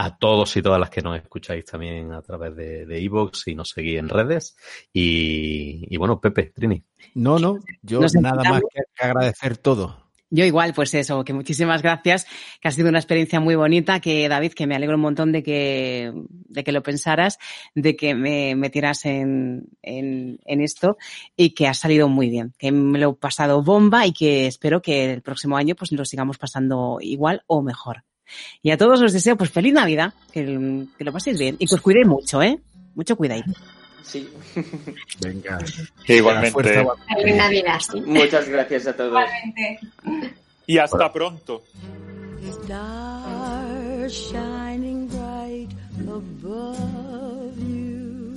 a todos y todas las que nos escucháis también a través de Evox y nos seguís en redes. Y, y, bueno, Pepe, Trini. No, no, yo nada más que agradecer todo. Yo igual, pues eso, que muchísimas gracias, que ha sido una experiencia muy bonita, que David, que me alegro un montón de que, de que lo pensaras, de que me metieras en, en, en esto y que ha salido muy bien, que me lo he pasado bomba y que espero que el próximo año pues lo sigamos pasando igual o mejor. Y a todos os deseo pues feliz Navidad, que, que lo paséis bien y que os cuidéis mucho, ¿eh? Mucho cuidadito. Sí. Venga. Igualmente. Feliz Navidad. Sí. Muchas gracias a todos. Igualmente. Y hasta bueno. pronto. Stars shining bright above you.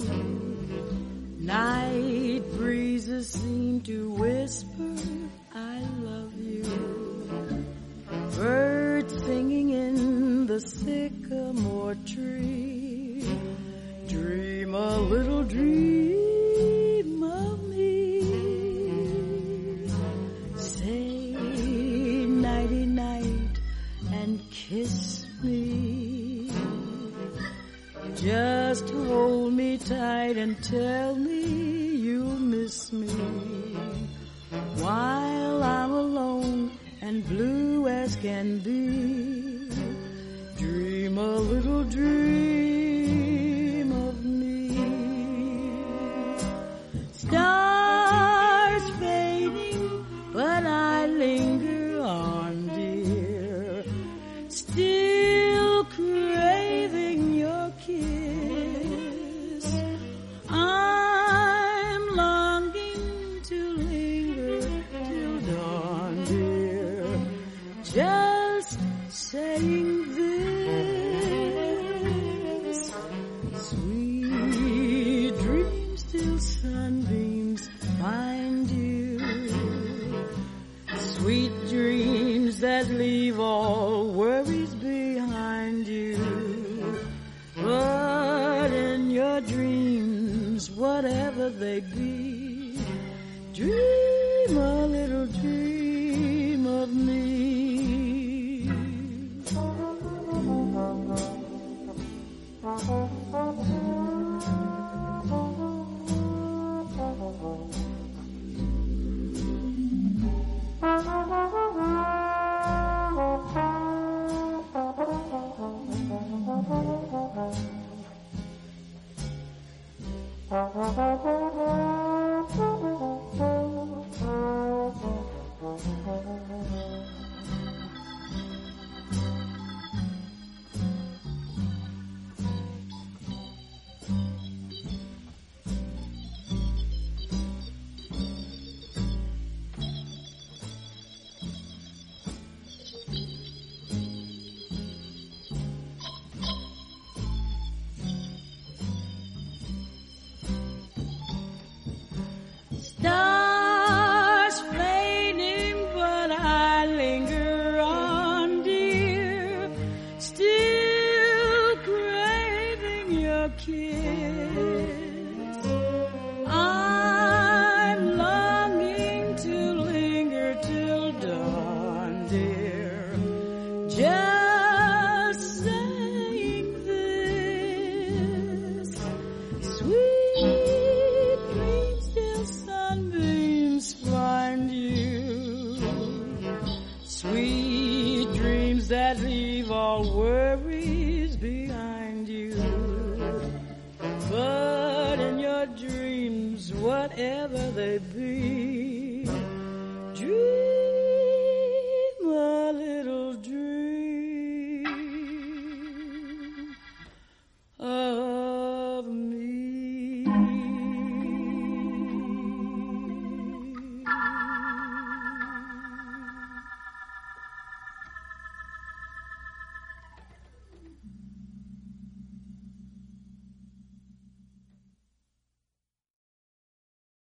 Night breezes seem to whisper, I love you. Birds singing in the sycamore tree. Dream a little dream of me. Say nighty night and kiss me. Just hold me tight and tell me